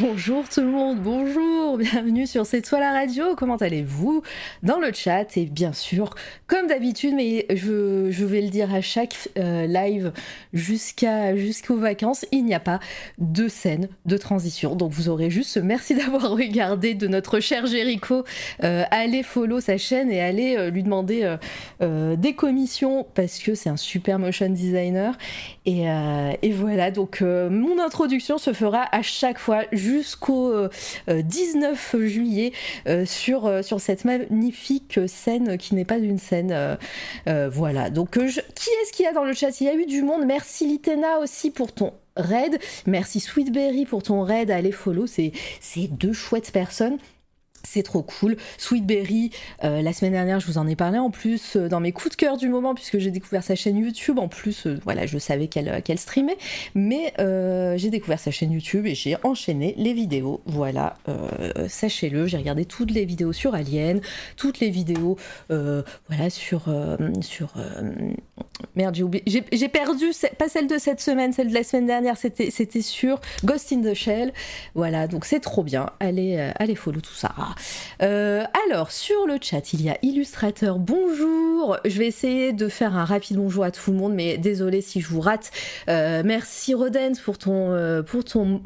bonjour tout le monde, bonjour, bienvenue sur C'est toi la radio, comment allez-vous? Dans le chat et bien sûr, comme d'habitude, mais je, vais le dire à chaque euh, live jusqu'aux vacances, il n'y a pas de scène de transition. Donc vous aurez juste merci d'avoir regardé de notre cher Jericho. Euh, allez follow sa chaîne et allez euh, lui demander des commissions parce que c'est un super motion designer. Et voilà, donc mon introduction se fera à chaque fois jusqu'au 19 euh, juillet euh, sur, euh, sur cette magnifique scène qui n'est pas une scène. voilà. Donc, qui est-ce qu'il y a dans le chat? Il y a eu du monde. Merci Litena aussi pour ton raid. Merci Sweetberry pour ton raid. Allez follow, c'est deux chouettes personnes. C'est trop cool. Sweetberry, euh, la semaine dernière, je vous en ai parlé en plus euh, dans mes coups de cœur du moment, puisque j'ai découvert sa chaîne YouTube. En plus, euh, voilà, je savais qu'elle streamait, mais j'ai découvert sa chaîne YouTube et j'ai enchaîné les vidéos. Voilà, sachez-le, j'ai regardé toutes les vidéos sur Alien, toutes les vidéos, voilà, sur. sur merde, j'ai oublié. J'ai perdu, pas celle de cette semaine, celle de la semaine dernière, c'était sur Ghost in the Shell. Voilà, donc c'est trop bien. Allez, allez follow tout ça. Euh, alors, sur le chat, il y a Illustrateur, bonjour. Je vais essayer de faire un rapide bonjour à tout le monde, mais désolé si je vous rate. Euh, merci Rodens pour ton, euh, ton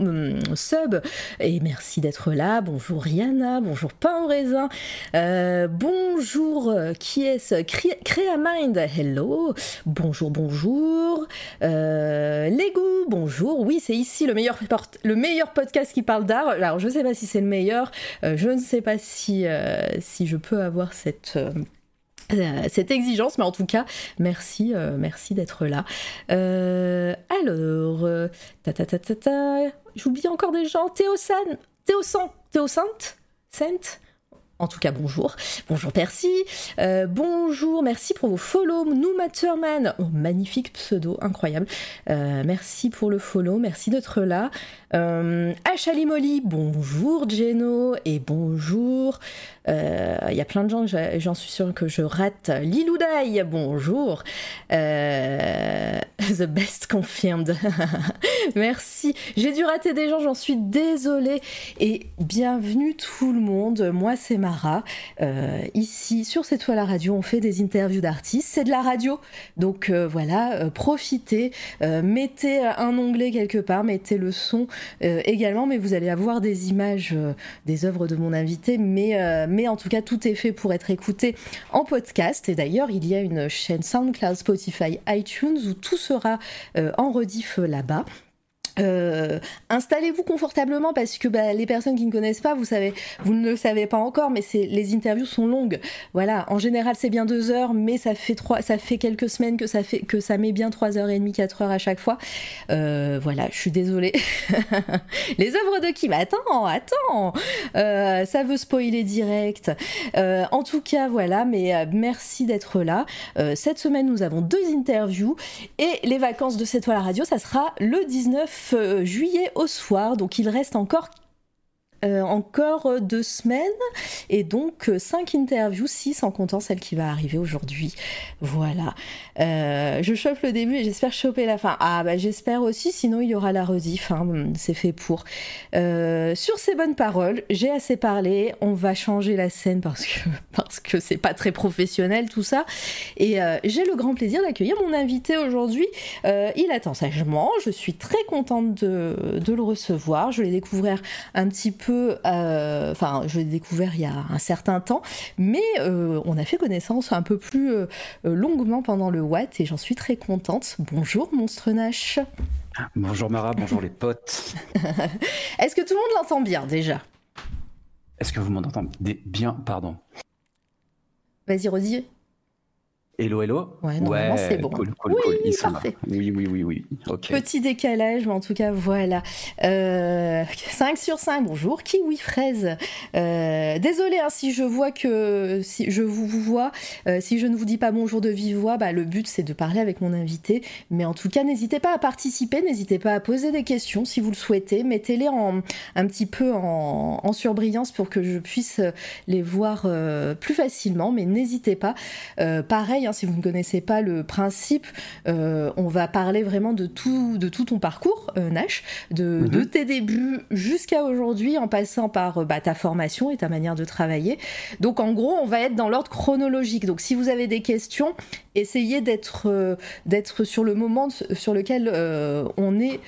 sub, et merci d'être là. Bonjour Rihanna, bonjour Pain au raisin. bonjour, qui est-ce? Hello. Bonjour, bonjour. Lego, bonjour. Oui, c'est ici le meilleur, le meilleur podcast qui parle d'art. Alors, je sais pas si c'est le meilleur, je ne sais pas si, euh, si je peux avoir cette... Euh, euh, cette exigence, mais en tout cas, merci, merci d'être là. alors, ta ta ta ta ta, j'oublie encore des gens. Théosan, Sainte, en tout cas, bonjour. Bonjour Percy. Euh, bonjour, merci pour vos follow. Nous Matterman. Oh, magnifique pseudo, incroyable. Euh, merci pour le follow, merci d'être là. Euh, Achalimoli, bonjour Geno et bonjour. Il euh, y a plein de gens, j'en suis sûre que je rate. Liloudaï, bonjour. the best confirmed. merci. J'ai dû rater des gens, j'en suis désolée. Et bienvenue tout le monde. Moi, c'est euh, ici, sur cette fois la radio, on fait des interviews d'artistes. C'est de la radio. Donc euh, voilà, euh, profitez, mettez un onglet quelque part, mettez le son également, mais vous allez avoir des images des œuvres de mon invité. Mais, mais en tout cas, tout est fait pour être écouté en podcast. Et d'ailleurs, il y a une chaîne SoundCloud, Spotify, iTunes où tout sera en rediff là-bas. Euh, installez-vous confortablement parce que bah, les personnes qui ne connaissent pas, vous savez, vous ne le savez pas encore, mais les interviews sont longues. Voilà, en général c'est bien deux heures, mais ça fait quelques semaines que ça fait que ça met bien trois heures et demie, quatre heures à chaque fois. Euh, voilà, je suis désolée. les œuvres de qui Mais attends, attends, euh, ça veut spoiler direct. en tout cas, voilà, mais merci d'être là. cette semaine, nous avons deux interviews et les vacances de cette toile radio, ça sera le 19 euh, juillet au soir, donc il reste encore euh, encore deux semaines et donc euh, cinq interviews, six en comptant celle qui va arriver aujourd'hui. Voilà. Euh, je chope le début et j'espère choper la fin. Ah bah j'espère aussi, sinon il y aura la rediff. Hein, c'est fait pour. sur ces bonnes paroles, j'ai assez parlé. On va changer la scène parce que parce que c'est pas très professionnel tout ça. Et j'ai le grand plaisir d'accueillir mon invité aujourd'hui. il attend sagement. Je suis très contente de, de le recevoir. Je l'ai découvert un petit peu euh, enfin, je l'ai découvert il y a un certain temps, mais euh, on a fait connaissance un peu plus euh, longuement pendant le Watt et j'en suis très contente. Bonjour, Monstre Nash. Ah, bonjour Mara, bonjour les potes. Est-ce que tout le monde l'entend bien déjà? Est-ce que vous m'entendez bien? Pardon. Vas-y, Rosier. Hello, hello. Ouais, normalement, c'est bon. Cool, cool, Oui, cool. Ils parfait. Oui, oui, oui, oui. Petit décalage, mais en tout cas, voilà. Euh, 5 sur 5, bonjour. Kiwi fraise. Euh, désolé hein, si je vois que. Si je vous, vous vois, euh, si je ne vous dis pas bonjour de vive voix, bah, le but c'est de parler avec mon invité. Mais en tout cas, n'hésitez pas à participer, n'hésitez pas à poser des questions si vous le souhaitez. Mettez-les en, un petit peu en, en surbrillance pour que je puisse les voir euh, plus facilement. Mais n'hésitez pas. Euh, pareil, hein, si vous ne connaissez pas le principe, euh, on va parler vraiment de tout, de tout ton parcours, euh, Nash, de, Mhm. de tes débuts jusqu'à aujourd'hui, en passant par euh, bah, ta formation et ta manière de travailler. Donc en gros, on va être dans l'ordre chronologique. Donc si vous avez des questions, essayez d'être euh, d'être sur le moment sur lequel on est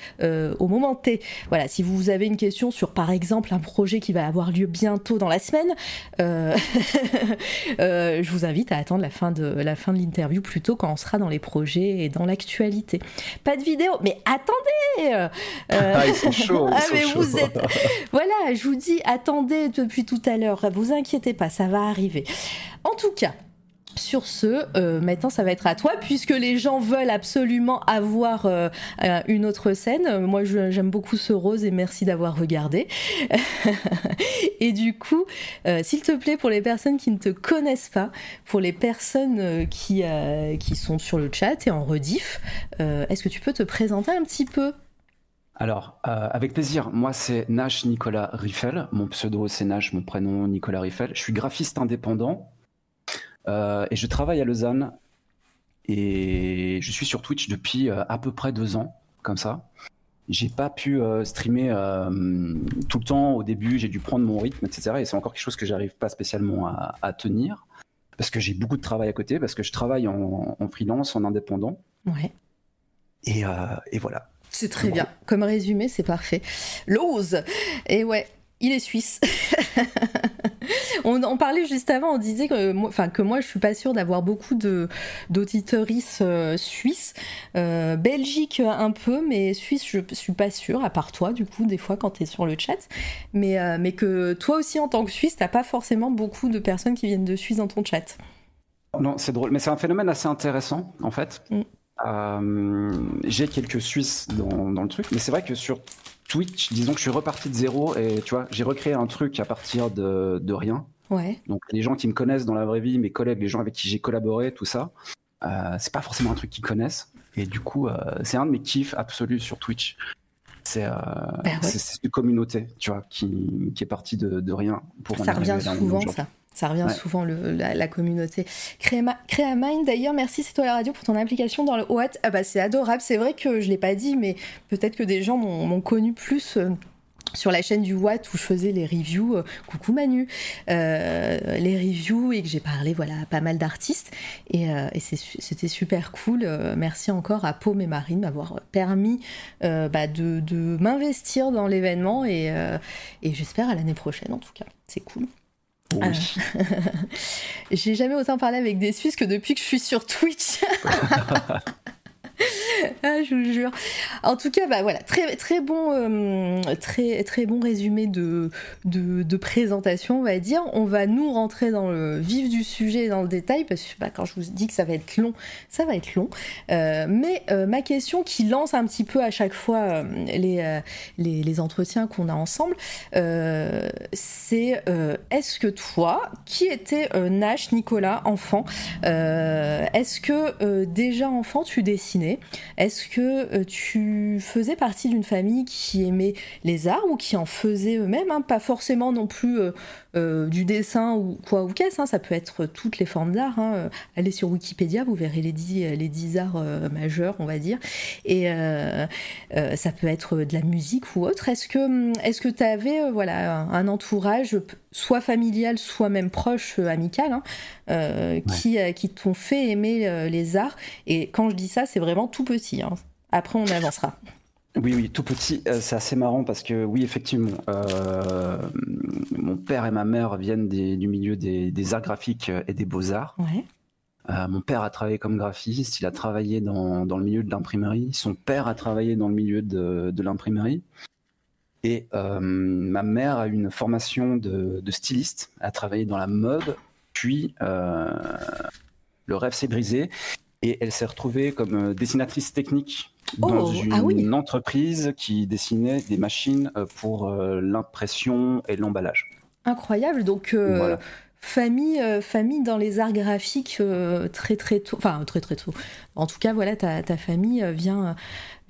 au moment T. Voilà, si vous avez une question sur par exemple un projet qui va avoir lieu bientôt dans la semaine, je vous invite à attendre la fin de la fin de l'interview plutôt quand on sera dans les projets et dans l'actualité. Pas de vidéo, mais attendez euh, Ah, ils sont chauds. ils ah, sont mais chauds. vous êtes- Voilà, je vous dis, attendez depuis tout à l'heure, vous inquiétez pas, ça va arriver. En tout cas, sur ce, euh, maintenant ça va être à toi, puisque les gens veulent absolument avoir euh, euh, une autre scène. Moi j'aime beaucoup ce rose et merci d'avoir regardé. et du coup, s'il te plaît, pour les personnes qui ne te connaissent pas, pour les personnes qui, qui sont sur le chat et en rediff, est-ce que tu peux te présenter un petit peu? Alors, avec plaisir. Moi, c'est Nash Nicolas Riffel. Mon pseudo, c'est Nash. Mon prénom, Nicolas Riffel. Je suis graphiste indépendant et je travaille à Lausanne. Et je suis sur Twitch depuis euh, à peu près deux ans, comme ça. J'ai pas pu euh, streamer euh, tout le temps au début. J'ai dû prendre mon rythme, etc. Et c'est encore quelque chose que j'arrive pas spécialement à, à tenir parce que j'ai beaucoup de travail à côté, parce que je travaille en, en freelance, en indépendant. Ouais. Et, euh, et voilà. C'est très bien. Comme résumé, c'est parfait. Lose Et ouais, il est suisse. on en parlait juste avant, on disait que moi, que moi je suis pas sûre d'avoir beaucoup de d'auditeuristes euh, suisses. Euh, Belgique un peu, mais Suisse je suis pas sûre, à part toi du coup, des fois quand tu es sur le chat. Mais, euh, mais que toi aussi en tant que Suisse, t'as pas forcément beaucoup de personnes qui viennent de Suisse dans ton chat. Non, c'est drôle, mais c'est un phénomène assez intéressant en fait. Mm. Euh, j'ai quelques Suisses dans, dans le truc, mais c'est vrai que sur Twitch, disons que je suis reparti de zéro et tu vois, j'ai recréé un truc à partir de, de rien. Ouais. Donc les gens qui me connaissent dans la vraie vie, mes collègues, les gens avec qui j'ai collaboré, tout ça, euh, c'est pas forcément un truc qu'ils connaissent. Et du coup, euh, c'est un de mes kiffs absolus sur Twitch. C'est euh, ouais. c'est une communauté, tu vois, qui, qui est partie de, de rien pour Ça revient souvent, ça. Ça revient Ouais. souvent, le- la, la communauté. Créama, Créamind, d'ailleurs, merci, c'est toi la radio pour ton implication dans le OAT. Ah bah, c'est adorable. C'est vrai que je l'ai pas dit, mais peut-être que des gens m'ont connu plus. euh, sur la chaîne du Watt où je faisais les reviews, euh, coucou Manu, euh, les reviews et que j'ai parlé voilà à pas mal d'artistes et, euh, c'était super cool. Merci encore à Paume et Marine de m'avoir permis bah, de, de m'investir dans l'événement et, et j'espère à l'année prochaine en tout cas. C'est cool. Oui. J'ai jamais autant parlé avec des Suisses que depuis que je suis sur Twitch. Ah, je vous jure. En tout cas, bah voilà, très très bon, euh, très bon résumé de, présentation, on va dire. On va nous rentrer dans le vif du sujet, dans le détail, parce que bah, quand je vous dis que ça va être long, ça va être long. Euh, mais euh, ma question qui lance un petit peu à chaque fois les, les, entretiens qu'on a ensemble, c'est est-ce que toi, qui était Nash Nicolas enfant, est-ce que déjà enfant tu dessinais? Est-ce que euh, tu faisais partie d'une famille qui aimait les arts ou qui en faisait eux-mêmes hein? Pas forcément non plus euh, du dessin ou quoi ou qu'est-ce, hein, ça peut être toutes les formes d'art. hein. Allez sur Wikipédia, vous verrez les dix, les dix arts euh, majeurs, on va dire. Et euh, ça peut être de la musique ou autre. Est-ce que tu avais voilà un entourage soit familial, soit même proche, amical, hein, qui qui t'ont fait aimer les arts? Et quand je dis ça, c'est vraiment tout petit. Après, on avancera. Oui, oui, tout petit, euh, c'est assez marrant parce que oui, effectivement, euh, mon père et ma mère viennent des- du milieu des, des arts graphiques et des beaux-arts. Ouais. Euh, mon père a travaillé comme graphiste, il a travaillé dans, dans le milieu de l'imprimerie, son père a travaillé dans le milieu de, de l'imprimerie. Et ma mère a eu une formation de, de styliste, elle a travaillé dans la mode, puis le rêve s'est brisé et elle s'est retrouvée comme dessinatrice technique dans Oh, une ah oui. entreprise qui dessinait des machines pour l'impression et l'emballage. Incroyable. Donc, euh, Voilà. famille, euh, famille dans les arts graphiques euh, très très tôt. Enfin, très très tôt. En tout cas, voilà, ta, ta famille euh, vient,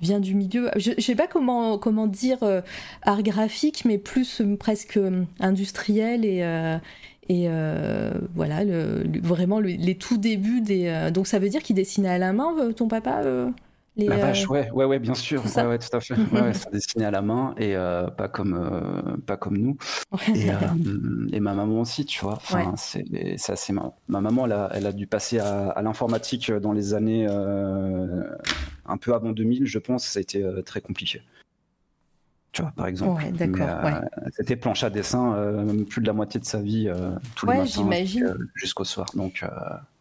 vient du milieu. Je, je sais pas comment, comment dire euh, art graphique, mais plus euh, presque euh, industriel et. euh, et euh, voilà, le, le- vraiment le- les tout débuts des. euh, donc ça veut dire qu'il dessinait à la main, euh, ton papa euh, les, La euh, vache, ouais, ouais, ouais, bien sûr, ouais, ouais, tout à fait. Ouais, ouais, ça dessinait à la main et euh, pas comme, euh, pas comme nous. Et, euh, et ma maman aussi, tu vois. Enfin, c'est, c'est assez marrant. Ma maman, elle a, elle a dû passer à, à l'informatique dans les années euh, un peu avant 2000, je pense. Ça a été euh, très compliqué. Tu vois, par exemple. Ouais, d'accord, Mais, euh, C'était planche à dessin, euh, plus de la moitié de sa vie, euh, tous les matins jusqu'au soir. Donc, euh,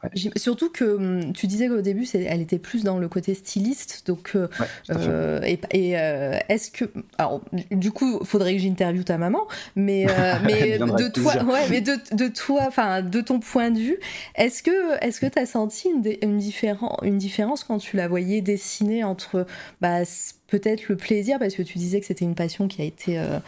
ouais. Surtout que hum, tu disais qu'au début, elle était plus dans le côté styliste. Donc, euh, Ouais, euh, et, et, euh, est-ce que. Alors, du coup, faudrait que j'interviewe ta maman, mais, euh, de toi, ouais, mais de, de toi, enfin, de ton point de vue, est-ce que est-ce que tu as senti une, une, différen- une différence quand tu la voyais dessiner entre bah, peut-être le plaisir, parce que tu disais que c'était une passion qui a été, euh,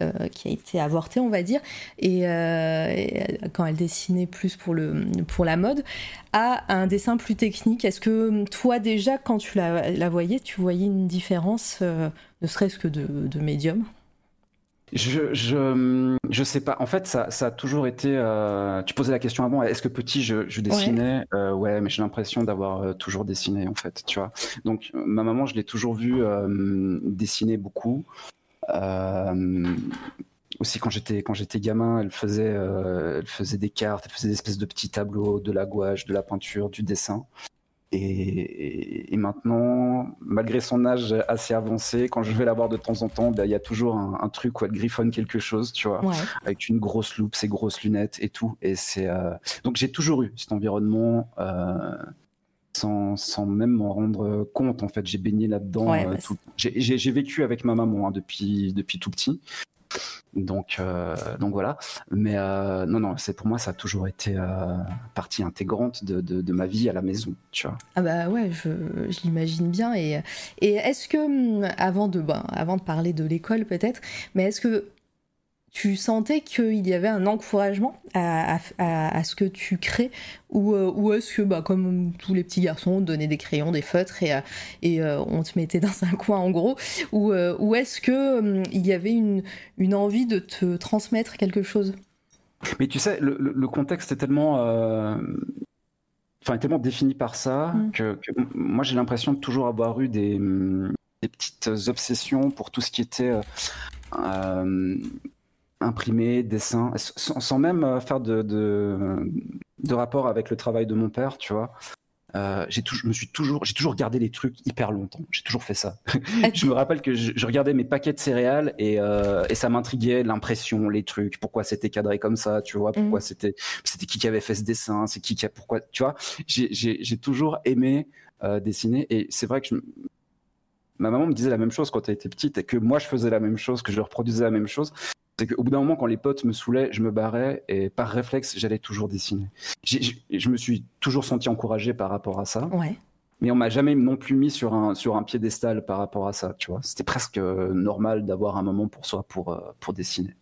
euh, qui a été avortée, on va dire, et, euh, et, quand elle dessinait plus pour, le, pour la mode, à un dessin plus technique Est-ce que toi déjà, quand tu la, la voyais, tu voyais une différence, euh, ne serait-ce que de, de médium? Je, je, je sais pas. En fait, ça, ça a toujours été. euh, Tu posais la question avant. Est-ce que petit, je, je dessinais? Euh, ouais. mais j'ai l'impression d'avoir euh, toujours dessiné, en fait. Tu vois. Donc, ma maman, je l'ai toujours vue euh, dessiner beaucoup. Aussi, quand j'étais quand j'étais gamin, elle faisait, euh, elle faisait des cartes, elle faisait des espèces de petits tableaux, de la gouache, de la peinture, du dessin. Et, maintenant, malgré son âge assez avancé, quand je vais la voir de temps en temps, ben, il y a toujours un, un truc où elle griffonne quelque chose, tu vois, Ouais. avec une grosse loupe, ses grosses lunettes et tout. Et c'est euh, donc j'ai toujours eu cet environnement euh, sans, sans même m'en rendre compte. En fait, j'ai baigné là-dedans. Ouais, bah, tout- j'ai vécu avec ma maman hein, depuis depuis tout petit. Donc, euh, donc voilà. Mais euh, non, non, c'est pour moi, ça a toujours été euh, partie intégrante de, ma vie à la maison, tu vois. Ah bah ouais, je, l'imagine bien. Et, est-ce que, hum, avant de, ben, avant de parler de l'école peut-être, mais est-ce que tu sentais qu'il y avait un encouragement à, à- à- à ce que tu crées Ou, euh, ou est-ce que, bah, comme tous les petits garçons, on te donnait des crayons, des feutres et, euh, et euh, on te mettait dans un coin en gros Ou, euh, ou est-ce que il y avait une, une envie de te transmettre quelque chose? Mais tu sais, le, le- le contexte est tellement, enfin, est tellement défini par ça Mm. que, moi j'ai l'impression de toujours avoir eu des, des petites obsessions pour tout ce qui était euh, imprimé, dessin, sans, sans même euh, faire de, de, de rapport avec le travail de mon père, tu vois. Euh, j'ai toujours, j'ai toujours gardé les trucs hyper longtemps. J'ai toujours fait ça. je me rappelle que je, je regardais mes paquets de céréales et, euh, et ça m'intriguait l'impression, les trucs, pourquoi c'était cadré comme ça, tu vois, pourquoi c'était, c'était qui qui avait fait ce dessin, c'est qui qui a, pourquoi, tu vois. J'ai, j'ai toujours aimé euh, dessiner et c'est vrai que je, ma maman me disait la même chose quand elle était petite et que moi je faisais la même chose, que je reproduisais la même chose. C'est qu'au bout d'un moment, quand les potes me saoulaient, je me barrais et par réflexe, j'allais toujours dessiner. Je me suis toujours senti encouragé par rapport à ça, Ouais. mais on m'a jamais non plus mis sur un, sur un piédestal par rapport à ça, tu vois. C'était presque euh, normal d'avoir un moment pour soi pour, euh, pour dessiner.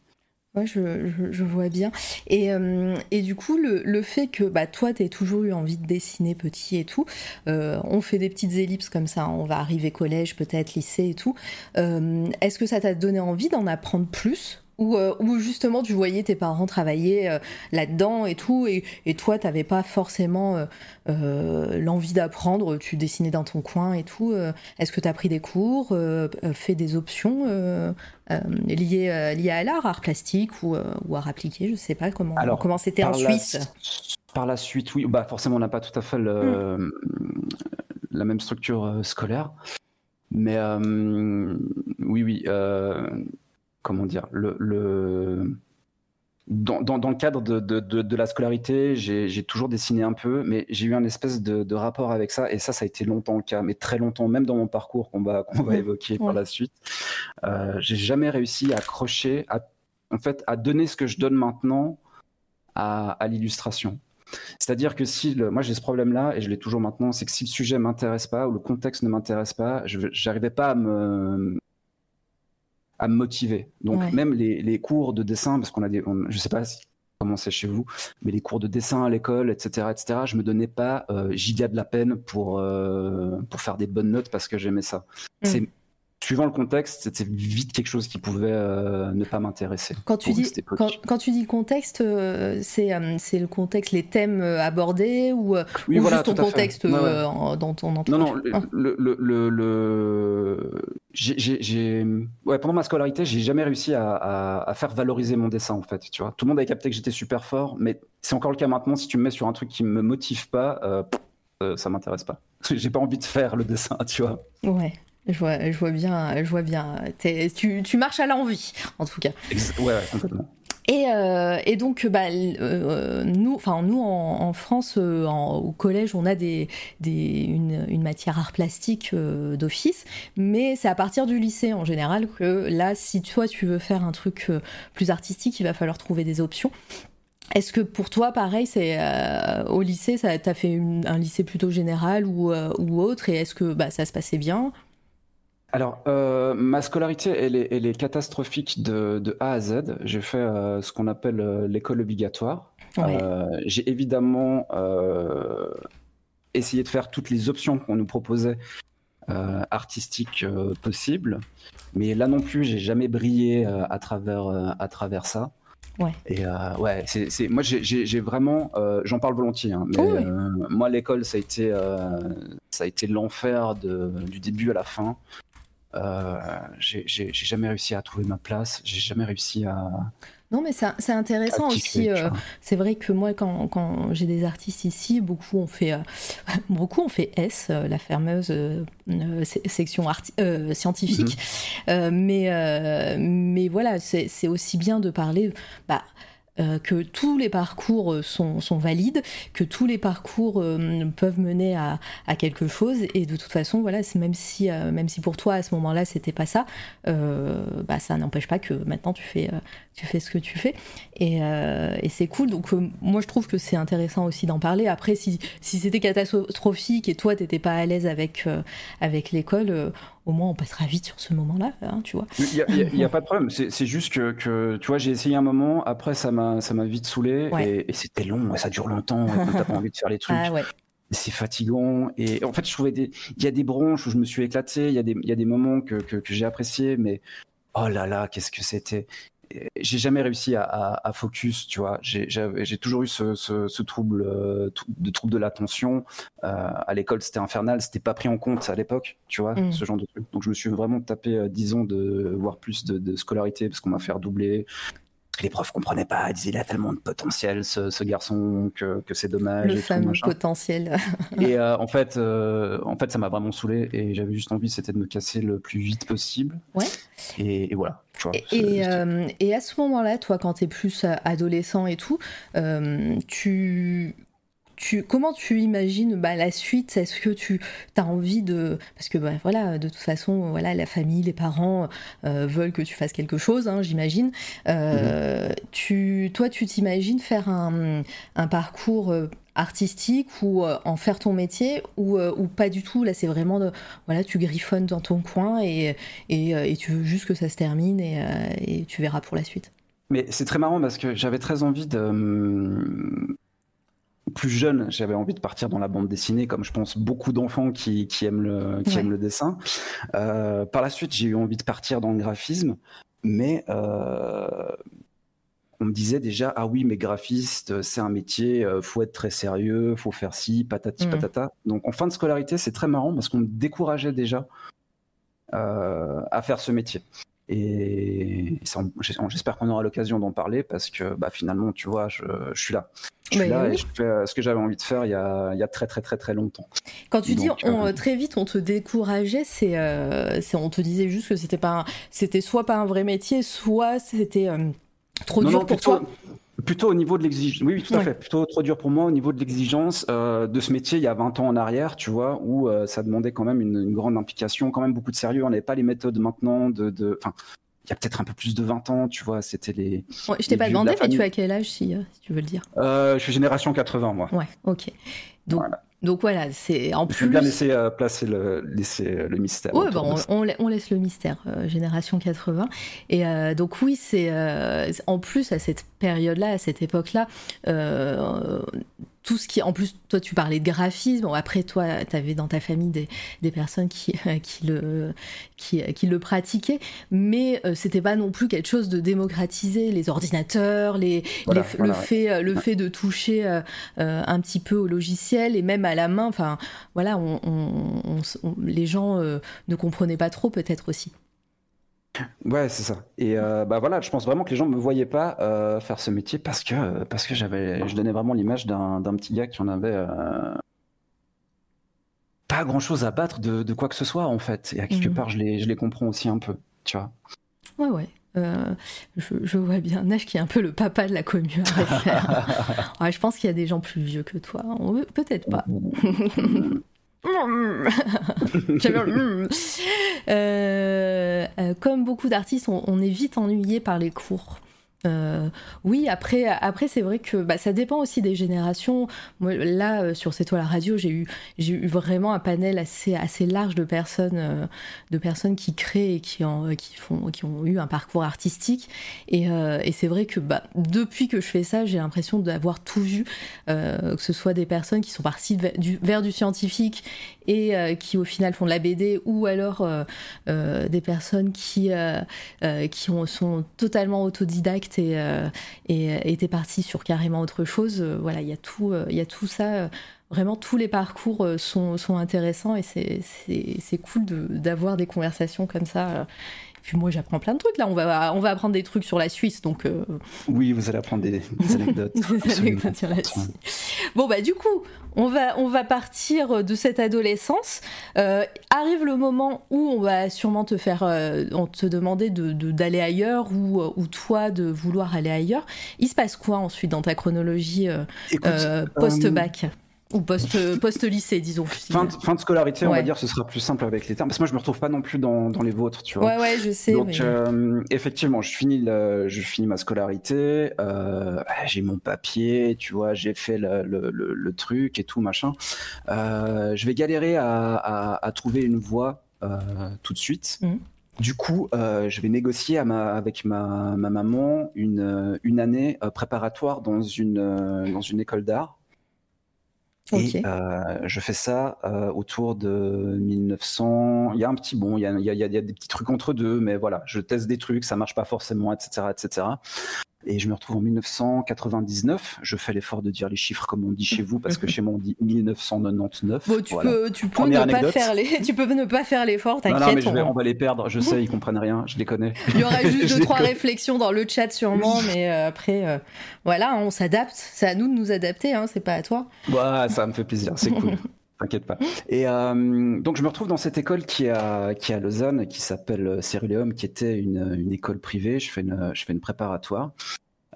Ouais, je, je- je vois bien. Et, euh, et du coup, le, le fait que bah, toi, tu toujours eu envie de dessiner petit et tout, euh, on fait des petites ellipses comme ça, on va arriver collège, peut-être lycée et tout. Euh, Est-ce que ça t'a donné envie d'en apprendre plus? Euh, ou justement tu voyais tes parents travailler euh, là-dedans et tout, et, et toi, t'avais pas forcément euh, l'envie d'apprendre, tu dessinais dans ton coin et tout. Est-ce que tu as pris des cours, fait des options liées, liées à l'art, art plastique ou, ou art appliqué Je sais pas comment Alors, comment c'était en la- Suisse. Par la suite, oui. Bah, forcément, on n'a pas tout à fait le- la même structure scolaire. Mais oui, oui. Comment dire le, le- Dans, dans- dans le cadre de, de- de- de la scolarité, j'ai toujours dessiné un peu, mais j'ai eu un espèce de, de rapport avec ça. Et ça, ça a été longtemps le cas, mais très longtemps, même dans mon parcours qu'on va, va évoquer Ouais. par la suite. Euh, j'ai jamais réussi à accrocher, à, en fait, à donner ce que je donne maintenant à, à l'illustration. C'est-à-dire que si le, moi j'ai ce problème-là et je l'ai toujours maintenant, c'est que si le sujet m'intéresse pas ou le contexte ne m'intéresse pas, je n'arrivais pas à me à me motiver. Donc même les, les, cours de dessin, parce qu'on a des, je sais pas comment c'est chez vous, mais les cours de dessin à l'école, etc., etc., je me donnais pas euh, giga de la peine pour euh, pour faire des bonnes notes parce que j'aimais ça. Mm. C'est suivant le contexte, c'était vite quelque chose qui pouvait euh, ne pas m'intéresser. Quand tu dis quand, tu dis contexte, euh, c'est euh, c'est le contexte, les thèmes abordés ou, juste ton contexte dans ton entourage. Non non, le, le, le, j'ai ouais, pendant ma scolarité, j'ai jamais réussi à, à, faire valoriser mon dessin en fait. Tu vois, tout le monde avait capté que j'étais super fort, mais c'est encore le cas maintenant. Si tu me mets sur un truc qui me motive pas, ça m'intéresse pas. J'ai pas envie de faire le dessin, tu vois. Ouais. Je vois, je vois bien, je vois bien. Tu, tu, marches à l'envie, en tout cas. Ouais, complètement. Et, euh, et, donc, bah, euh, nous, enfin nous en, France, euh, au collège, on a des, des une, une, matière art plastique d'office, mais c'est à partir du lycée en général que là, si toi tu veux faire un truc plus artistique, il va falloir trouver des options. Est-ce que pour toi, pareil, c'est au lycée, tu as fait un lycée plutôt général ou, ou autre, et est-ce que bah, ça se passait bien? Alors, euh, ma scolarité, elle est, catastrophique de, A à Z. J'ai fait euh, ce qu'on appelle euh, l'école obligatoire. J'ai évidemment essayé de faire toutes les options qu'on nous proposait artistiques possibles, mais là non plus, j'ai jamais brillé à travers à travers ça. Ouais. Et ouais, c'est moi j'ai vraiment, j'en parle volontiers, hein, mais moi l'école ça a été ça a été l'enfer du début à la fin. Euh, j'ai jamais réussi à trouver ma place, j'ai jamais réussi à. Non, mais c'est intéressant aussi. Euh, c'est vrai que moi, quand, quand j'ai des artistes ici, beaucoup ont fait, euh, beaucoup ont fait S, la fameuse section scientifique. Mhm. mais, mais voilà, c'est aussi bien de parler. Bah, euh, que tous les parcours euh, sont, valides, que tous les parcours euh, peuvent mener à, quelque chose. Et de toute façon, voilà, même si, même si pour toi à ce moment-là c'était pas ça, bah, ça n'empêche pas que maintenant tu fais, tu fais ce que tu fais. Et, et c'est cool. Donc moi je trouve que c'est intéressant aussi d'en parler. Après, si, si c'était catastrophique et toi t'étais pas à l'aise avec, avec l'école, au moins on passera vite sur ce moment-là, hein, tu vois. Il n'y a, pas de problème, c'est juste que, que, tu vois, j'ai essayé un moment, après ça m'a vite saoulé, et, c'était long, ça dure longtemps, t'as pas envie de faire les trucs. Ah, c'est fatigant et en fait je trouvais des il y a des branches où je me suis éclaté il y a des il y a des moments que, que, que j'ai apprécié mais oh là là qu'est-ce que c'était j'ai jamais réussi à, focus, tu vois. J'ai toujours eu ce, trouble euh, de trouble de l'attention. Euh, à l'école, c'était infernal, c'était pas pris en compte à l'époque, tu vois, mm. ce genre de truc. Donc je me suis vraiment tapé 10 euh, ans de voire plus de, scolarité parce qu'on m'a fait redoubler. Les profs comprenaient pas, ils disaient il a tellement de potentiel ce, garçon que, c'est dommage. Le fameux potentiel. et en fait, en fait, ça m'a vraiment saulé et j'avais juste envie, c'était de me casser le plus vite possible. Ouais. et voilà. Euh, et, à ce moment-là, toi, quand tu es plus euh, adolescent et tout, euh, tu, tu, comment tu imagines bah, la suite? Est-ce que tu as envie de... Parce que bah, voilà, de toute façon, voilà, la famille, les parents veulent que tu fasses quelque chose, hein, j'imagine. Mm-hmm. tu, toi, tu t'imagines faire un, un parcours artistique ou euh, en faire ton métier ou, euh, ou pas du tout? Là, c'est vraiment de, voilà, tu griffonnes dans ton coin et, et, euh, et, tu veux juste que ça se termine et, et tu verras pour la suite. Mais c'est très marrant parce que j'avais très envie de. Plus jeune, j'avais envie de partir dans la bande dessinée, comme je pense beaucoup d'enfants qui, qui, aiment le, qui aiment le dessin. par la suite, j'ai eu envie de partir dans le graphisme, mais on me disait déjà ah oui mais graphiste c'est un métier euh, faut être très sérieux faut faire ci patati mm. patata donc en fin de scolarité c'est très marrant parce qu'on me décourageait déjà euh, à faire ce métier et j'espère qu'on aura l'occasion d'en parler parce que bah, finalement tu vois je, suis là. Je suis là et je fais euh, ce que j'avais envie de faire il y, a, il y, a, très très très très longtemps. Quand tu dis très vite on te décourageait, c'est on te disait juste que c'était pas c'était soit pas un vrai métier, soit c'était Trop dur pour toi Plutôt au niveau de l'exigence. Oui, tout à fait. Plutôt trop dur pour moi au niveau de l'exigence euh, de ce métier il y a 20 ans en arrière, tu vois, où euh, ça demandait quand même une, grande implication, quand même beaucoup de sérieux. On n'avait pas les méthodes maintenant de. Enfin, il y a peut-être un peu plus de 20 ans, tu vois, c'était les. je t'ai pas demandé, mais tu as quel âge si, tu veux le dire? Je suis génération 80, moi. Ouais, ok. Donc, voilà. Donc voilà, c'est en plus. bien laisser euh, placer le, laisser le mystère. Oui, bon, on, on, laisse le mystère, euh, génération 80. Et euh, donc oui, c'est en plus à cette période-là, à cette époque-là, tout ce qui, en plus, toi tu parlais de graphisme, bon, après toi tu avais dans ta famille des, des personnes qui, qui, le, qui, qui, le pratiquaient, mais euh, c'était pas non plus quelque chose de démocratisé, les ordinateurs, les, le, fait, le fait de toucher euh, euh, un petit peu au logiciel et même à la main, enfin voilà, on, les gens ne comprenaient pas trop peut-être aussi. Ouais, c'est ça. Et euh, bah voilà, je pense vraiment que les gens me voyaient pas euh, faire ce métier parce que parce que j'avais, je donnais vraiment l'image d'un petit gars qui en avait euh, pas grand chose à battre de, quoi que ce soit en fait. Et à quelque mhm. part, je les, je les comprends aussi un peu, tu vois. Ouais, ouais. je, vois bien Nash qui est un peu le papa de la commune. ouais, je pense qu'il y a des gens plus vieux que toi. Peut-être pas. Euh, euh, comme beaucoup d'artistes, on, est vite ennuyé par les cours. Euh, oui, après, après c'est vrai que bah, ça dépend aussi des générations. Là, euh, sur cette toile radio, j'ai eu, j'ai eu vraiment un panel assez, assez large de personnes, euh, de personnes qui créent et qui, en, qui, font, qui ont eu un parcours artistique. Et, c'est vrai que bah, depuis que je fais ça, j'ai l'impression d'avoir tout vu, que ce soit des personnes qui sont parties du, vers du scientifique et qui au final font de la BD, ou alors des personnes qui, qui ont, sont totalement autodidactes et, euh, et était parti sur carrément autre chose. Euh, voilà, il y a tout, euh, y a tout ça vraiment tous les parcours sont, sont intéressants et c'est cool d'avoir des conversations comme ça puis moi, j'apprends plein de trucs. Là, on va, on va apprendre des trucs sur la Suisse. Donc, euh, Oui, vous allez apprendre des, anecdotes. des anecdotes sur la Suisse. Bon, bah, du coup, on va, on va partir de cette adolescence. Euh, arrive le moment où on va sûrement te faire, euh, on te demander d'aller de, d'aller ailleurs ou, ou toi de vouloir aller ailleurs. Il se passe quoi ensuite dans ta chronologie post-bac? Ou post-lycée, disons. Fin de, fin de scolarité, on va dire, ce sera plus simple avec les termes. Parce que moi, je me retrouve pas non plus dans, dans les vôtres, tu vois. Ouais, ouais, je sais. Donc, euh, effectivement, je finis, le, je finis ma scolarité, euh, j'ai mon papier, tu vois, j'ai fait le, le, le, truc et tout, machin. Euh, je vais galérer à, à, à, trouver une voie euh, tout de suite. Mmh. Du coup, euh, je vais négocier à ma, avec ma, ma, maman une, une année préparatoire dans une, dans une école d'art et euh, je fais ça euh, autour de 1900. Il y a un petit bon, il y a, il y a, des petits trucs entre deux, mais voilà, je teste des trucs, ça marche pas forcément, etc., etc. Et je me retrouve en 1999. Je fais l'effort de dire les chiffres comme on dit chez vous, parce que chez moi on dit 1999. Bon, tu, peux, tu, peux ne pas faire les... tu peux ne pas faire l'effort, t'inquiète. Non, mais je vais, on... va les perdre, je sais, ils comprennent rien, je les connais. Il y aura juste deux, trois réflexions dans le chat sûrement, mais euh, après, euh, voilà, on s'adapte. C'est à nous de nous adapter, hein, c'est pas à toi. Ouais, ça me fait plaisir, c'est cool. T'inquiète pas. Et euh, donc je me retrouve dans cette école qui est à, qui à Lausanne, qui s'appelle Ceruleum, qui était une, une, école privée. Je fais une, je fais une préparatoire.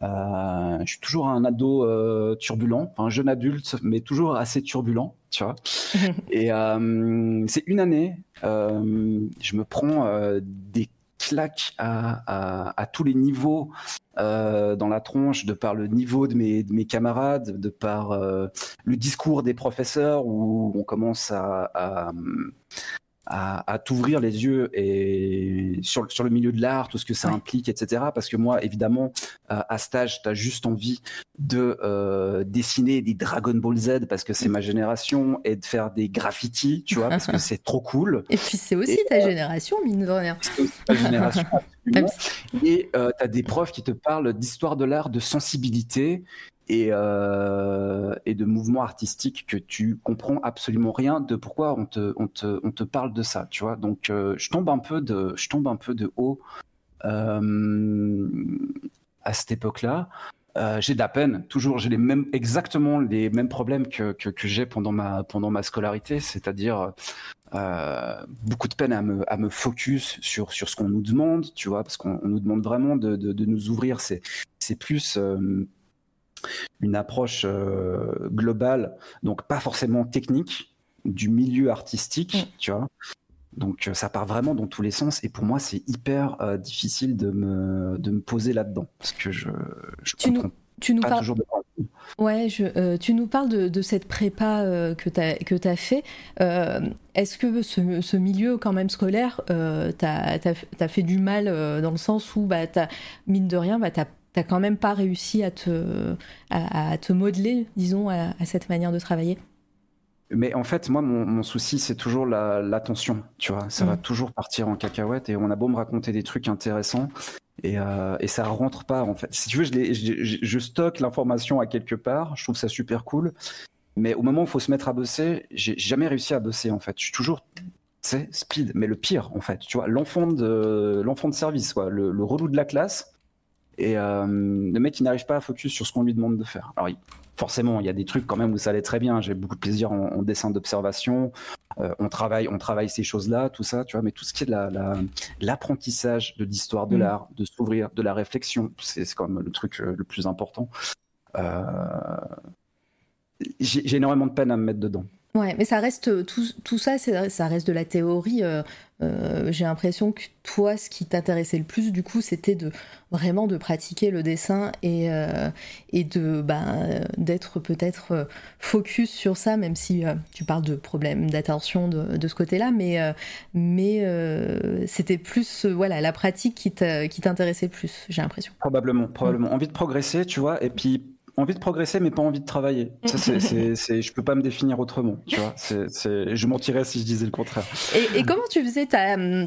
Euh, je suis toujours un ado euh, turbulent, un jeune adulte, mais toujours assez turbulent, tu vois. Et euh, c'est une année, euh, je me prends euh, des claques à, à, tous les niveaux euh, dans la tronche, de par le niveau de mes, de mes camarades, de par euh, le discours des professeurs, où on commence à, à, t'ouvrir les yeux et sur, sur le milieu de l'art, tout ce que ça implique, etc. Parce que moi, évidemment, à stage, tu as juste envie de euh, dessiner des Dragon Ball Z parce que c'est ma génération et de faire des graffitis, tu vois, parce que c'est trop cool. Et puis c'est aussi ta génération, mine de rien. C'est aussi ta génération, et euh, tu as des profs qui te parlent d'histoire de l'art, de sensibilité et, euh, et de mouvements artistiques que tu comprends absolument rien de pourquoi on te, on te, on te parle de ça, tu vois. Donc euh, je tombe un peu de, je tombe un peu de haut euh, à cette époque-là. J'ai de la peine, toujours, j'ai les mêmes, exactement les mêmes problèmes que, que, j'ai pendant ma, pendant ma scolarité, c'est-à-dire beaucoup de peine à me, à me focus sur, sur ce qu'on nous demande, tu vois, parce qu'on nous demande vraiment de, de, nous ouvrir. C'est, c'est plus une approche euh, globale, donc pas forcément technique, du milieu artistique, mm. tu vois. Donc ça part vraiment dans tous les sens et pour moi c'est hyper difficile de me, de me poser là-dedans parce que je, je comprends tu nous parles... Ouais, je, tu nous parles de, cette prépa que tu as, fait. Est-ce que ce, milieu quand même scolaire t'a fait du mal dans le sens où, bah, mine de rien, bah, tu n'as quand même pas réussi à te, à, te modeler, disons, à cette manière de travailler mais en fait, moi, mon, souci, c'est toujours l'attention, tu vois. Ça va mm. toujours partir en cacahuète et on a beau me raconter des trucs intéressants et, euh, et ça rentre pas, en fait. Si tu veux, je, je, je stocke l'information à quelque part, je trouve ça super cool. Mais au moment où il faut se mettre à bosser, j'ai jamais réussi à bosser, en fait. Je suis toujours, c'est speed. Mais le pire, en fait, tu vois, l'enfant de, l'enfant de service, quoi, le, le relou de la classe. Et euh, le mec, il n'arrive pas à focus sur ce qu'on lui demande de faire. Alors, forcément, il y a des trucs quand même où ça allait très bien. J'ai beaucoup de plaisir en, dessin d'observation. Euh, on travaille, on travaille ces choses-là, tout ça, tu vois. Mais tout ce qui est de l'apprentissage de l'histoire de mm. l'art, de s'ouvrir, de la réflexion, c'est quand même le truc euh, le plus important. J'ai énormément de peine à me mettre dedans. Ouais, mais ça reste tout, tout ça, ça reste de la théorie. Euh, euh, j'ai l'impression que toi, ce qui t'intéressait le plus, du coup, c'était de vraiment de pratiquer le dessin et, euh, de ben, d'être peut-être focus sur ça, même si tu parles de problèmes d'attention de, ce côté-là, mais mais c'était plus voilà la pratique qui t'intéressait le plus. J'ai l'impression. Probablement, probablement. Envie de progresser, tu vois, et puis envie de progresser, mais pas envie de travailler. Ça, c'est, c'est, je peux pas me définir autrement. Tu vois, c'est, je mentirais si je disais le contraire. Et, comment tu faisais ta hum,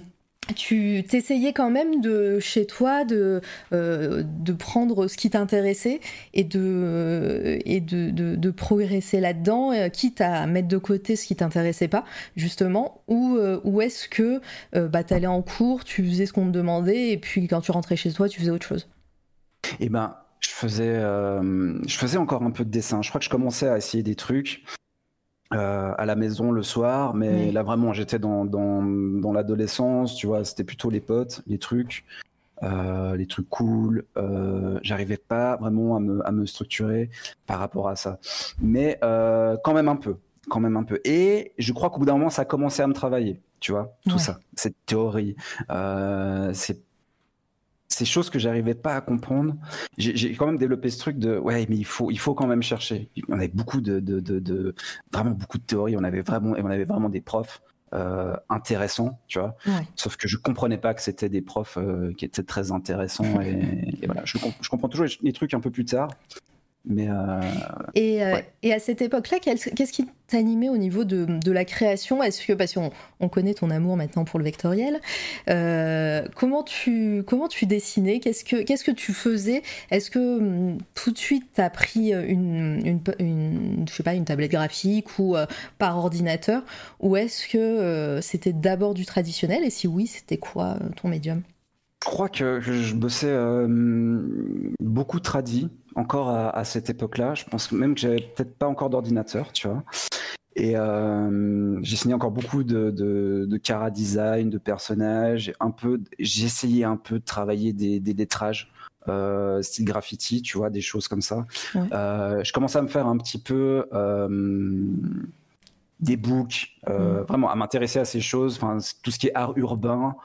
tu t'essayais quand même de chez toi de, euh, de prendre ce qui t'intéressait et de, et de, de, progresser là-dedans, euh, quitte à mettre de côté ce qui t'intéressait pas, justement, ou, euh, ou est-ce que bah, tu allais en cours, tu faisais ce qu'on te demandait et puis quand tu rentrais chez toi, tu faisais autre chose? Eh ben, je faisais, euh, je faisais encore un peu de dessin. Je crois que je commençais à essayer des trucs euh, à la maison le soir, mais là vraiment j'étais dans, dans, dans l'adolescence, tu vois, c'était plutôt les potes, les trucs, euh, les trucs cool. J'arrivais pas vraiment à me, à me, structurer par rapport à ça, mais quand même un peu, quand même un peu. Et je crois qu'au bout d'un moment ça a commencé à me travailler, tu vois, tout ça, cette théorie, c'est ces choses que j'arrivais pas à comprendre. J'ai quand même développé ce truc de ouais, mais il faut, il faut quand même chercher. On avait beaucoup de, de, de, vraiment beaucoup de théories. On avait vraiment, et on avait vraiment des profs euh, intéressants, tu vois. Sauf que je comprenais pas que c'était des profs euh, qui étaient très intéressants. et, voilà, je, je, comprends toujours les, trucs un peu plus tard. Mais euh, et, euh, et, à cette époque-là, qu'est-ce qui t'animait au niveau de, de, la création? Est-ce que, parce qu'on on connaît ton amour maintenant pour le vectoriel, euh, comment, tu, comment tu dessinais? Qu'est-ce que Qu'est-ce que tu faisais? Est-ce que hum, tout de suite tu as pris une, une, une, je sais pas, une tablette graphique ou par ordinateur? Ou est-ce que c'était d'abord du traditionnel? Et si oui, c'était quoi ton médium? Je crois que je bossais beaucoup tradi encore à, cette époque-là. Je pense même que j'avais peut-être pas encore d'ordinateur, tu vois. Et euh, j'ai signé encore beaucoup de, de, de cara design, de personnages. Un peu, j'ai essayé un peu de travailler des, des lettrages, euh, style graffiti, tu vois, des choses comme ça. Euh, je commençais à me faire un petit peu euh, des books, mm. vraiment à m'intéresser à ces choses, enfin tout ce qui est art urbain.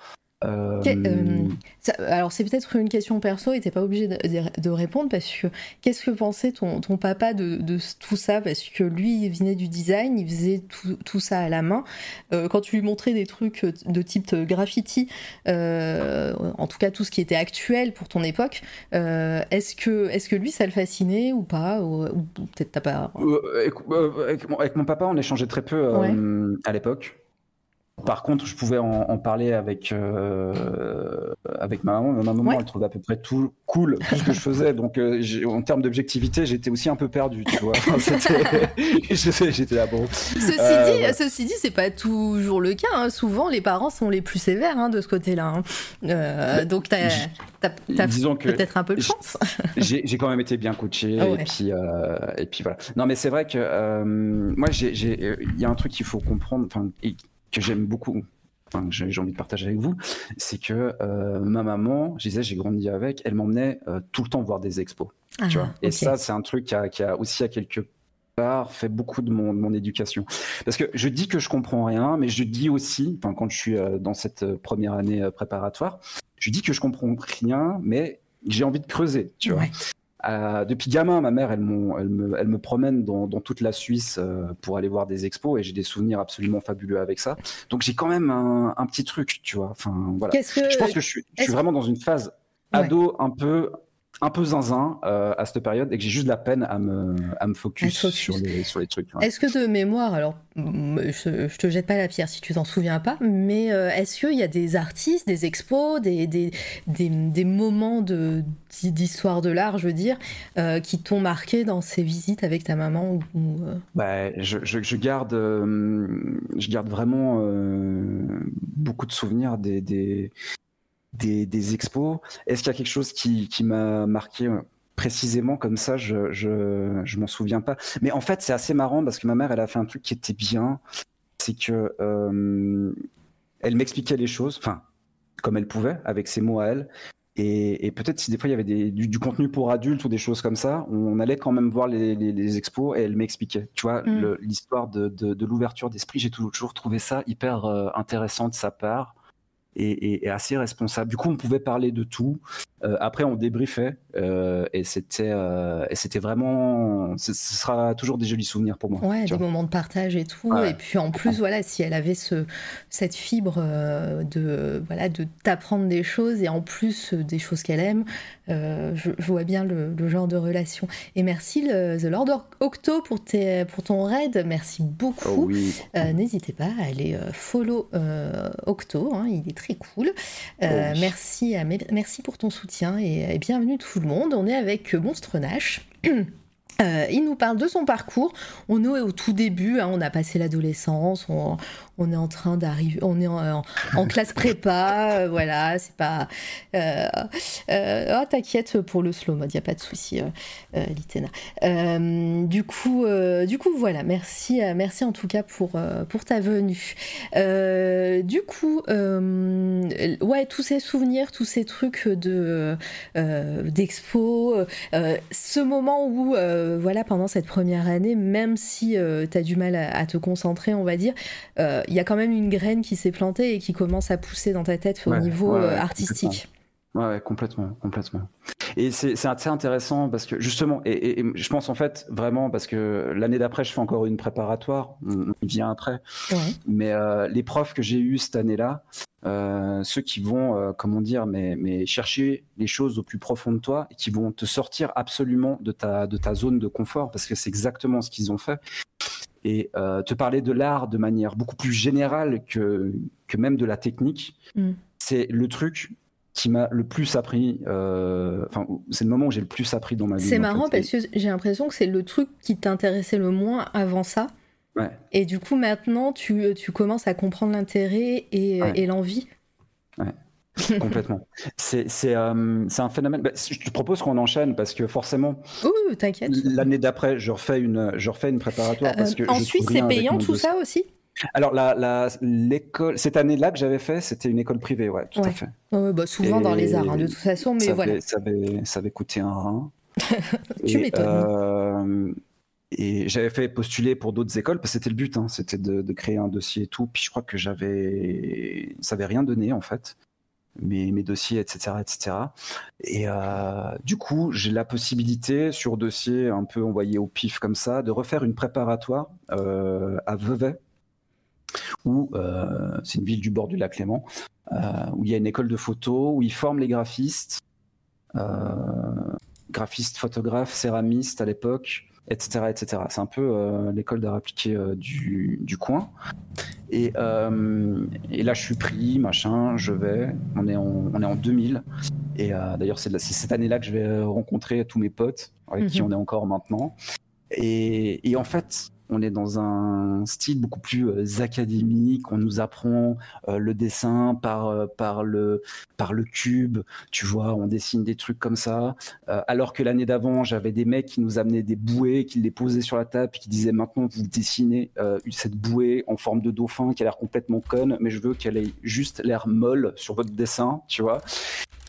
Euh, euh, alors c'est peut-être une question perso et t'es pas obligé de, répondre parce que qu'est-ce que pensait ton, ton papa de, de, tout ça? Parce que lui il venait du design, il faisait tout, tout ça à la main. Euh, quand tu lui montrais des trucs de type graffiti, en tout cas tout ce qui était actuel pour ton époque, est-ce que est-ce que lui ça le fascinait ou pas? Ou, peut-être t'as pas. Avec, mon papa on échangeait très peu à l'époque. Par contre, je pouvais en, parler avec euh, avec ma maman. Ma maman, elle trouvait à peu près tout cool tout ce que je faisais. Donc, euh, en termes d'objectivité, j'étais aussi un peu perdu, tu vois. j'étais là bon. Ceci euh, dit, ceci dit, c'est pas toujours le cas. Hein. Souvent, les parents sont les plus sévères hein, de ce côté-là. Hein. donc, t'as as, peut-être un peu de chance. j'ai quand même été bien coaché et puis et puis voilà. Non, mais c'est vrai que moi, il y a un truc qu'il faut comprendre. Que j'aime beaucoup, enfin, j'ai envie de partager avec vous, c'est que euh, ma maman, je disais, j'ai grandi avec, elle m'emmenait euh, tout le temps voir des expos. tu vois ah, et ça, c'est un truc qui a, qui a, aussi à quelque part fait beaucoup de mon, mon éducation. Parce que je dis que je comprends rien, mais je dis aussi, quand je suis euh, dans cette première année préparatoire, je dis que je comprends rien, mais j'ai envie de creuser, tu vois. Euh, depuis gamin, ma mère, elle, elle, me, elle me, promène dans, dans, toute la Suisse pour aller voir des expos et j'ai des souvenirs absolument fabuleux avec ça. Donc j'ai quand même un, un, petit truc, tu vois. Enfin voilà. Que... Je pense que je suis, je suis vraiment dans une phase ado un peu un peu zinzin euh, à cette période et que j'ai juste de la peine à me, à me focus, Sur, les, sur les trucs. Est-ce que de mémoire, alors je, je, te jette pas la pierre si tu t'en souviens pas, mais euh, est-ce qu'il y a des artistes, des expos, des, des, des, des moments d'histoire de, l'art, je veux dire, euh, qui t'ont marqué dans ces visites avec ta maman ou, bah, je, je, garde, je garde vraiment beaucoup de souvenirs des, des des, des expos. Est-ce qu'il y a quelque chose qui, qui m'a marqué euh, précisément comme ça? Je, je, je m'en souviens pas. Mais en fait, c'est assez marrant parce que ma mère, elle a fait un truc qui était bien. C'est que euh, elle m'expliquait les choses, enfin, comme elle pouvait, avec ses mots à elle. Et, et peut-être si des fois il y avait des, du, du, contenu pour adultes ou des choses comme ça, on allait quand même voir les, les, les expos et elle m'expliquait. Tu vois, mm. l'histoire de, de, de l'ouverture d'esprit, j'ai toujours trouvé ça hyper euh, intéressant de sa part et, assez responsable. Du coup, on pouvait parler de tout. Euh, après, on débriefait euh, et c'était euh, et c'était vraiment. Ce sera toujours des jolis souvenirs pour moi. Ouais, des moments de partage et tout. Et puis en plus, voilà, si elle avait ce cette fibre de voilà de t'apprendre des choses et en plus des choses qu'elle aime, je, vois bien le, genre de relation. Et merci The Lord Octo pour tes pour ton raid. Merci beaucoup. Oh n'hésitez pas à aller follow Octo. Hein, il est très cool. Oh merci merci pour ton soutien et, bienvenue tout le monde. On est avec Monstre Nash. Euh, il nous parle de son parcours. On est au tout début, hein, on a passé l'adolescence, on, est en train d'arriver, on est en, classe prépa, euh, voilà, c'est pas. Euh, euh, oh, t'inquiète pour le slow mode, y a pas de souci, Litena. du coup, du coup, voilà, merci, merci en tout cas pour pour ta venue. du coup, ouais, tous ces souvenirs, tous ces trucs de d'expo, ce moment où, voilà, pendant cette première année, même si tu as du mal à, à, te concentrer, on va dire il y a quand même une graine qui s'est plantée et qui commence à pousser dans ta tête au niveau euh, artistique. Ouais, complètement, complètement. Et c'est assez intéressant parce que justement, et, je pense en fait vraiment parce que l'année d'après, je fais encore une préparatoire, on, vient après. Mais euh, les profs que j'ai eus cette année-là, euh, ceux qui vont, comment dire, mais, mais chercher les choses au plus profond de toi et qui vont te sortir absolument de ta, de ta zone de confort parce que c'est exactement ce qu'ils ont fait et euh, te parler de l'art de manière beaucoup plus générale que, que même de la technique, mm. c'est le truc qui m'a le plus appris. Euh, enfin, c'est le moment où j'ai le plus appris dans ma vie. C'est marrant parce que j'ai l'impression que c'est le truc qui t'intéressait le moins avant ça. Ouais. Et du coup, maintenant, tu, tu commences à comprendre l'intérêt et, et l'envie. Ouais. Complètement. C'est euh, un phénomène. Bah, je te propose qu'on enchaîne parce que forcément. Ouh, t'inquiète. L'année d'après, je refais une, je refais une préparatoire parce que. Euh, en Suisse, c'est payant tout ça aussi? Alors la l'école cette année-là que j'avais fait, c'était une école privée, ouais, tout à fait. bah, souvent dans les arts, hein, de toute façon, mais voilà. ça avait ça avait coûté un rein. tu m'étonnes. Et j'avais fait postuler pour d'autres écoles parce que c'était le but, hein, c'était de, créer un dossier et tout. Puis je crois que j'avais, ça avait rien donné en fait mes, dossiers, etc., etc. Et euh, du coup, j'ai la possibilité sur dossier un peu envoyé au pif comme ça, de refaire une préparatoire euh, à Vevey, où euh, c'est une ville du bord du lac Léman, où il y a une école de photo, où ils forment les graphistes, graphistes, photographes, céramistes à l'époque, etc. etc. C'est un peu euh, l'école d'art appliqué euh, du, du, coin. Et, euh, et, là, je suis pris, machin, je vais. On est en, on est en 2000. Et d'ailleurs, c'est cette année-là que je vais rencontrer tous mes potes avec qui mhm. on est encore maintenant. Et, et en fait, on est dans un style beaucoup plus euh, académique. On nous apprend euh, le dessin par euh, par le par le cube. Tu vois, on dessine des trucs comme ça. alors que l'année d'avant, j'avais des mecs qui nous amenaient des bouées, qui les posaient sur la table, qui disaient maintenant vous dessinez cette bouée en forme de dauphin qui a l'air complètement conne, mais je veux qu'elle ait juste l'air molle sur votre dessin, tu vois.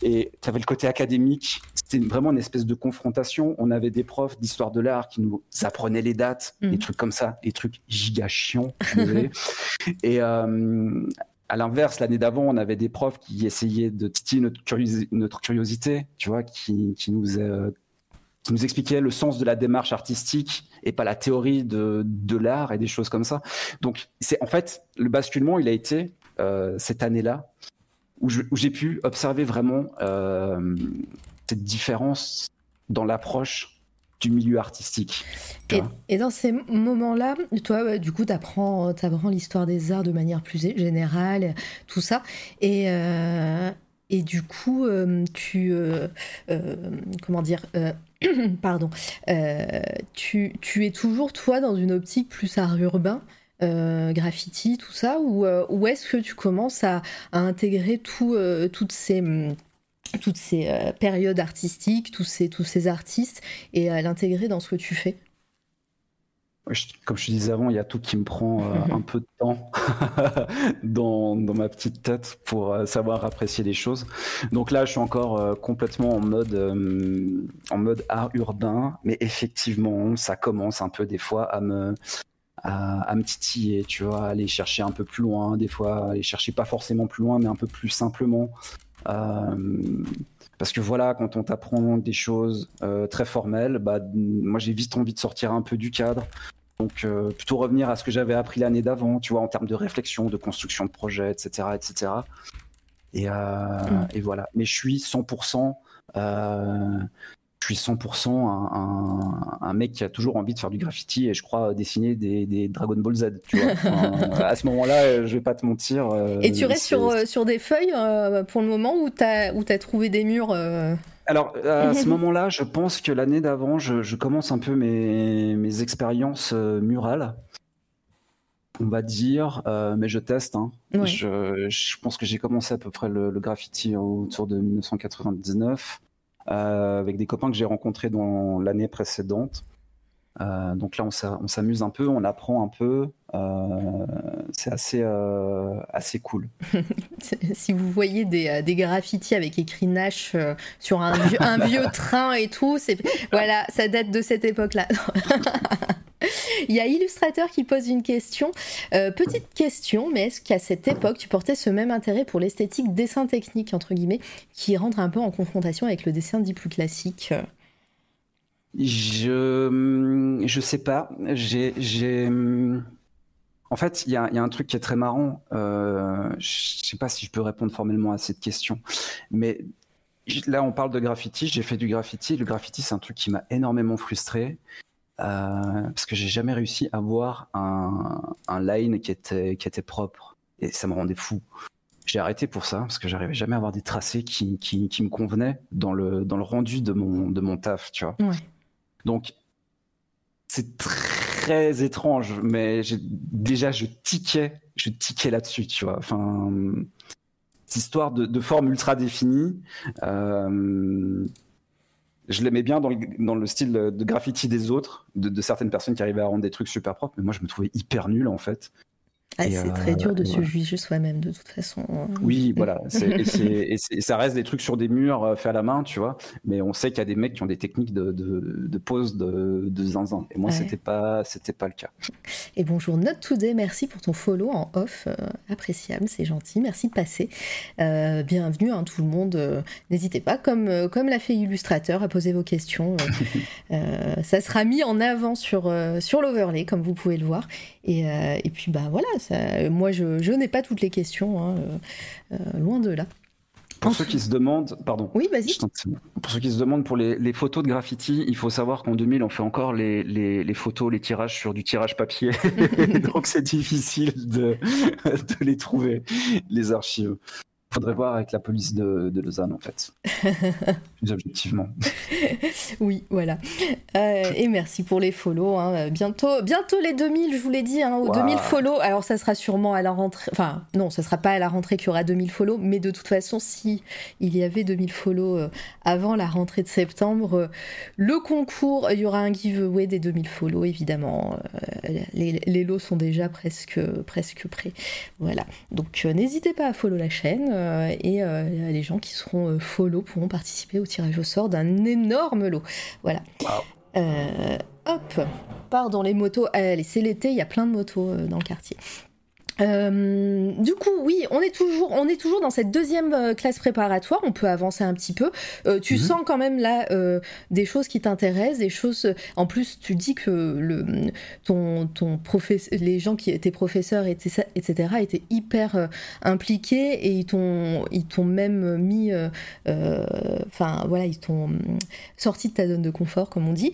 Et tu avais le côté académique, c'était vraiment une espèce de confrontation. On avait des profs d'histoire de l'art qui nous apprenaient les dates, des trucs comme ça, des trucs giga chiants. et à l'inverse, l'année d'avant, on avait des profs qui essayaient de titiller notre, curiosité, tu vois, qui, qui nous, qui nous expliquaient le sens de la démarche artistique et pas la théorie de, de l'art et des choses comme ça. Donc, c'est en fait le basculement, il a été euh, cette année-là où j'ai pu observer vraiment euh, cette différence dans l'approche du milieu artistique. Et, et, dans ces moments-là, toi, du coup, tu apprends, apprends l'histoire des arts de manière plus générale, tout ça. Et, euh, et du coup, euh, tu. Euh, comment dire Pardon. Tu, tu, es toujours, toi, dans une optique plus art urbain graffiti, tout ça, ou, ou est-ce que tu commences à, à intégrer tout, toutes ces, toutes ces euh, périodes artistiques, tous ces, tous ces artistes, et à l'intégrer dans ce que tu fais comme je te disais avant, il y a tout qui me prend euh, un peu de temps dans, dans, ma petite tête pour euh, savoir apprécier les choses. Donc là, je suis encore complètement en mode, en mode art urbain, mais effectivement, ça commence un peu des fois à me, à, à, me titiller, tu vois, aller chercher un peu plus loin, des fois aller chercher pas forcément plus loin, mais un peu plus simplement. Euh, parce que voilà, quand on t'apprend des choses euh, très formelles, bah, moi j'ai vite envie de sortir un peu du cadre. Donc euh, plutôt revenir à ce que j'avais appris l'année d'avant, tu vois, en termes de réflexion, de construction de projet, etc., etc. Et, mm. et voilà. Mais je suis 100% je suis 100% un, un, mec qui a toujours envie de faire du graffiti et je crois dessiner des, Dragon Ball Z. Tu vois à ce moment-là, je vais pas te mentir. Euh, et tu restes sur, euh, sur des feuilles euh, pour le moment ou tu as, as, trouvé des murs Alors, à ce moment-là, je pense que l'année d'avant, je, commence un peu mes, mes expériences murales on va dire, mais je teste. Hein. Je, je, pense que j'ai commencé à peu près le, le graffiti autour de 1999. Euh, avec des copains que j'ai rencontrés dans l'année précédente. Euh, donc là, on s'amuse un peu, on apprend un peu. Euh, c'est assez, assez cool. si vous voyez des, des graffitis avec écrit Nash sur un vieux, un vieux train et tout, voilà, ça date de cette époque-là. Il y a Illustrateur qui pose une question. Euh, petite question, mais est-ce qu'à cette époque, tu portais ce même intérêt pour l'esthétique dessin technique, entre guillemets, qui rentre un peu en confrontation avec le dessin dit plus classique? Je je sais pas. J'ai en fait, il y, a un truc qui est très marrant. Euh, je sais pas si je peux répondre formellement à cette question, mais là, on parle de graffiti. J'ai fait du graffiti. Le graffiti, c'est un truc qui m'a énormément frustré. Euh, parce que j'ai jamais réussi à avoir un, un, line qui était, qui était propre. Et ça me rendait fou. J'ai arrêté pour ça, parce que j'arrivais jamais à avoir des tracés qui, qui, qui, me convenaient dans le, dans le rendu de mon, de mon taf, tu vois. Ouais. Donc, c'est très étrange, mais déjà, je tiquais, je tiquais là-dessus, tu vois. Enfin, cette histoire de, forme ultra définie, euh, je l'aimais bien dans le, dans le, style de graffiti des autres, de, de, certaines personnes qui arrivaient à rendre des trucs super propres, mais moi je me trouvais hyper nul en fait. Ah, c'est très euh, dur de se juger soi-même de toute façon. Oui, voilà. et, ça reste des trucs sur des murs euh, faits à la main, tu vois. Mais on sait qu'il y a des mecs qui ont des techniques de, de, pose de, de, zinzin. Et moi, c'était pas, c'était pas le cas. Et bonjour Note Today, merci pour ton follow en off, euh, appréciable, c'est gentil. Merci de passer. bienvenue à hein, tout le monde. N'hésitez pas, comme comme l'a fait Illustrateur, à poser vos questions. ça sera mis en avant sur sur l'overlay, comme vous pouvez le voir. Et, et puis bah voilà moi, je, n'ai pas toutes les questions, hein, euh, euh, loin de là. Pour ceux qui se demandent, pardon. Oui, vas-y. Pour ceux qui se demandent pour les, photos de graffiti, il faut savoir qu'en 2000, on fait encore les, les, photos, les tirages sur du tirage papier. Donc c'est difficile de, de, les trouver, les archives faudrait voir avec la police de, Lausanne, en fait. Plus objectivement. oui, voilà. Euh, et merci pour les follow. Hein. Bientôt, bientôt les 2000, je vous l'ai dit, hein, 2000 follow. Alors, ça sera sûrement à la rentrée. Enfin, non, ça sera pas à la rentrée qu'il y aura 2000 follow, mais de toute façon, si il y avait 2000 follow euh, avant la rentrée de septembre, euh, le concours, il y aura un giveaway des 2000 follow, évidemment. les, les, lots sont déjà presque, presque prêts. Voilà. Donc, n'hésitez pas à follow la chaîne. Euh, et euh, les gens qui seront euh, follow pourront participer au tirage au sort d'un énorme lot. Voilà. Euh, hop, pardon, les motos. Allez, c'est l'été, il y a plein de motos dans le quartier. Euh, du coup, oui, on est toujours, on est toujours dans cette deuxième euh, classe préparatoire. On peut avancer un petit peu. Euh, tu Mhm. sens quand même là euh, des choses qui t'intéressent, des choses. En plus, tu dis que le ton ton professe- les gens qui étaient professeurs etc. etc. étaient hyper euh, impliqués et ils t'ont ils t'ont même mis, euh, euh, enfin voilà, ils t'ont sorti de ta zone de confort, comme on dit.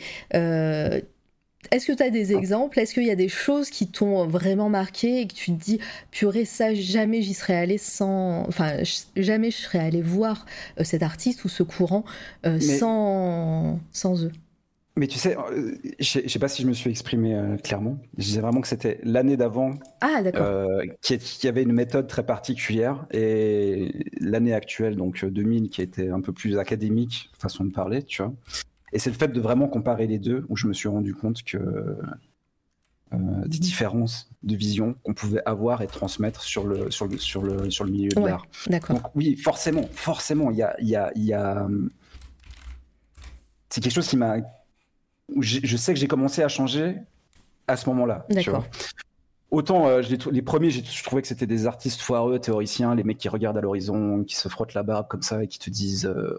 Est-ce que tu as des exemples? Est-ce qu'il y a des choses qui t'ont vraiment marqué et que tu te dis, purée, ça, jamais j'y serais allé sans. Enfin, jamais je serais allé voir euh, cet artiste ou ce courant euh, Mais- sans, sans eux? Mais tu sais, euh, je je sais pas si je me suis exprimé euh, clairement. Je disais vraiment que c'était l'année d'avant Ah, euh, qui, qui avait une méthode très particulière et l'année actuelle, donc euh, 2000, qui était un peu plus académique, façon de parler, tu vois. Et c'est le fait de vraiment comparer les deux où je me suis rendu compte que euh, des différences de vision qu'on pouvait avoir et transmettre sur le, sur le, sur le, sur le milieu de l'art. Donc oui, forcément, forcément, il y a, y a, y a... C'est quelque chose qui m'a... Je sais que j'ai commencé à changer à ce moment-là. D'accord. Autant euh, je les, premiers, je trouvais que c'était des artistes foireux, théoriciens, les mecs qui regardent à l'horizon, qui se frottent la barbe comme ça et qui te disent euh,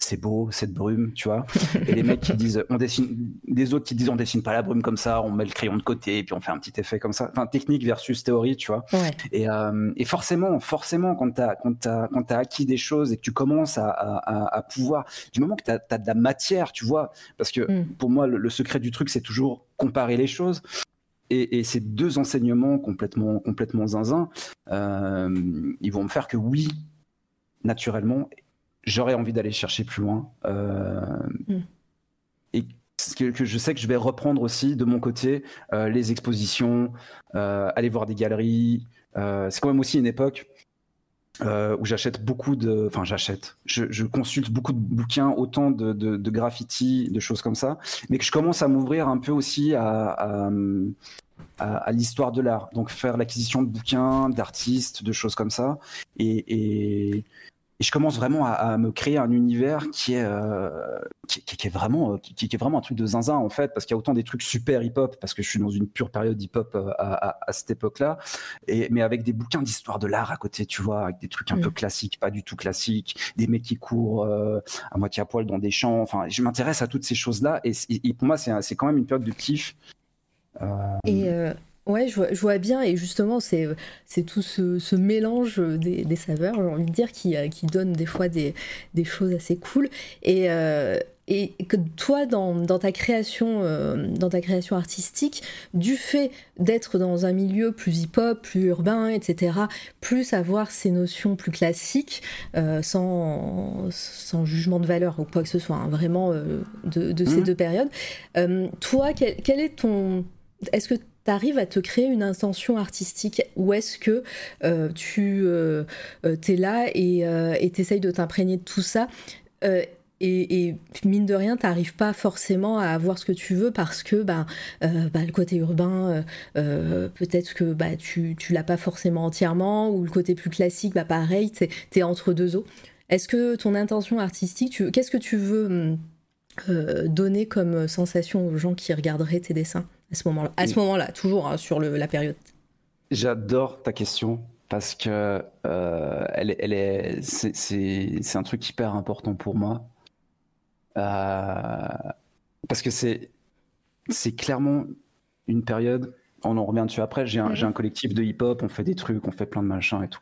c'est beau, cette brume, tu vois. Et les mecs qui disent on dessine, des autres qui disent on dessine pas la brume comme ça, on met le crayon de côté et puis on fait un petit effet comme ça. Enfin, technique versus théorie, tu vois. Ouais. Et, euh, et forcément, forcément, quand tu as, quand t'as- quand t'as acquis des choses et que tu commences à, à- à- à pouvoir, du moment que tu as, de la matière, tu vois, parce que Mm. pour moi, le, le secret du truc, c'est toujours comparer les choses. Et, et ces deux enseignements complètement, complètement zinzin, euh, ils vont me faire que oui, naturellement, j'aurais envie d'aller chercher plus loin. Euh, Mm. Et que, que je sais que je vais reprendre aussi de mon côté, euh, les expositions, euh, aller voir des galeries. C'est quand même aussi une époque où j'achète beaucoup de. Enfin, j'achète. Je, je consulte beaucoup de bouquins, autant de, de, de graffiti, de choses comme ça, mais que je commence à m'ouvrir un peu aussi à, à, à- à l'histoire de l'art. Donc, faire l'acquisition de bouquins, d'artistes, de choses comme ça. Et, et, et je commence vraiment à, à me créer un univers qui est, euh, qui, qui- qui est vraiment, euh, qui, qui est vraiment un truc de zinzin en fait, parce qu'il y a autant des trucs super hip-hop, parce que je suis dans une pure période hip-hop euh, à, à- à cette époque-là, et mais avec des bouquins d'histoire de l'art à côté, tu vois, avec des trucs un Mm. peu classiques, pas du tout classiques, des mecs qui courent euh, à moitié à poil dans des champs. Enfin, je m'intéresse à toutes ces choses-là, et, c'est- et pour moi, c'est quand même une période de kiff. Euh, Et ouais, je vois, je vois bien, et justement, c'est, c'est tout ce, ce mélange des, des saveurs, j'ai envie de dire, qui, euh, qui donne des fois des, des choses assez cool. Et, euh, et que toi, dans, dans ta création, euh, dans ta création artistique, du fait d'être dans un milieu plus hip-hop, plus urbain, etc., plus avoir ces notions plus classiques, euh, sans, sans jugement de valeur ou quoi que ce soit, hein, vraiment euh, de, de ces Mhm. deux périodes. Euh, toi, quel, quel est ton... Est-ce que tu arrives à te créer une intention artistique ou est-ce que euh, tu euh, es là et tu essayes de t'imprégner de tout ça euh, et, mine de rien, tu n'arrives pas forcément à avoir ce que tu veux parce que euh, bah, le côté urbain, euh, euh, peut-être que bah, tu l'as pas forcément entièrement, ou le côté plus classique, bah, pareil, tu es, entre deux eaux. Est-ce que ton intention artistique, qu'est-ce que tu veux euh, donner comme sensation aux gens qui regarderaient tes dessins? À ce moment-là À ce moment-là, toujours hein, sur le, la période. J'adore ta question parce que euh, elle, elle est, c'est, c'est, c'est un truc hyper important pour moi. Euh, parce que c'est, c'est clairement une période. On en revient dessus après. J'ai un, Mhm. j'ai un collectif de hip-hop, on fait des trucs, on fait plein de machins et tout.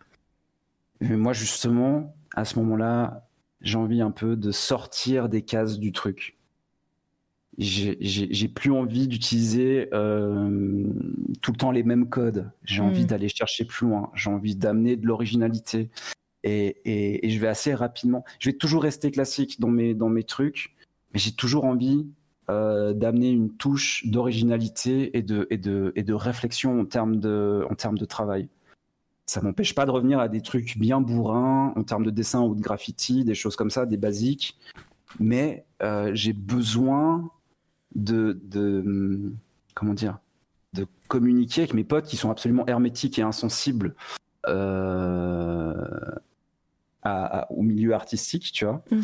Mais moi, justement, à ce moment-là, j'ai envie un peu de sortir des cases du truc. J'ai- plus envie d'utiliser euh, tout le temps les mêmes codes. J'ai envie Mm. d'aller chercher plus loin. J'ai envie d'amener de l'originalité. Et, et- et je vais assez rapidement. Je vais toujours rester classique dans mes, dans mes trucs, mais j'ai toujours envie euh, d'amener une touche d'originalité et de, et, de, et de réflexion en termes de, en termes de travail. Ça m'empêche pas de revenir à des trucs bien bourrins en termes de dessin ou de graffiti, des choses comme ça, des basiques. Mais euh, j'ai besoin de, comment dire de communiquer avec mes potes qui sont absolument hermétiques et insensibles euh, au milieu artistique, tu vois. Mm.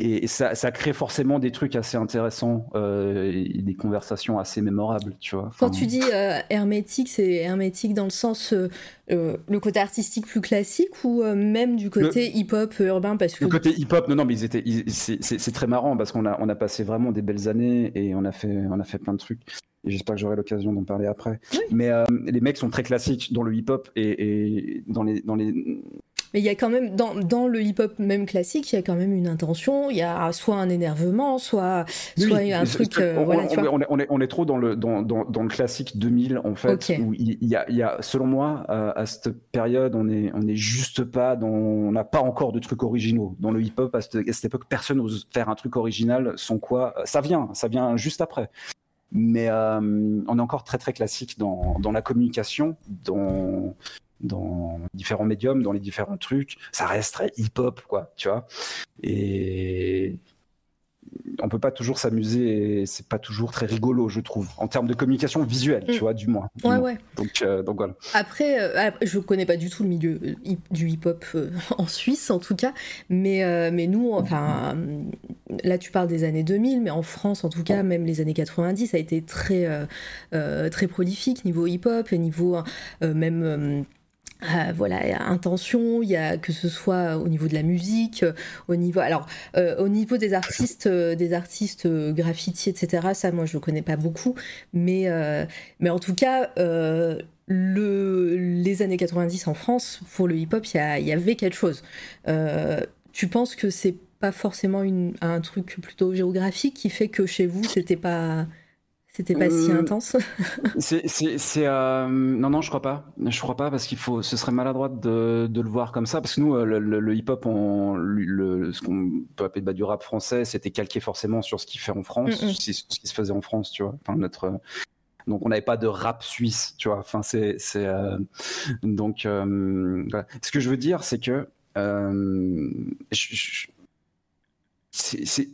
Et ça, ça, crée forcément des trucs assez intéressants, euh, et des conversations assez mémorables, tu vois. Quand tu dis euh, hermétique, c'est hermétique dans le sens euh, le côté artistique plus classique ou même du côté hip-hop urbain? Parce que le côté hip-hop, non, non, mais ils étaient, c'est très marrant parce qu'on a, on a passé vraiment des belles années et on a fait, on a fait plein de trucs. Et j'espère que j'aurai l'occasion d'en parler après. Mais les mecs sont très classiques dans le hip-hop et, et dans les, dans les mais il y a quand même, dans, dans le hip-hop même classique, il y a quand même une intention. Il y a soit un énervement, soit, soit un truc. Euh, on, voilà, on, est, on, est, on, est, trop dans le, dans, dans, dans le classique 2000, en fait, où il y, a, il y a, selon moi, euh, à cette période, on est, on est juste pas dans. On n'a pas encore de trucs originaux. Dans le hip-hop, à, cette, époque, personne n'ose faire un truc original. Sans quoi. Ça vient, ça vient juste après mais euh, on est encore très très classique dans, dans la communication, dans, dans différents médiums, dans les différents trucs. Ça reste très hip-hop, quoi, tu vois. Et on peut pas toujours s'amuser c'est pas toujours très rigolo, je trouve, en termes de communication visuelle, tu mm. vois, du moins. ouais, ouais. Donc, euh, donc voilà. Après, euh, je connais pas du tout le milieu euh, du hip-hop en Suisse, en tout cas, mais, mais nous, enfin, là tu parles des années 2000, mais en France, en tout cas, même les années 90, ça a été très, très prolifique niveau hip-hop, niveau même euh, voilà, intention, il y a que ce soit au niveau de la musique, au niveau, alors euh, au niveau des artistes, euh, des artistes graffiti, etc. Ça, moi, je ne connais pas beaucoup, mais mais en tout cas, le, les années 90 en France pour le hip-hop, il y, avait quelque chose. tu penses que c'est pas forcément une, un truc plutôt géographique qui fait que chez vous, c'était pas c'était pas si euh, intense. c'est, euh, non, non, je crois pas. Je crois pas parce qu'il faut, ce serait maladroit de, de, le voir comme ça parce que nous, euh, le, hip-hop, le, ce qu'on peut appeler bah, du rap français, c'était calqué forcément sur ce qui fait en France, mm, mm. ce qui se faisait en France, tu vois. Enfin, notre, donc on n'avait pas de rap suisse, tu vois. Enfin, c'est, c'est donc ce que je veux dire, c'est que c'est je, je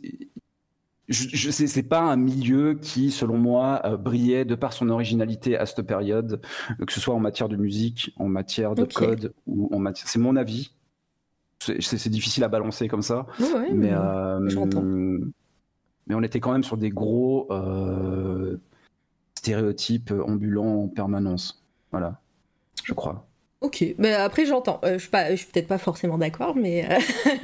c'est pas un milieu qui, selon moi, euh, brillait de par son originalité à cette période, que ce soit en matière de musique, en matière de code ou en matière. C'est mon avis. C'est difficile à balancer comme ça, mais, euh, mais on était quand même sur des gros euh, stéréotypes ambulants en permanence. Voilà, je crois. Ok, mais après j'entends. Euh, je suis je suis peut-être pas forcément d'accord, mais euh,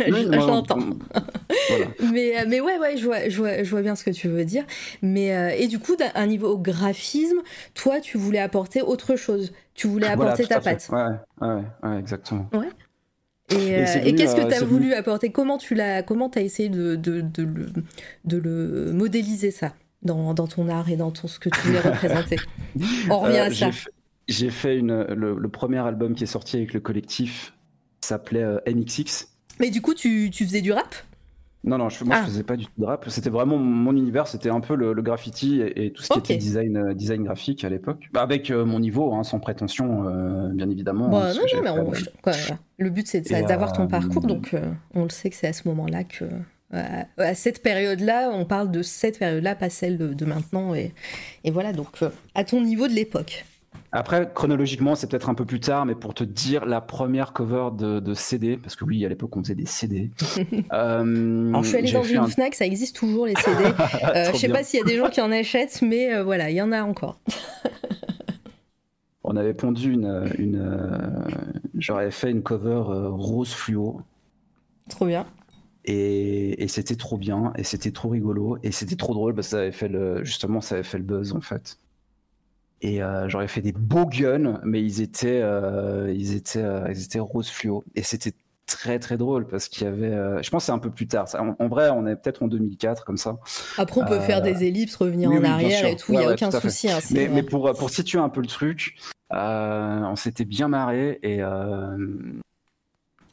mais euh, mais ouais ouais, je vois, je vois, je vois bien ce que tu veux dire. Mais et du coup, d'un niveau graphisme, toi, tu voulais apporter autre chose. Tu voulais apporter ta patte. Ouais, ouais, ouais, exactement. Ouais. Et, qu'est-ce que tu as voulu apporter? Comment tu l'as Comment as essayé de, de, de, le, de le modéliser ça dans, dans, ton art et dans ton, ce que tu voulais représenter? On revient à ça. J'ai fait une, le, premier album qui est sorti avec le collectif s'appelait euh, MXX. Mais du coup, tu, tu faisais du rap? Non, non, je, moi je ah. faisais pas du tout de rap. C'était vraiment mon univers, c'était un peu le, graffiti et, tout ce qui était design, euh, design graphique à l'époque. Bah, avec euh, mon niveau, hein, sans prétention, bien évidemment. Bah, non, non, mais on, quoi, le but c'est d'avoir ton parcours, donc on le sait que c'est à ce moment-là que. à cette période-là, on parle de cette période-là, pas celle de, de maintenant. Et, et, voilà, donc à ton niveau de l'époque. Après, chronologiquement, c'est peut-être un peu plus tard, mais pour te dire la première cover de, CD, parce que oui, à l'époque, on faisait des CD. euh, je suis allée dans une Fnac, ça existe toujours les CD. euh, je sais pas s'il y a des gens qui en achètent, mais euh, voilà, il y en a encore. on avait pondu une. une euh, J'aurais fait une cover rose fluo. Trop bien. Et, c'était trop bien, et c'était trop rigolo, et c'était trop drôle parce que ça avait fait le, justement, ça avait fait le buzz en fait. Et euh, j'aurais fait des beaux guns, mais ils étaient, euh, ils étaient, euh, ils étaient rose fluo. Et c'était très très drôle parce qu'il y avait. je pense que c'est un peu plus tard. En, vrai, on est peut-être en 2004 comme ça. Après, on peut faire des ellipses, revenir en arrière et tout. Il n'y a aucun souci. Hein, mais, mais, pour pour situer un peu le truc, on s'était bien marré et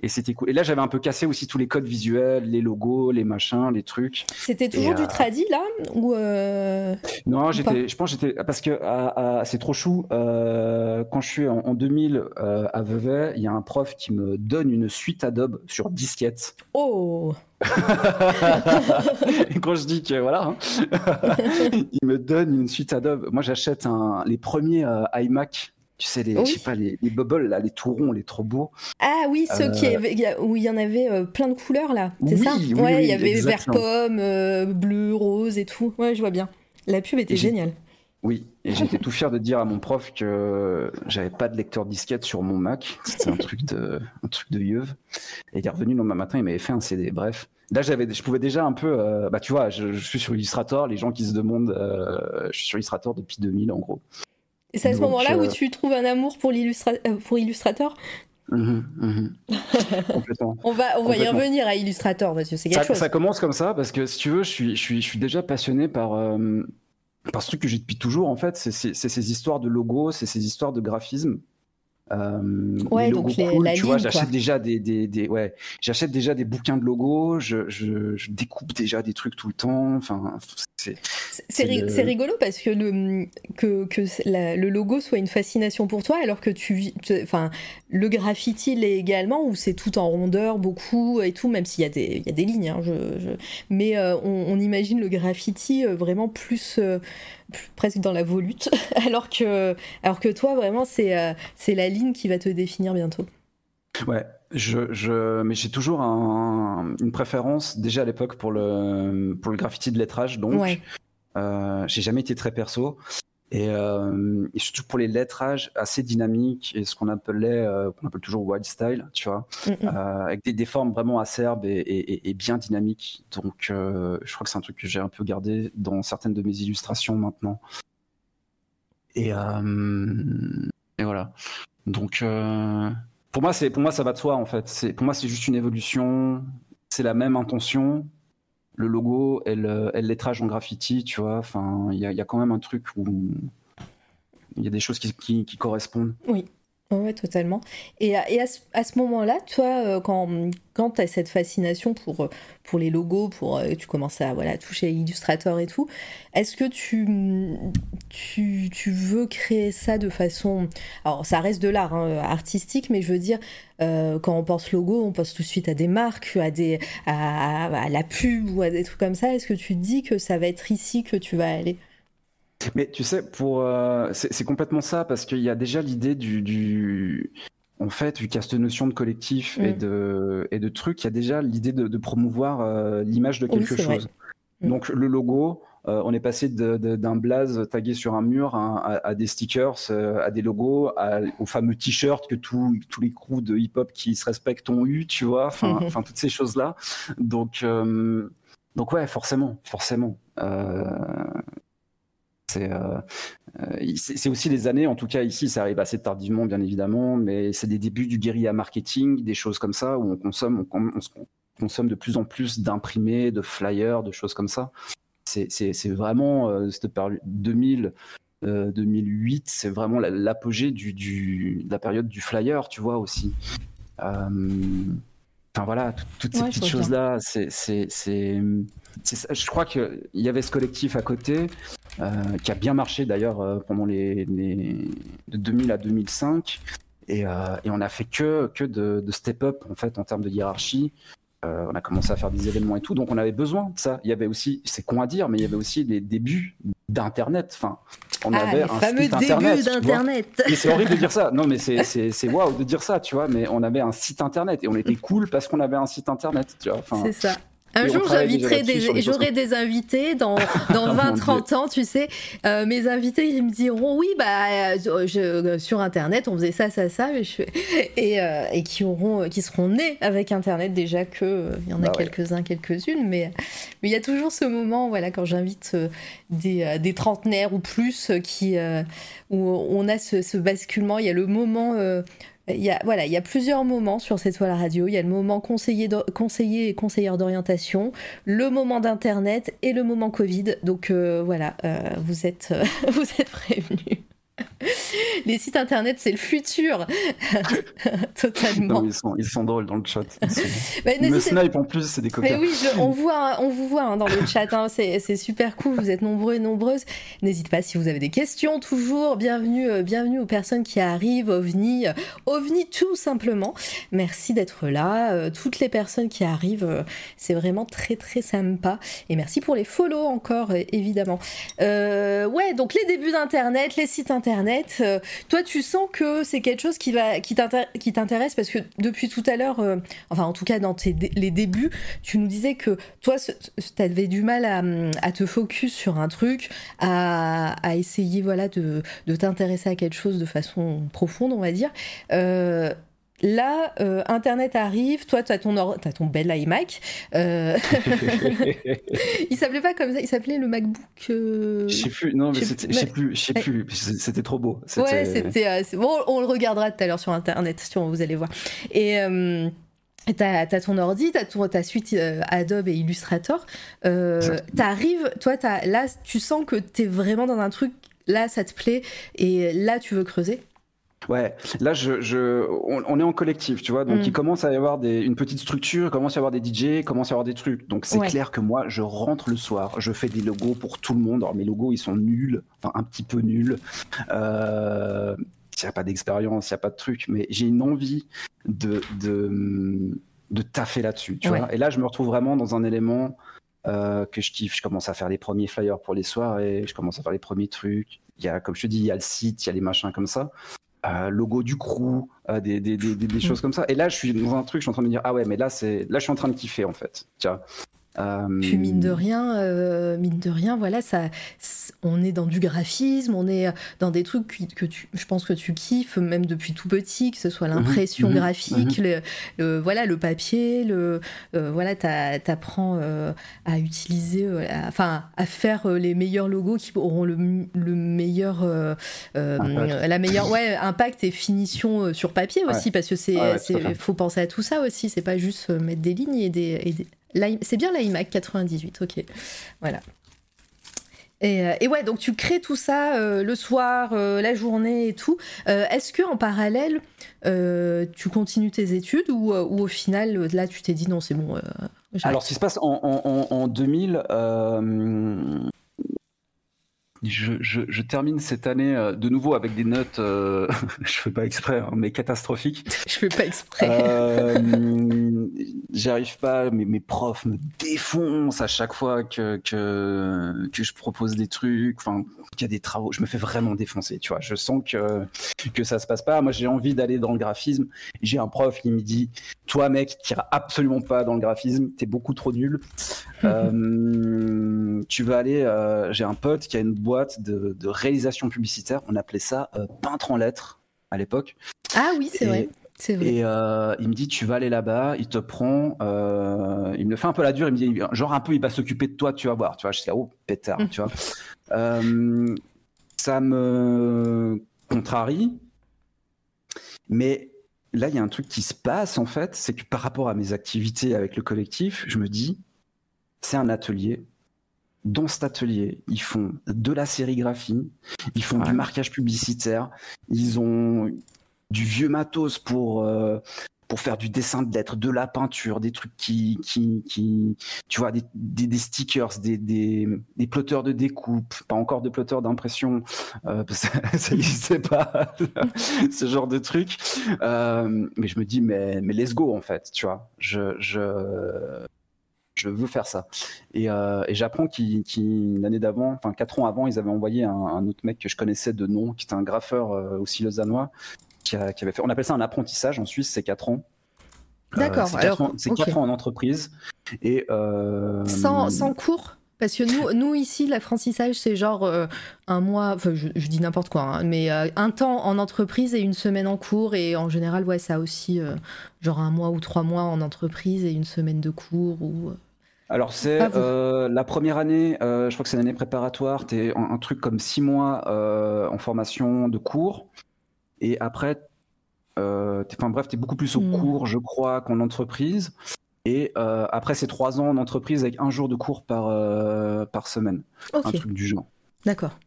et c'était cool. Et là, j'avais un peu cassé aussi tous les codes visuels, les logos, les machins, les trucs. C'était toujours du euh, tradi là ou euh, Non, j'étais, je pense j'étais parce que c'est trop chou. Euh, quand je suis en, 2000 à Vevey, il y a un prof qui me donne une suite Adobe sur disquette. Oh. et quand je dis que voilà, hein, il me donne une suite Adobe. Moi, j'achète les premiers iMac Tu sais, les, Oui. je sais pas, les, les bubbles, là, les tout ronds, les trop beaux. Ah oui, ceux qui Euh, avaient- où il y en avait euh, plein de couleurs là, c'est Oui, ça oui, Ouais, oui, il y avait vert pomme, euh, bleu, rose et tout. Ouais, je vois bien. La pub était Et géniale. Oui, et j'étais tout fier de dire à mon prof que j'avais pas de lecteur disquette sur mon Mac. C'était un truc de, un truc de yeuve. Et il est revenu le lendemain matin, il m'avait fait un CD. Bref. Là, j'avais, je pouvais déjà un peu, euh, bah, tu vois, je, je suis sur Illustrator. Les gens qui se demandent, euh, je suis sur Illustrator depuis 2000, en gros. Et c'est à ce moment-là où euh, tu trouves un amour pour, l'illustra- euh, pour Illustrator Mhm, mhm. Complètement. On va, on va y revenir à Illustrator parce que c'est quelque Ça, chose. ça commence comme ça parce que si tu veux, je suis, je suis, je suis déjà passionné par, euh, par ce truc que j'ai depuis toujours en fait. C'est c'est- c'est ces histoires de logos, c'est ces histoires de graphisme. Euh, Ouais, les donc les- cool, la tu vois, quoi. j'achète déjà des, des, des- ouais, j'achète déjà des bouquins de logos, je, je, je découpe déjà des trucs tout le temps. Enfin, c'est ri- le- rigolo parce que le, que, que c'est la- le logo soit une fascination pour toi alors que tu enfin le graffiti l'est également où c'est tout en rondeur beaucoup et tout même s'il y a des il y a des lignes hein, je, je- mais euh, on, on imagine le graffiti euh, vraiment plus, euh, plus- presque dans la volute alors que alors que toi vraiment c'est euh, c'est la ligne qui va te définir bientôt. Ouais, je, je, mais j'ai toujours un- une préférence déjà à l'époque pour le, pour le graffiti de lettrage, donc Ouais. euh, j'ai jamais été très perso. Et, euh, et surtout pour les lettrages assez dynamiques et ce qu'on appelait, euh, qu'on appelle toujours wild style, tu vois, Mm, euh, avec des, des formes vraiment acerbes et, et- et- et bien dynamiques. Donc, euh, je crois que c'est un truc que j'ai un peu gardé dans certaines de mes illustrations maintenant. Et, euh, et voilà. Donc, euh, pour moi, c'est pour moi ça va de soi en fait. C'est pour moi c'est juste une évolution. C'est la même intention. Le logo et et le lettrage en graffiti, tu vois. Enfin, il y y a quand même un truc où il y a des choses qui, qui- qui correspondent. Ouais, ouais, totalement. Et, à- à ce, moment-là, toi, euh, quand, quand tu as cette fascination pour, euh, pour les logos, pour, euh, tu commences à voilà, toucher Illustrator et tout, est-ce que tu, tu, tu veux créer ça de façon... Alors, ça reste de l'art hein, artistique, mais je veux dire, quand on pense logo, on pense tout de suite à des marques, à, des, à, à la pub ou à des trucs comme ça. Est-ce que tu dis que ça va être ici que tu vas aller? Mais tu sais, pour euh, c'est complètement ça parce qu'il y a déjà l'idée du, du en fait, vu qu'il y a cette notion de collectif et Mm. de et de trucs, il y a déjà l'idée de, de promouvoir euh, l'image de quelque chose. Mm. Donc le logo, euh, on est passé d'un blaze tagué sur un mur à, à- à des stickers, euh, à des logos, à- au fameux t-shirt que tous tous les crews de hip-hop qui se respectent ont eu, tu vois, enfin, Mhm. enfin toutes ces choses-là. Donc euh, donc ouais, forcément, forcément. Euh, c'est euh, c'est aussi les années, en tout cas ici, ça arrive assez tardivement, bien évidemment, mais c'est des débuts du guérilla marketing, des choses comme ça, où on consomme, on, on se- on consomme de plus en plus d'imprimés, de flyers, de choses comme ça. C'est vraiment euh, cette période 2000, euh, 2008, c'est vraiment la- l'apogée du, du- de la période du flyer, tu vois aussi. Euh, Enfin voilà, tout- toutes ces Ouais, petites choses-là, c'est ça. Je crois qu'il y avait ce collectif à côté euh, qui a bien marché d'ailleurs euh, pendant les, les- de 2000 à 2005 et, euh, et on a fait que, que de, de step up en fait en termes de hiérarchie. Euh, on a commencé à faire des événements et tout, donc on avait besoin de ça. Il y avait aussi, c'est con à dire, mais il y avait aussi les débuts d'Internet. Enfin, on Ah, avait les un fameux site Internet. d'Internet Et c'est horrible de dire ça. Non, mais c'est waouh de dire ça, tu vois. Mais on avait un site internet et on était cool parce qu'on avait un site internet, tu vois. Enfin, C'est ça. Un Et jour, j'inviterai des, j'aurai des invités dans, dans Oh, 20, mon 30 ans, tu sais. Euh, mes invités, ils me diront, oui, bah, euh, je, sur Internet, on faisait ça, ça, ça, mais je et, euh, et qui auront, qui seront nés avec Internet déjà que, euh, il y en a Bah ouais. quelques-uns, quelques-unes, mais, mais il y a toujours ce moment, voilà, quand j'invite euh, des, euh, des trentenaires ou plus euh, qui, euh, où on a ce, ce basculement, il y a le moment, euh, il y a, voilà, il y a plusieurs moments sur cette toile radio. Il y a le moment conseiller, et conseillère d'orientation, le moment d'internet et le moment Covid. Donc euh, voilà, euh, euh, vous êtes prévenus. Les sites internet, c'est le futur, totalement. non, ils sont, ils sont drôles dans le chat. Sont- Bah, ils me snipe en plus, c'est des copains. oui, je- on, voit, on vous voit hein, dans le chat, hein, c'est super cool, vous êtes nombreux et nombreuses. N'hésitez pas si vous avez des questions, toujours. Bienvenue, euh, bienvenue aux personnes qui arrivent, OVNI, euh, OVNI tout simplement. Merci d'être là. euh, toutes les personnes qui arrivent, c'est vraiment très très sympa. Et merci pour les follow encore, évidemment. Ouais, donc les débuts d'Internet, les sites Internet. Euh, Toi, tu sens que c'est quelque chose qui va, qui t'intéresse parce que depuis tout à l'heure, euh, enfin en tout cas dans tes, les débuts, tu nous disais que toi, tu avais du mal à, te focus sur un truc, à, essayer voilà de, de t'intéresser à quelque chose de façon profonde, on va dire. Euh, Là, euh, Internet arrive, toi, tu as ton, as ton bel iMac. Euh... il s'appelait pas comme ça, il s'appelait le MacBook. Euh... Je sais plus, non, mais je sais plus, je sais plus, c'était trop beau. Ouais, c'était. Euh, bon, on le regardera tout à l'heure sur Internet, si vous allez voir. Et. Euh, T'as as ton ordi, t'as ta suite Adobe et Illustrator. T'arrives, toi, as, là, tu sens que t'es vraiment dans un truc, là, ça te plaît, et là, tu veux creuser? Ouais, là, je, je, on, est en collectif, tu vois. Donc, mm. il commence à y avoir des, une petite structure, il commence à y avoir des DJ, il commence à y avoir des trucs. Donc, c'est clair que moi, je rentre le soir, je fais des logos pour tout le monde. Alors, mes logos, ils sont nuls, enfin, un petit peu nuls. Euh, il n'y a pas d'expérience, il n'y a pas de truc, mais j'ai une envie de, de, de taffer là-dessus, tu vois. Et là, je me retrouve vraiment dans un élément euh, que je kiffe. Je commence à faire les premiers flyers pour les soirées, je commence à faire les premiers trucs. Il y a, comme je te dis, il y a le site, il y a les machins comme ça. Euh, logo du crew, euh, des, des, des, des, choses comme ça. Et là, je suis dans un truc, je suis en train de me dire, ah ouais, mais là, c'est là, je suis en train de kiffer en fait. Tiens, Puis mine de rien, euh, mine de rien, voilà, ça, on est dans du graphisme, on est dans des trucs que, tu, je pense que tu kiffes même depuis tout petit, que ce soit mhm, l'impression mhm, graphique, mhm. Le, voilà, le papier, le, euh, voilà, t'apprends à utiliser, enfin, à faire les meilleurs logos qui auront le, meilleur, la meilleure, ouais, impact et finition sur papier aussi, parce que c'est, faut penser à tout ça aussi, c'est pas juste mettre des lignes et des, et des c'est bien l'iMac 98, ok. Voilà. Euh, et, ouais, donc tu crées tout ça euh, le soir, euh, la journée et tout. Est-ce que en parallèle, tu continues tes études ou, au final, là, tu t'es dit non, c'est bon. Alors, ce qui se passe en, en 2000, je, termine cette année euh, de nouveau avec des notes, euh, je fais pas exprès, hein, mais catastrophiques. Je fais pas exprès. Euh, j'arrive pas, mais mes profs me défoncent à chaque fois que, que, que je propose des trucs, enfin, qu'il y a des travaux. Je me fais vraiment défoncer, tu vois. Je sens que, que ça se passe pas. Moi, j'ai envie d'aller dans le graphisme. J'ai un prof qui me dit Toi, mec, tu iras absolument pas dans le graphisme, t'es beaucoup trop nul. tu vas aller. j'ai un pote qui a une boîte de, réalisation publicitaire. On appelait ça euh, peintre en lettres à l'époque. Ah oui, c'est vrai. Et euh, il me dit, tu vas aller là-bas, il te prend, euh, il me fait un peu la dure, il me dit, genre un peu, il va s'occuper de toi, tu vas voir, tu vois. Je dis, oh, pétard, hum. tu vois. ça me contrarie, mais là, il y a un truc qui se passe, en fait, c'est que par rapport à mes activités avec le collectif, je me dis, c'est un atelier, dans cet atelier, ils font de la sérigraphie, ils font du marquage publicitaire, ils ont du vieux matos pour euh, pour faire du dessin de lettres, de la peinture, des trucs qui qui qui tu vois des, des, stickers, des, des, des plotteurs de découpe, pas encore de plotteurs d'impression, euh, ça n'existait pas ce genre de trucs. Euh, mais je me dis mais mais let's go en fait, tu vois. Je je je veux faire ça. Et, euh, j'apprends qu'il, l'année d'avant, enfin quatre ans avant, ils avaient envoyé un, autre mec que je connaissais de nom, qui était un graffeur euh, aussi lausannois, qui, qui, avait fait, on appelle ça un apprentissage en Suisse, c'est quatre ans. Euh, D'accord. c'est quatre, ans, en entreprise. Et, sans, sans cours parce que nous, nous ici, l'apprentissage, c'est genre un mois, enfin, je, dis n'importe quoi, hein, mais un temps en entreprise et une semaine en cours. Et en général, ouais, ça aussi, genre un mois ou trois mois en entreprise et une semaine de cours. Ou, alors c'est euh, la première année, euh, je crois que c'est l'année préparatoire, tu es un, truc comme six mois euh, en formation de cours, et après, enfin bref, tu es beaucoup plus au hmm. cours, je crois, qu'en entreprise, et après c'est trois ans en entreprise avec un jour de cours par, par semaine, un truc du genre. D'accord.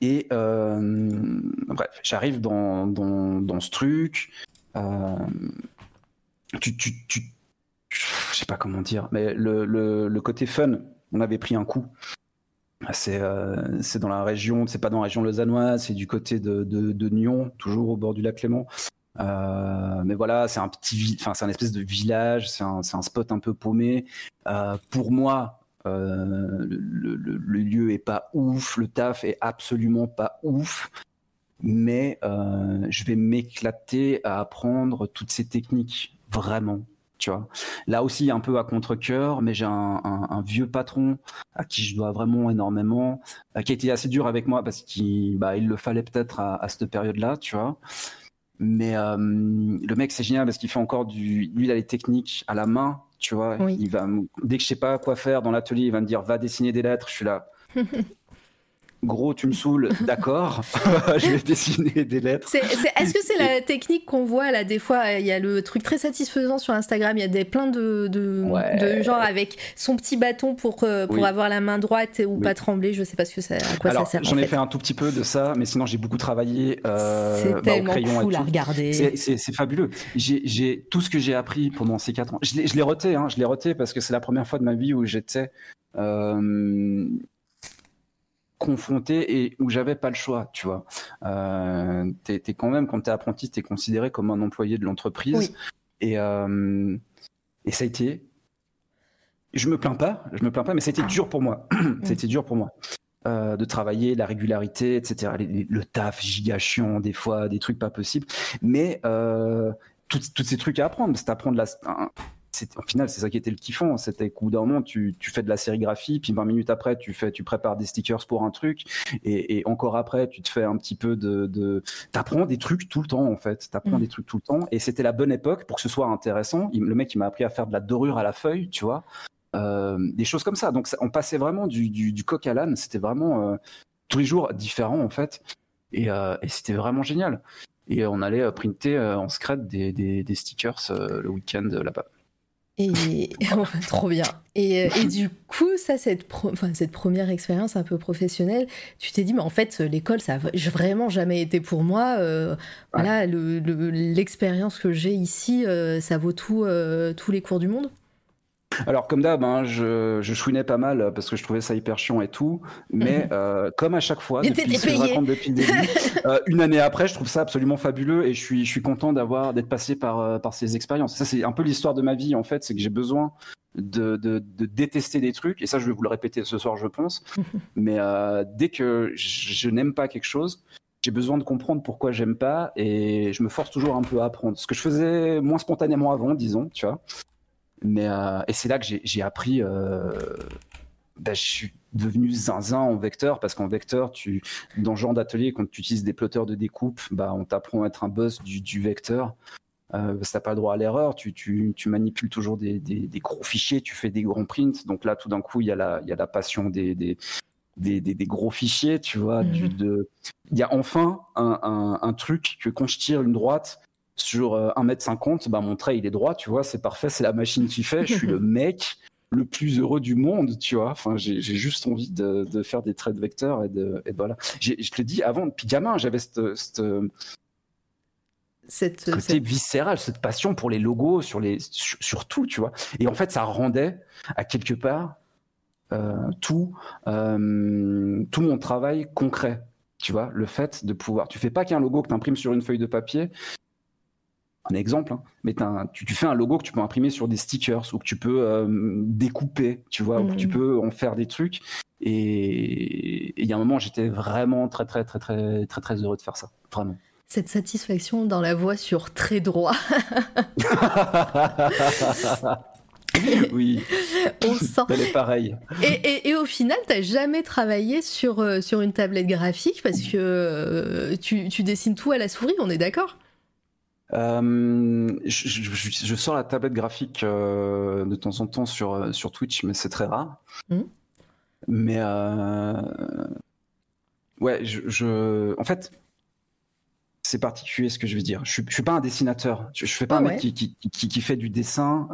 Et bref, j'arrive dans, dans, dans, ce truc, tu, tu, tu je sais pas comment dire, mais le, côté fun, on avait pris un coup. C'est euh, c'est dans la région, c'est pas dans la région lausannoise, c'est du côté de, de, Nyon, toujours au bord du lac Clément. Euh, mais voilà, c'est un petit, enfin c'est un espèce de village, c'est un, spot un peu paumé. Euh, pour moi, le, le, lieu est pas ouf, le taf est absolument pas ouf. mais euh, je vais m'éclater à apprendre toutes ces techniques vraiment. Tu vois. Là aussi, un peu à contre-coeur, mais j'ai un, vieux patron à qui je dois vraiment énormément, euh, qui a été assez dur avec moi parce qu'il bah, il le fallait peut-être à, à, cette période-là, tu vois. Mais euh, le mec, c'est génial parce qu'il fait encore du. Lui, il a les techniques à la main, tu vois. Il va, dès que je sais pas quoi faire dans l'atelier, il va me dire va dessiner des lettres. Je suis là. Gros, tu me saoules, d'accord. je vais dessiner des lettres. Est-ce que c'est la technique qu'on voit là des fois Il y a le truc très satisfaisant sur Instagram. Il y a des plein de, de, gens avec son petit bâton pour euh, pour avoir la main droite ou pas trembler. Je sais pas ce que ça, à quoi ça sert. J'en ai fait. un tout petit peu de ça, mais sinon j'ai beaucoup travaillé. Euh, c'est bah, tellement cool à regarder. C'est fabuleux. J'ai tout ce que j'ai appris pendant ces quatre ans. Je l'ai reté, hein, je l'ai reté parce que c'est la première fois de ma vie où j'étais. Euh, confronté et où j'avais pas le choix, tu vois. Euh, t'es, quand même, quand t'es apprenti, t'es considéré comme un employé de l'entreprise. Et, euh, et ça a été. Je me plains pas, je me plains pas, mais ça a été dur pour moi. ça a été dur pour moi. Euh, de travailler, la régularité, etc. le taf giga chiant, des fois, des trucs pas possibles. Mais euh, tous ces trucs à apprendre, c'est apprendre la, au final, c'est ça qui était le kiffant. C'était qu'au bout d'un moment, tu, fais de la sérigraphie, puis 20 minutes après, tu fais, tu prépares des stickers pour un truc, et, encore après, tu te fais un petit peu de, de... t'apprends des trucs tout le temps en fait. T'apprends mm. des trucs tout le temps, et c'était la bonne époque pour que ce soit intéressant. le mec, il m'a appris à faire de la dorure à la feuille, tu vois, euh, des choses comme ça. Donc, on passait vraiment du, coq à l'âne. C'était vraiment euh, tous les jours différent en fait, et, euh, et c'était vraiment génial. Et on allait printer en des, des, des stickers le week-end là-bas. Et trop bien. Et, euh, et, du coup, ça, cette, enfin, cette première expérience un peu professionnelle, tu t'es dit, mais en fait, l'école, ça n'a vraiment jamais été pour moi. Euh, voilà, l'expérience que j'ai ici, euh, ça vaut tout, tous les cours du monde? Alors comme d'hab, hein, je, je chouinais pas mal parce que je trouvais ça hyper chiant et tout, mais euh, comme à chaque fois, depuis ce que je raconte depuis le début, euh, une année après, je trouve ça absolument fabuleux et je suis, je suis content d'avoir d'être passé par, euh, par ces expériences. Ça c'est un peu l'histoire de ma vie en fait, c'est que j'ai besoin de, de, de, détester des trucs et ça je vais vous le répéter ce soir je pense, mais dès que je, je n'aime pas quelque chose, j'ai besoin de comprendre pourquoi j'aime pas et je me force toujours un peu à apprendre. Ce que je faisais moins spontanément avant, disons, tu vois. Mais, euh, et c'est là que j'ai appris. Euh, bah, je suis devenu zinzin en vecteur parce qu'en vecteur, tu, dans ce genre d'atelier, quand tu utilises des plotteurs de découpe, bah, on t'apprend à être un boss du, du vecteur. Euh, parce que t'as pas le droit à l'erreur, tu, tu, tu, manipules toujours des, des, des, gros fichiers, tu fais des grands prints. Donc là, tout d'un coup, il y, a la, y a la passion des, des, des, des, gros fichiers, tu vois. Il mhm. de... y a enfin un, un, un, truc que quand je tire une droite, sur 1m50, euh, bah, mon trait il est droit, tu vois, c'est parfait, c'est la machine qui fait, je suis le mec le plus heureux du monde, tu vois. Enfin, j'ai juste envie de, de, faire des traits de vecteurs et de, et voilà. Je te le dis, avant, depuis gamin, j'avais cette, cette, cette côté viscéral, cette passion pour les logos, sur, les, sur, tout, tu vois. Et en fait, ça rendait à quelque part euh, tout, euh, tout mon travail concret. Tu vois, le fait de pouvoir. Tu fais pas qu'un logo que tu imprimes sur une feuille de papier, un exemple, hein, mais tu, fais un logo que tu peux imprimer sur des stickers ou que tu peux euh, découper, tu vois, ou que tu mm. peux en faire des trucs. Et il y a un moment, j'étais vraiment très, très, très, très, très, très heureux de faire ça, vraiment. Cette satisfaction dans la voix sur très droit. oui, on sent. Elle est pareille. Et, au final, tu n'as jamais travaillé sur, euh, sur une tablette graphique parce que euh, tu, tu dessines tout à la souris, on est d'accord? Euh, je, je, je, sors la tablette graphique euh, de temps en temps sur, euh, sur Twitch, mais c'est très rare. Mmh. Mais euh, ouais, je, je, en fait, c'est particulier ce que je veux dire. Je suis, je suis pas un dessinateur. Je, je fais pas ah un mec qui, qui, qui, qui, fait du dessin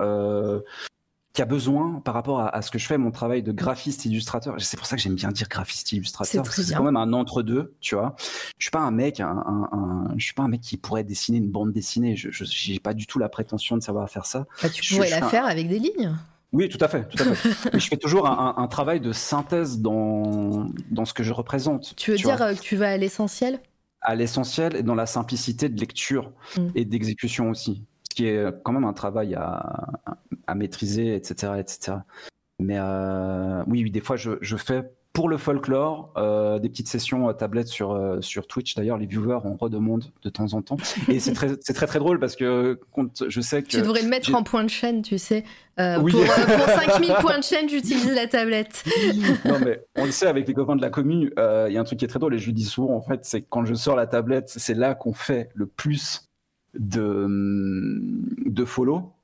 qui a besoin par rapport à, ce que je fais, mon travail de graphiste illustrateur. C'est pour ça que j'aime bien dire graphiste illustrateur. C'est quand même un entre deux, tu vois. Je suis pas un mec, un, un, je suis pas un mec qui pourrait dessiner une bande dessinée. Je, j'ai pas du tout la prétention de savoir faire ça. Bah, tu pourrais la faire avec des lignes. Oui, tout à fait, tout à fait. Mais je fais toujours un, un, travail de synthèse dans dans ce que je représente. Tu veux dire euh, que tu vas à l'essentiel? À l'essentiel et dans la simplicité de lecture mm. et d'exécution aussi qui est quand même un travail à, à maîtriser, etc., etc. Mais euh, oui, oui, des fois, je, je, fais pour le folklore, euh, des petites sessions à tablette sur, euh, sur Twitch. D'ailleurs, les viewers en redemandent de temps en temps. Et c'est très, c'est très très drôle parce que quand je sais que. Tu devrais le mettre en point de chaîne, tu sais. Euh, pour, pour 5000 points de chaîne, j'utilise la tablette. non, mais on le sait avec les copains de la commune, il y a un truc qui est très drôle et je le dis souvent en fait, c'est que quand je sors la tablette, c'est là qu'on fait le plus de, de follow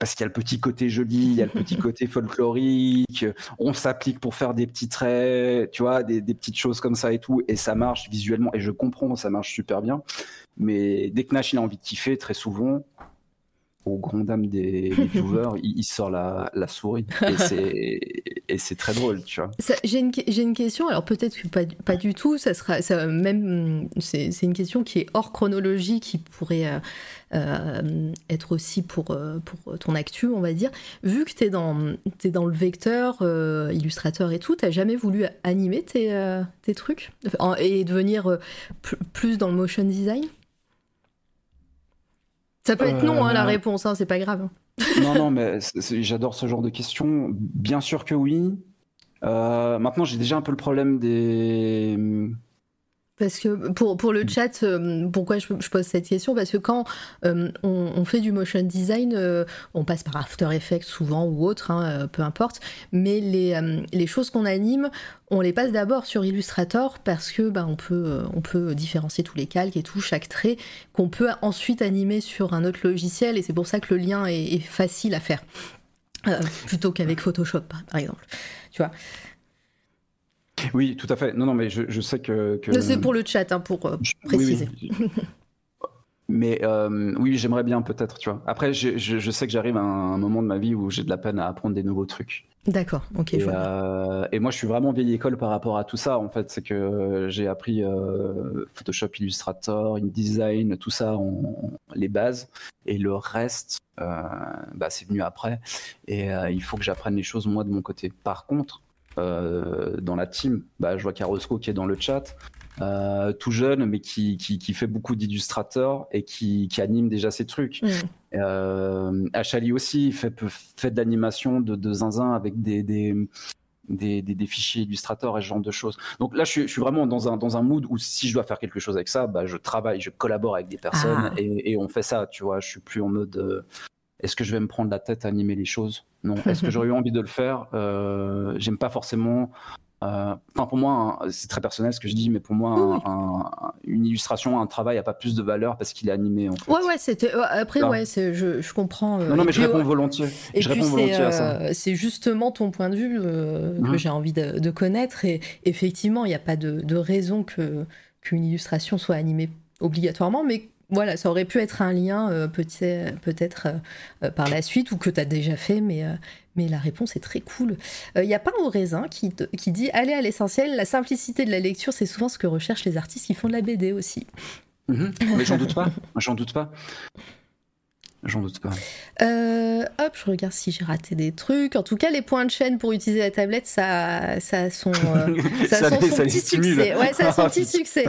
parce qu'il y a le petit côté joli, il y a le petit côté folklorique, on s'applique pour faire des petits traits, tu vois, des, petites choses comme ça et tout, et ça marche visuellement, et je comprends, ça marche super bien. Mais dès que Nash il a envie de kiffer, très souvent, au grand dam des, viewers, il, sort la, souris. Et c'est très drôle, tu vois. J'ai une, une, question, alors peut-être que pas, pas, du tout, ça sera ça, même c'est une question qui est hors chronologie, qui pourrait euh, euh, être aussi pour, euh, pour ton actu, on va dire. Vu que tu es, dans, es dans le vecteur, illustrateur et tout, tu jamais voulu animer tes, tes trucs? Et devenir plus dans le motion design? Ça peut être non, hein, la euh, réponse, hein, c'est pas grave. non, non, mais j'adore ce genre de questions. Bien sûr que oui. Euh, maintenant, j'ai déjà un peu le problème des parce que pour, pour le chat, euh, pourquoi je, pose cette question? Parce que quand euh, on, fait du motion design, euh, on passe par After Effects souvent ou autre, hein, peu importe, mais les, les choses qu'on anime, on les passe d'abord sur Illustrator parce que bah, on, peut, on peut différencier tous les calques et tout, chaque trait, qu'on peut ensuite animer sur un autre logiciel, et c'est pour ça que le lien est, est facile à faire, plutôt qu'avec Photoshop, par exemple. Tu vois? Oui, tout à fait. Non, non, mais je, sais que. C'est pour le chat, hein, pour euh, préciser. mais euh, oui, j'aimerais bien peut-être, tu vois. Après, je, sais que j'arrive à un, moment de ma vie où j'ai de la peine à apprendre des nouveaux trucs. D'accord, ok. Et, euh, et, moi, je suis vraiment vieille école par rapport à tout ça. En fait, c'est que j'ai appris Photoshop, Illustrator, InDesign, tout ça, en, les bases, et le reste, bah, c'est venu après. Et il faut que j'apprenne les choses moi de mon côté. Par contre, dans la team. Bah, je vois Carosco qui est dans le chat, euh, tout jeune, mais qui, qui, fait beaucoup d'illustrateurs et qui, qui, anime déjà ses trucs. Mm. Euh, Achali aussi fait, fait de l'animation de, de, zinzin avec des, des, des, des, fichiers illustrateurs et ce genre de choses. Donc là, je suis, je suis, vraiment dans un, dans un mood où si je dois faire quelque chose avec ça, bah, je travaille, je collabore avec des personnes ah. et, et, on fait ça, tu vois. Je suis plus en mode est-ce que je vais me prendre la tête à animer les choses? Non. Est-ce que j'aurais eu envie de le faire? Euh, J'aime pas forcément. Euh, enfin, pour moi, c'est très personnel ce que je dis, mais pour moi, une illustration, un travail n'a pas plus de valeur parce qu'il est animé. En fait. Ouais, ouais, c'était. Après, ouais, je, je, comprends. Euh, non, non, mais je réponds volontiers. Et je réponds volontiers à ça. C'est justement ton point de vue que mhm. j'ai envie de, connaître. Et effectivement, il n'y a pas de, de raison que qu'une illustration soit animée obligatoirement, mais voilà, ça aurait pu être un lien euh, peut-être euh, euh, par la suite ou que tu as déjà fait, mais, mais la réponse est très cool. Il y a pas au raisin qui, qui dit Allez à l'essentiel, la simplicité de la lecture, c'est souvent ce que recherchent les artistes qui font de la BD aussi. Mhm. mais j'en doute pas, j'en doute pas. J'en doute pas. Euh, hop, je regarde si j'ai raté des trucs. En tout cas, les points de chaîne pour utiliser la tablette, ça, ça a son, euh, ça, son, petit succès. Ouais, ça a son petit succès.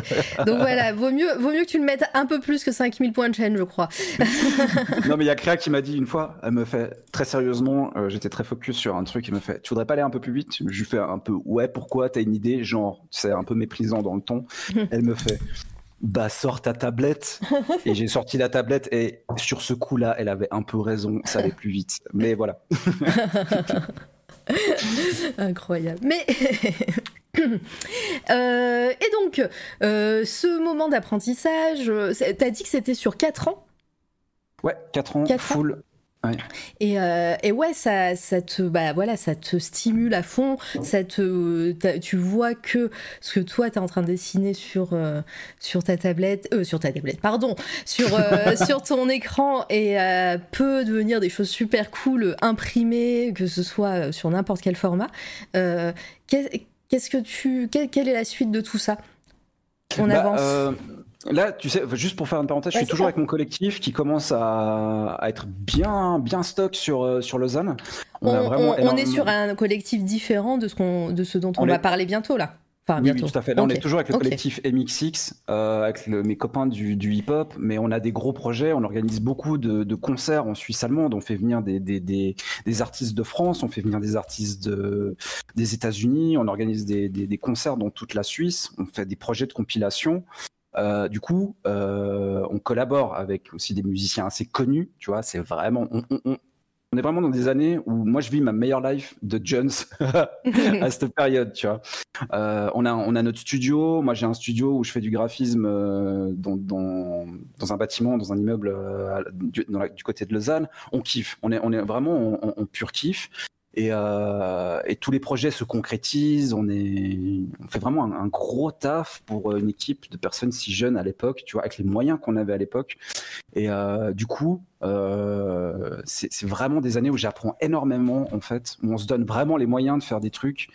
Donc voilà, vaut mieux, vaut mieux que tu le mettes un peu plus que 5000 points de chaîne, je crois. non, mais il y a Créa qui m'a dit une fois, elle me fait très sérieusement, euh, j'étais très focus sur un truc, il me fait, tu voudrais pas aller un peu plus vite? Je lui fais un peu, ouais, pourquoi? T'as une idée? Genre, c'est un peu méprisant dans le ton. elle me fait, bah sors ta tablette. et j'ai sorti la tablette et sur ce coup-là, elle avait un peu raison, ça allait plus vite. Mais voilà. Incroyable. Mais euh, et donc, euh, ce moment d'apprentissage, euh, t'as dit que c'était sur 4 ans? Ouais, 4 ans, full. Et, euh, et, ouais, ça, ça, te, bah, voilà, ça te stimule à fond. Ça te, tu vois que ce que toi, tu es en train de dessiner sur, euh, sur ta tablette, euh, sur ta tablette, pardon, sur, sur ton écran et peut devenir des choses super cool, imprimées, que ce soit sur n'importe quel format. Qu'est-ce que tu, quelle, est la suite de tout ça? On bah, avance. Là, tu sais, juste pour faire une parenthèse, je suis toujours avec mon collectif qui commence à, être bien, bien stock sur, euh, sur Lausanne. On, est sur un collectif différent de ce, qu'on, de ce dont on, va parler bientôt là. Enfin, oui, bientôt. oui, tout à fait. Là, on est toujours avec le collectif MXX, euh, avec le- mes copains du, du hip-hop, mais on a des gros projets. On organise beaucoup de, de concerts en Suisse allemande. On fait venir des, des, des, des artistes de France, on fait venir des artistes de, des États-Unis. On organise des concerts dans toute la Suisse. On fait des projets de compilation. Euh, du coup, euh, on collabore avec aussi des musiciens assez connus. Tu vois, c'est vraiment. On, on- on- on est vraiment dans des années où moi je vis ma meilleure life de Jones à cette période, tu vois. Euh, on, a, on a notre studio. Moi, j'ai un studio où je fais du graphisme dans, dans, dans un bâtiment, dans un immeuble du, dans la- du côté de Lausanne. On kiffe. On est, on est vraiment en, en- en pur kiff. Et, euh, et tous les projets se concrétisent. On, fait vraiment un, gros taf pour une équipe de personnes si jeunes à l'époque, tu vois, avec les moyens qu'on avait à l'époque. Et euh, du coup, euh, c'est vraiment des années où j'apprends énormément, en fait, où on se donne vraiment les moyens de faire des trucs.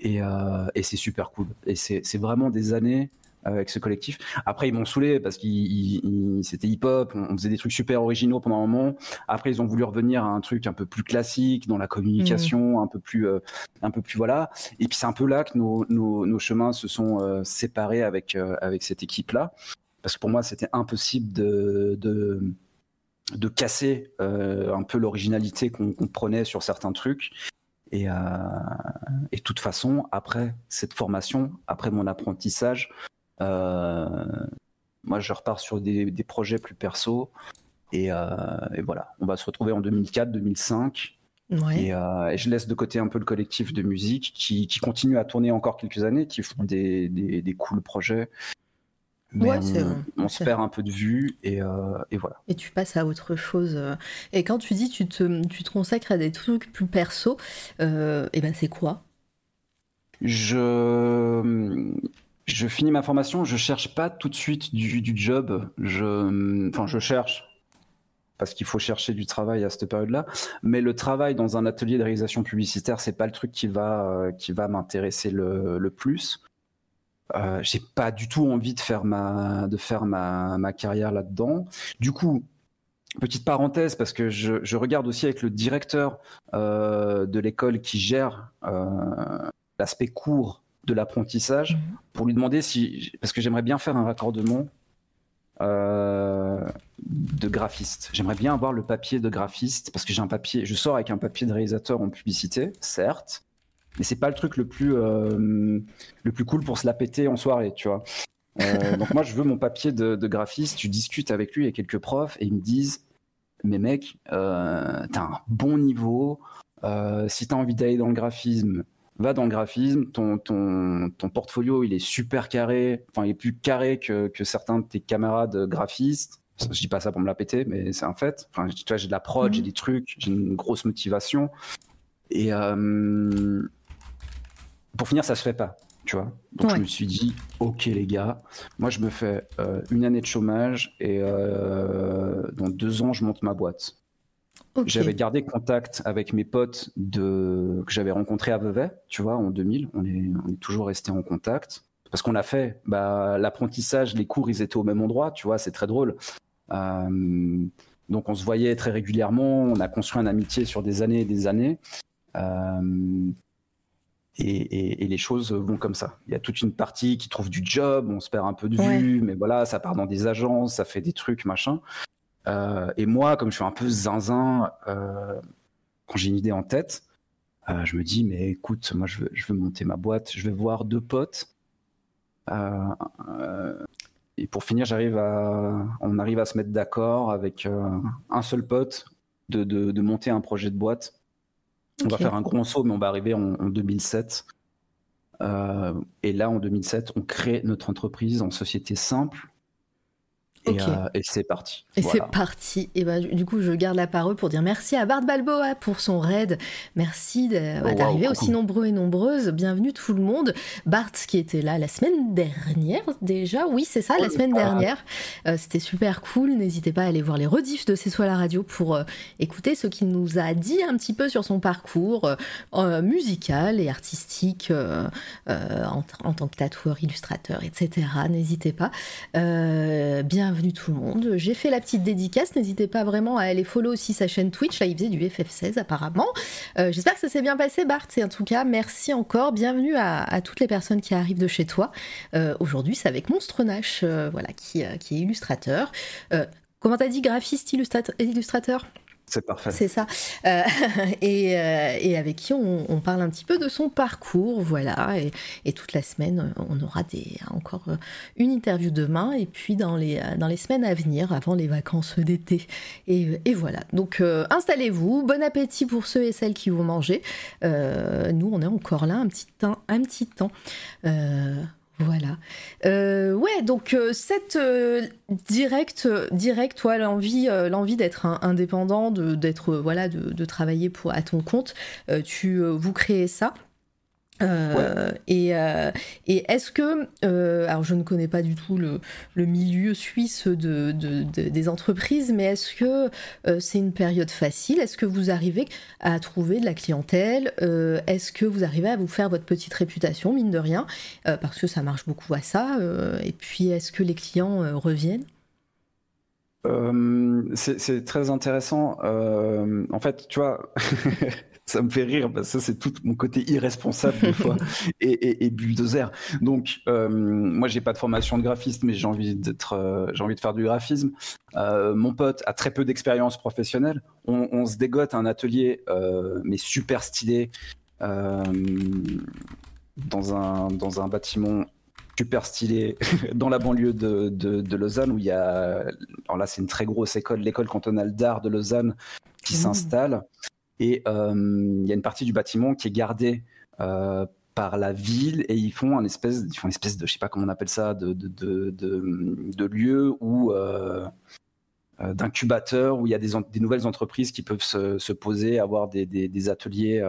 Et, euh, c'est super cool. Et c'est vraiment des années euh, avec ce collectif. Après, ils m'ont saoulé parce qu'ils ils- ils- c'était hip-hop, on, faisait des trucs super originaux pendant un moment. Après, ils ont voulu revenir à un truc un peu plus classique dans la communication, un peu plus, euh, un peu plus voilà. Et puis c'est un peu là que nos, nos, nos chemins se sont euh, séparés avec euh, avec cette équipe-là, parce que pour moi, c'était impossible de, de de casser un peu l'originalité qu'on prenait sur certains trucs. Et, euh, et de toute façon, après cette formation, après mon apprentissage, moi je repars sur des, des projets plus perso. Et, euh, et voilà, on va se retrouver en 2004, 2005. Ouais. Et, euh, et je laisse de côté un peu le collectif de musique qui, qui continue à tourner encore quelques années, qui font des, des, des cool projets. Mais Ouais, on, vrai. on se perd un peu de vue et, euh, et voilà. Et tu passes à autre chose. euh. Et quand tu dis tu te, tu te consacres à des trucs plus perso, euh, et ben c'est quoi? Je, je finis ma formation, je cherche pas tout de suite du, du job. Je, enfin, je cherche parce qu'il faut chercher du travail à cette période-là. Mais le travail dans un atelier de réalisation publicitaire, c'est pas le truc qui va, euh, qui va m'intéresser le, le plus. Euh, j'ai pas du tout envie de faire ma, de faire ma, ma carrière là-dedans. Du coup, petite parenthèse, parce que je, je regarde aussi avec le directeur euh, de l'école qui gère euh, l'aspect court de l'apprentissage pour lui demander si, parce que j'aimerais bien faire un raccordement euh, de graphiste. J'aimerais bien avoir le papier de graphiste parce que j'ai un papier, je sors avec un papier de réalisateur en publicité, certes, mais c'est pas le truc le plus euh, le plus cool pour se la péter en soirée, tu vois. Euh, donc moi je veux mon papier de, de graphiste. Tu discutes avec lui et quelques profs et ils me disent mais mec, euh, t'as un bon niveau. Euh, si t'as envie d'aller dans le graphisme, va dans le graphisme. Ton, ton, ton portfolio, il est super carré. Enfin, il est plus carré que, que certains de tes camarades graphistes. Je dis pas ça pour me la péter, mais c'est un fait. Enfin, tu vois, j'ai de la prod, Mhm. j'ai des trucs, j'ai une grosse motivation. Et euh, pour finir, ça se fait pas. Tu vois Donc Ouais. je me suis dit, ok les gars, moi je me fais euh, une année de chômage et euh, dans deux ans je monte ma boîte. J'avais gardé contact avec mes potes de... que j'avais rencontrés à Vevey, tu vois, en 2000. On est, on est toujours resté en contact. Parce qu'on a fait bah, l'apprentissage, les cours, ils étaient au même endroit, tu vois, c'est très drôle. Euh, donc on se voyait très régulièrement, on a construit une amitié sur des années et des années. Euh, et, et- et les choses vont comme ça. Il y a toute une partie qui trouve du job, on se perd un peu de Ouais. vue, mais voilà, ça part dans des agences, ça fait des trucs, machin. Euh, et moi, comme je suis un peu zinzin, euh, quand j'ai une idée en tête, euh, je me dis, mais écoute, moi je veux, je veux monter ma boîte, je vais voir deux potes. Et pour finir, j'arrive à, on arrive à se mettre d'accord avec un seul pote de, de- de monter un projet de boîte. On va faire un gros saut, mais on va arriver en, en 2007. Euh, et là, en 2007, on crée notre entreprise en société simple. Et, euh, et c'est parti. Et Voilà. c'est parti. Et ben, du coup, je garde la parole pour dire merci à Bart Balboa pour son raid. Merci Oh, wow, d'arriver coucou. aussi nombreux et nombreuses. Bienvenue tout le monde. Bart qui était là la semaine dernière déjà. Oui, c'est ça, la Oh, semaine ah. dernière. Euh, C'était super cool. N'hésitez pas à aller voir les rediffs de C'est soit la radio pour euh, écouter ce qu'il nous a dit un petit peu sur son parcours musical et artistique en, en tant que tatoueur, illustrateur, etc. N'hésitez pas. Bienvenue bienvenue tout le monde. J'ai fait la petite dédicace, n'hésitez pas vraiment à aller follow aussi sa chaîne Twitch, là il faisait du FF16 apparemment. Euh, j'espère que ça s'est bien passé Bart, et en tout cas merci encore, bienvenue à, toutes les personnes qui arrivent de chez toi. Euh, aujourd'hui c'est avec Monstre Nash, voilà, qui, qui, est illustrateur. comment t'as dit, graphiste, illustrateur? C'est parfait. C'est ça. Euh, et, euh, et, avec qui on, parle un petit peu de son parcours, voilà. Et, et, toute la semaine, on aura des, encore euh, une interview demain, et puis dans les, dans les semaines à venir, avant les vacances d'été. Et, et, voilà. Donc installez-vous, bon appétit pour ceux et celles qui vont manger. nous, on est encore là un petit temps. Un petit temps. Voilà. Euh, ouais, donc euh, cette euh, direct, direct, l'envie, l'envie d'être indépendant, de, d'être, voilà, de, de, travailler pour à ton compte, tu, vous créez ça. Euh, et, euh, et est-ce que, euh, alors je ne connais pas du tout le, le milieu suisse de, de, des entreprises, mais est-ce que c'est une période facile? Est-ce que vous arrivez à trouver de la clientèle? Est-ce que vous arrivez à vous faire votre petite réputation, mine de rien? Parce que ça marche beaucoup à ça. et puis, est-ce que les clients reviennent? C'est très intéressant. en fait, tu vois, ça me fait rire parce que c'est tout mon côté irresponsable des fois et, et, bulldozer. Donc euh, moi j'ai pas de formation de graphiste mais j'ai envie d'être euh, j'ai envie de faire du graphisme. Euh, mon pote a très peu d'expérience professionnelle. On, se dégote un atelier mais super stylé dans un dans un bâtiment super stylé dans la banlieue de, de, Lausanne où il y a alors là c'est une très grosse école l'école cantonale d'art de Lausanne qui mmh. s'installe et euh, il y a une partie du bâtiment qui est gardée euh, par la ville et ils font un espèce, ils font une espèce de, je sais pas comment on appelle ça, de, de, de, lieu où euh, d'incubateur où il y a des, nouvelles entreprises qui peuvent se, se poser, avoir des, des, ateliers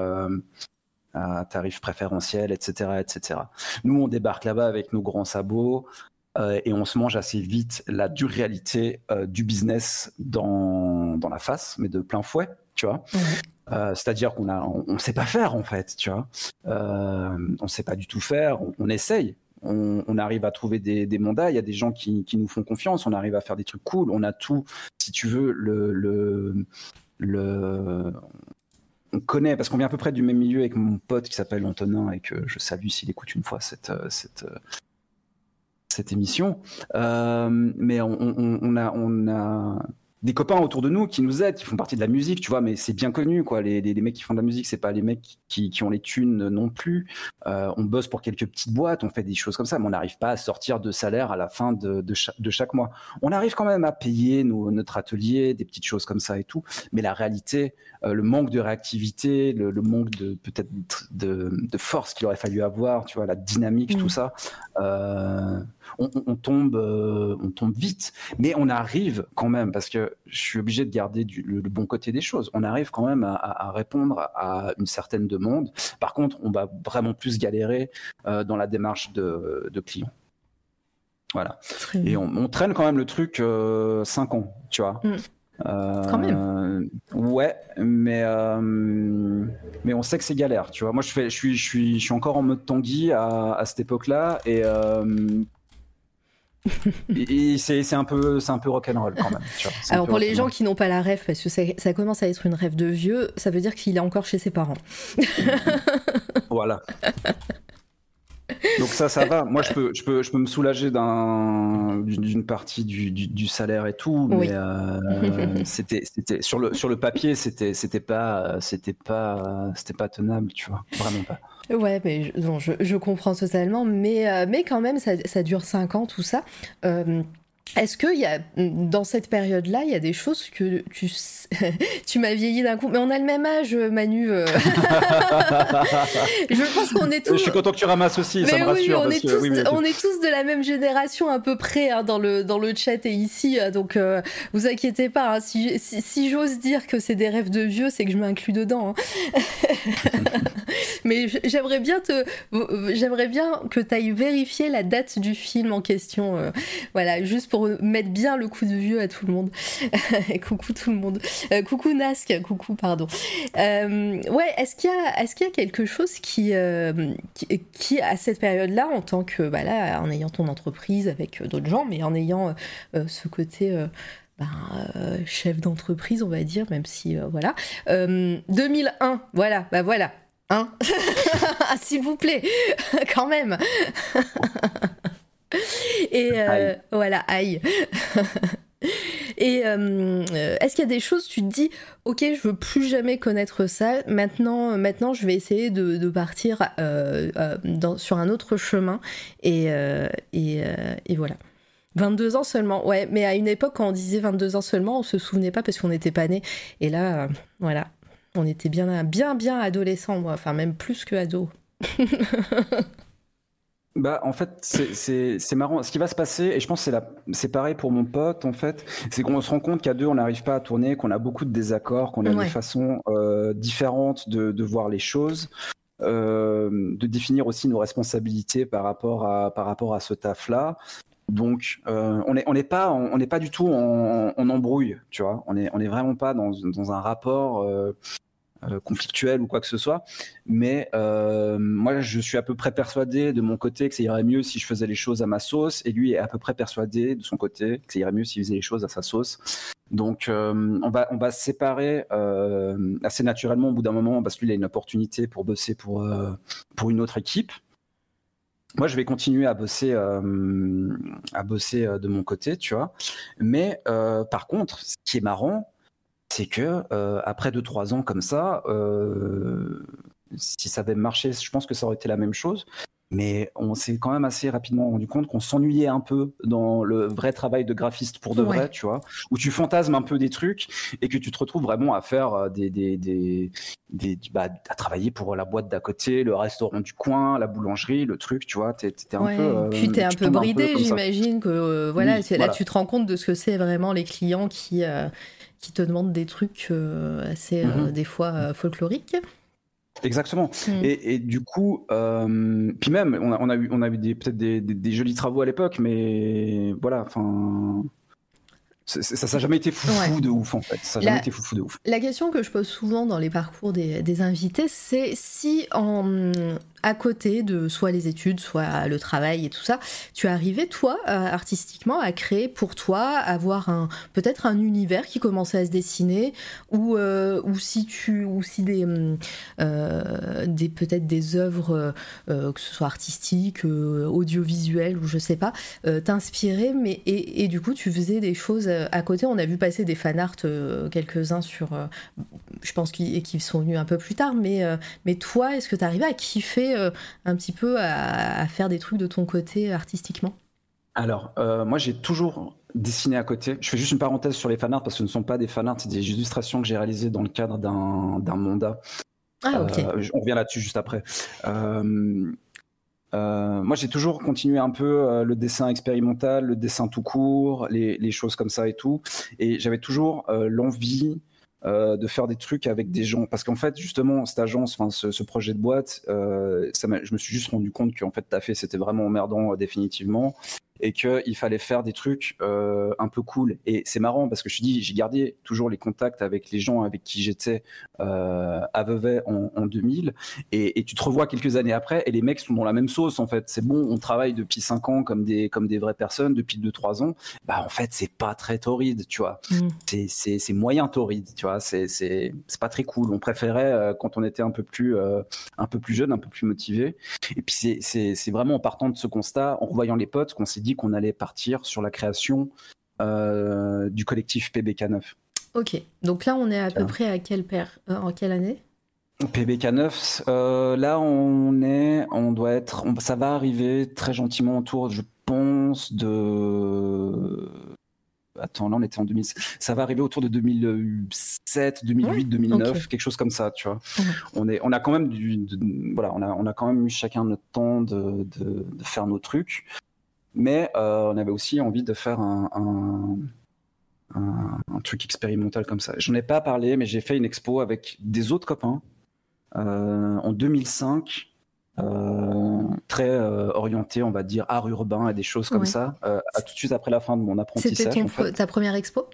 à tarifs préférentiels, etc., etc. Nous, on débarque là-bas avec nos grands sabots et on se mange assez vite la dure réalité du business dans, dans la face, mais de plein fouet, tu vois. Euh, c'est-à-dire qu'on a, on, ne sait pas faire en fait, tu vois. Euh, on sait pas du tout faire. On, essaye. On, arrive à trouver des, mandats. Il y a des gens qui, nous font confiance. On arrive à faire des trucs cool. On a tout, si tu veux, le, on connaît parce qu'on vient à peu près du même milieu avec mon pote qui s'appelle Antonin et que je salue s'il écoute une fois cette cette cette émission. Euh, mais on, on, on a des copains autour de nous qui nous aident, qui font partie de la musique, tu vois, mais c'est bien connu, quoi. Les, les, mecs qui font de la musique, c'est pas les mecs qui, qui, ont les thunes non plus. Euh, on bosse pour quelques petites boîtes, on fait des choses comme ça, mais on n'arrive pas à sortir de salaire à la fin de, de, de chaque mois. On arrive quand même à payer nos, notre atelier, des petites choses comme ça et tout, mais la réalité, euh, le manque de réactivité, le, le manque de peut-être de, de, force qu'il aurait fallu avoir, tu vois, la dynamique, tout mmh. ça, euh, on, on, tombe, euh, on tombe vite, mais on arrive quand même parce que je suis obligé de garder du, le, bon côté des choses. On arrive quand même à, à, répondre à une certaine demande. Par contre, on va vraiment plus galérer euh, dans la démarche de, de clients. Voilà. Et on, on, traîne quand même le truc 5 euh, ans, tu vois. Mm. Euh, quand même. Ouais, mais mais on sait que c'est galère, tu vois. Moi, je fais, je suis, je suis, je suis encore en mode Tanguy à, à cette époque-là, et et c'est un peu c'est un peu rock'n'roll quand même. Alors pour les gens qui n'ont pas la rêve, parce que ça, ça, commence à être une rêve de vieux, ça veut dire qu'il est encore chez ses parents. voilà. Donc ça, ça va. Moi, je peux, je peux, je peux me soulager d'une partie du, du, salaire et tout, mais euh, c'était, c'était sur le sur le papier, c'était, c'était pas, c'était pas, c'était pas tenable, tu vois, vraiment pas. Ouais, mais je, je, comprends totalement, mais, euh, mais quand même, ça, ça, dure 5 ans, tout ça. Euh, est-ce qu'il y a, dans cette période-là, il y a des choses que tu, tu m'as vieilli d'un coup? Mais on a le même âge, Manu. Euh. je pense qu'on est tous. Je suis content que tu ramasses aussi, ça me rassure. On, est tous, on est tous de la même génération à peu près hein, dans, le, dans le chat et ici, euh, donc euh, vous inquiétez pas. Hein, si, si, j'ose dire que c'est des rêves de vieux, c'est que je m'inclus dedans. Hein. Mais j'aimerais bien te, j'aimerais bien que tu ailles vérifier la date du film en question. Euh, voilà, juste pour mettre bien le coup de vieux à tout le monde. coucou tout le monde. Euh, coucou Nask, coucou, pardon. Euh, ouais, est-ce qu'il y a, est-ce qu'il y a quelque chose qui, qui, à cette période-là, en tant que, bah en ayant ton entreprise avec d'autres gens, mais en ayant ce côté euh, chef d'entreprise, on va dire, même si euh, voilà. 2001, euh, voilà, bah voilà, hein? S'il vous plaît, quand même. Et voilà, aïe. Et est-ce qu'il y a des choses, tu te dis, ok, je veux plus jamais connaître ça, maintenant, maintenant je vais essayer de, partir dans, sur un autre chemin, et, et, et voilà. 22 ans seulement, ouais, mais à une époque, quand on disait 22 ans seulement, on se souvenait pas parce qu'on n'était pas né. Et là, euh, voilà, on était bien, bien, bien adolescent, moi, enfin, même plus que ado. Bah, en fait, c'est marrant. Ce qui va se passer, et je pense que c'est pareil pour mon pote, en fait, c'est qu'on se rend compte qu'à deux, on n'arrive pas à tourner, qu'on a beaucoup de désaccords, qu'on a des façons euh, différentes de, de, voir les choses. Euh, de définir aussi nos responsabilités par rapport à par rapport à ce taf là donc, euh, on n'est on est pas, on n'est pas du tout en, en, embrouille, tu vois. On est, on est vraiment pas dans, dans un rapport euh, conflictuel ou quoi que ce soit. Mais euh, moi, je suis à peu près persuadé de mon côté que ça irait mieux si je faisais les choses à ma sauce, et lui est à peu près persuadé de son côté que ça irait mieux s'il faisait les choses à sa sauce. Donc, euh, on va, on va se séparer assez naturellement au bout d'un moment parce qu'il a une opportunité pour bosser pour pour une autre équipe moi, je vais continuer à bosser, à bosser de mon côté, tu vois. Mais par contre, ce qui est marrant, c'est que après deux trois ans comme ça, si ça avait marché, je pense que ça aurait été la même chose. Mais on s'est quand même assez rapidement rendu compte qu'on s'ennuyait un peu dans le vrai travail de graphiste pour de vrai, tu vois, où tu fantasmes un peu des trucs et que tu te retrouves vraiment à faire euh, des, des, des, des bah, à travailler pour la boîte d'à côté, le restaurant du coin, la boulangerie, le truc, tu vois, t'étais un peu. Euh, puis t'es un peu bridé, j'imagine que euh, voilà, là tu te rends compte de ce que c'est vraiment les clients qui qui te demandent des trucs assez mm-hmm. des fois folkloriques. Exactement. Mm. Et, du coup, euh, puis même, on a, on a eu, on a eu peut-être des, des, jolis travaux à l'époque, mais voilà, enfin, ça n'a jamais été foufou de ouf en fait. Ça jamais été foufou de ouf. La question que je pose souvent dans les parcours des, des invités, c'est si en, à côté de soit les études, soit le travail et tout ça, tu arrivé, toi, euh, artistiquement, à créer pour toi, avoir un peut-être un univers qui commençait à se dessiner, ou, euh, ou si tu, ou si des, euh, des peut-être des œuvres, que ce soit artistiques, audiovisuelles, ou je sais pas, t'inspiraient, mais et, et, du coup tu faisais des choses à côté. On a vu passer des fanarts quelques-uns sur, je pense qu'ils sont venus un peu plus tard, mais mais toi, est-ce que tu arrivais à kiffer euh, un petit peu à, faire des trucs de ton côté artistiquement? Alors, euh, moi, j'ai toujours dessiné à côté. Je fais juste une parenthèse sur les fanarts parce que ce ne sont pas des fanarts, c'est des illustrations que j'ai réalisées dans le cadre d'un mandat. Ah, ok. Euh, on revient là-dessus juste après. Moi, j'ai toujours continué un peu le dessin expérimental, le dessin tout court, les, les choses comme ça et tout. Et j'avais toujours l'envie euh, de faire des trucs avec des gens. Parce qu'en fait, justement, cette agence, enfin, ce, projet de boîte, euh, ça je me suis juste rendu compte qu'en fait, fait c'était vraiment emmerdant euh, définitivement et qu'il fallait faire des trucs euh, un peu cool. Et c'est marrant parce que je dis, j'ai gardé toujours les contacts avec les gens avec qui j'étais euh, à Vevey en, en 2000. Et, et, tu te revois quelques années après et les mecs sont dans la même sauce en fait. C'est bon, on travaille depuis 5 ans comme des, comme des vraies personnes, depuis 2-3 ans. Bah en fait, c'est pas très torride, tu vois. Mm. C'est moyen torride, tu vois. C'est pas très cool. On préférait euh, quand on était un peu plus, un peu plus jeune, un peu plus motivé. Et puis c'est vraiment en partant de ce constat, en revoyant les potes, qu'on s'est dit qu'on allait partir sur la création euh, du collectif PBK9. Ok, donc là on est à peu près à quelle, paire, euh, en quelle année? PBK9, euh, là on est, on doit être, ça va arriver très gentiment autour, je pense, de attends, là on était en 2000, ça va arriver autour de 2007, 2008, 2009, quelque chose comme ça, tu vois. On est, on a quand même du, voilà, on a, on a quand même eu chacun notre temps de, de, de faire nos trucs mais euh, on avait aussi envie de faire un, truc expérimental comme ça. J'en ai pas parlé, mais j'ai fait une expo avec des autres copains en 2005. très orienté, on va dire, art urbain et des choses comme ça, à tout de suite après la fin de mon apprentissage. C'était ta première expo?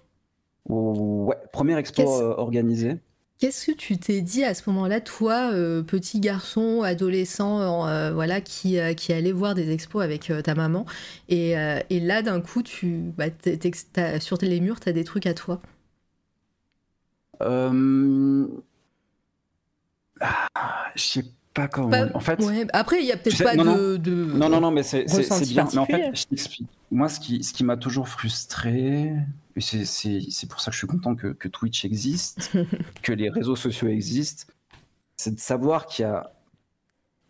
Ouais, première expo organisée. Qu'est-ce que tu t'es dit à ce moment-là, toi, euh, petit garçon, adolescent, euh, voilà, qui, euh, qui allait voir des expos avec ta maman, et, là, d'un coup, tu, bah, sur les murs, tu as des trucs à toi? Ah, Je sais pas comment. en fait, après, il y a peut-être pas de, Non, non, non, mais c'est bien. Mais en fait, je t'explique. Moi, ce qui, ce qui m'a toujours frustré, et c'est pour ça que je suis content que, que Twitch existe, que les réseaux sociaux existent, c'est de savoir qu'il y a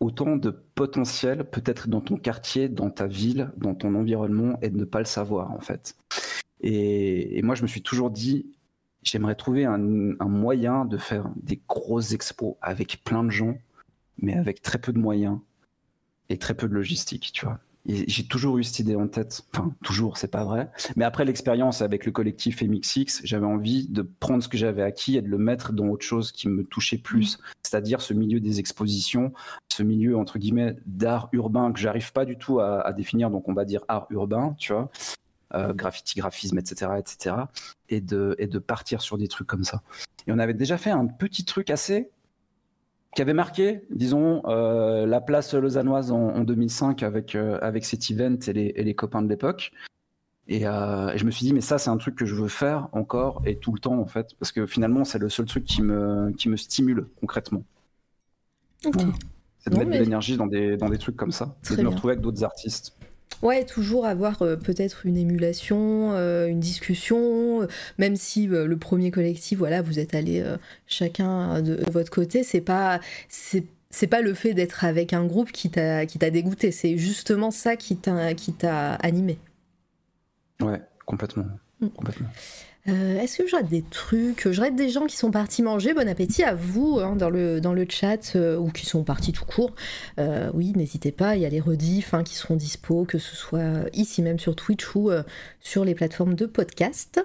autant de potentiel peut-être dans ton quartier, dans ta ville, dans ton environnement, et de ne pas le savoir en fait. Et, moi, je me suis toujours dit, j'aimerais trouver un, un, moyen de faire des grosses expos avec plein de gens, mais avec très peu de moyens et très peu de logistique, tu vois j'ai toujours eu cette idée en tête. Enfin, toujours, c'est pas vrai. Mais après l'expérience avec le collectif MXX, j'avais envie de prendre ce que j'avais acquis et de le mettre dans autre chose qui me touchait plus. Mm. C'est-à-dire ce milieu des expositions, ce milieu, entre guillemets, d'art urbain que j'arrive pas du tout à, définir. Donc, on va dire art urbain, tu vois. Euh, graffiti, graphisme, etc., etc. Et de, et de partir sur des trucs comme ça. Et on avait déjà fait un petit truc assez qui avait marqué, disons, euh, la place lausannoise en, 2005 avec, euh, avec cet event et les, et les copains de l'époque. Euh, et, je me suis dit, mais ça, c'est un truc que je veux faire encore et tout le temps, en fait, parce que finalement, c'est le seul truc qui me, qui me stimule concrètement. C'est de mettre de l'énergie dans des, dans des trucs comme ça, et de me retrouver avec d'autres artistes. Ouais, toujours avoir euh, peut-être une émulation, euh, une discussion, euh, même si le premier collectif, voilà, vous êtes allés chacun de, votre côté, c'est pas c'est pas le fait d'être avec un groupe qui t'a qui t'a dégoûté, c'est justement ça qui t'a qui t'a animé. Ouais, complètement. Mm. complètement. Euh, est-ce que j'aurais des trucs? J'aurais des gens qui sont partis manger. Bon appétit à vous hein, dans, le, dans le chat euh, ou qui sont partis tout court. Euh, oui, n'hésitez pas. Il y a les rediffs hein, qui seront dispo, que ce soit ici même sur Twitch ou sur les plateformes de podcast.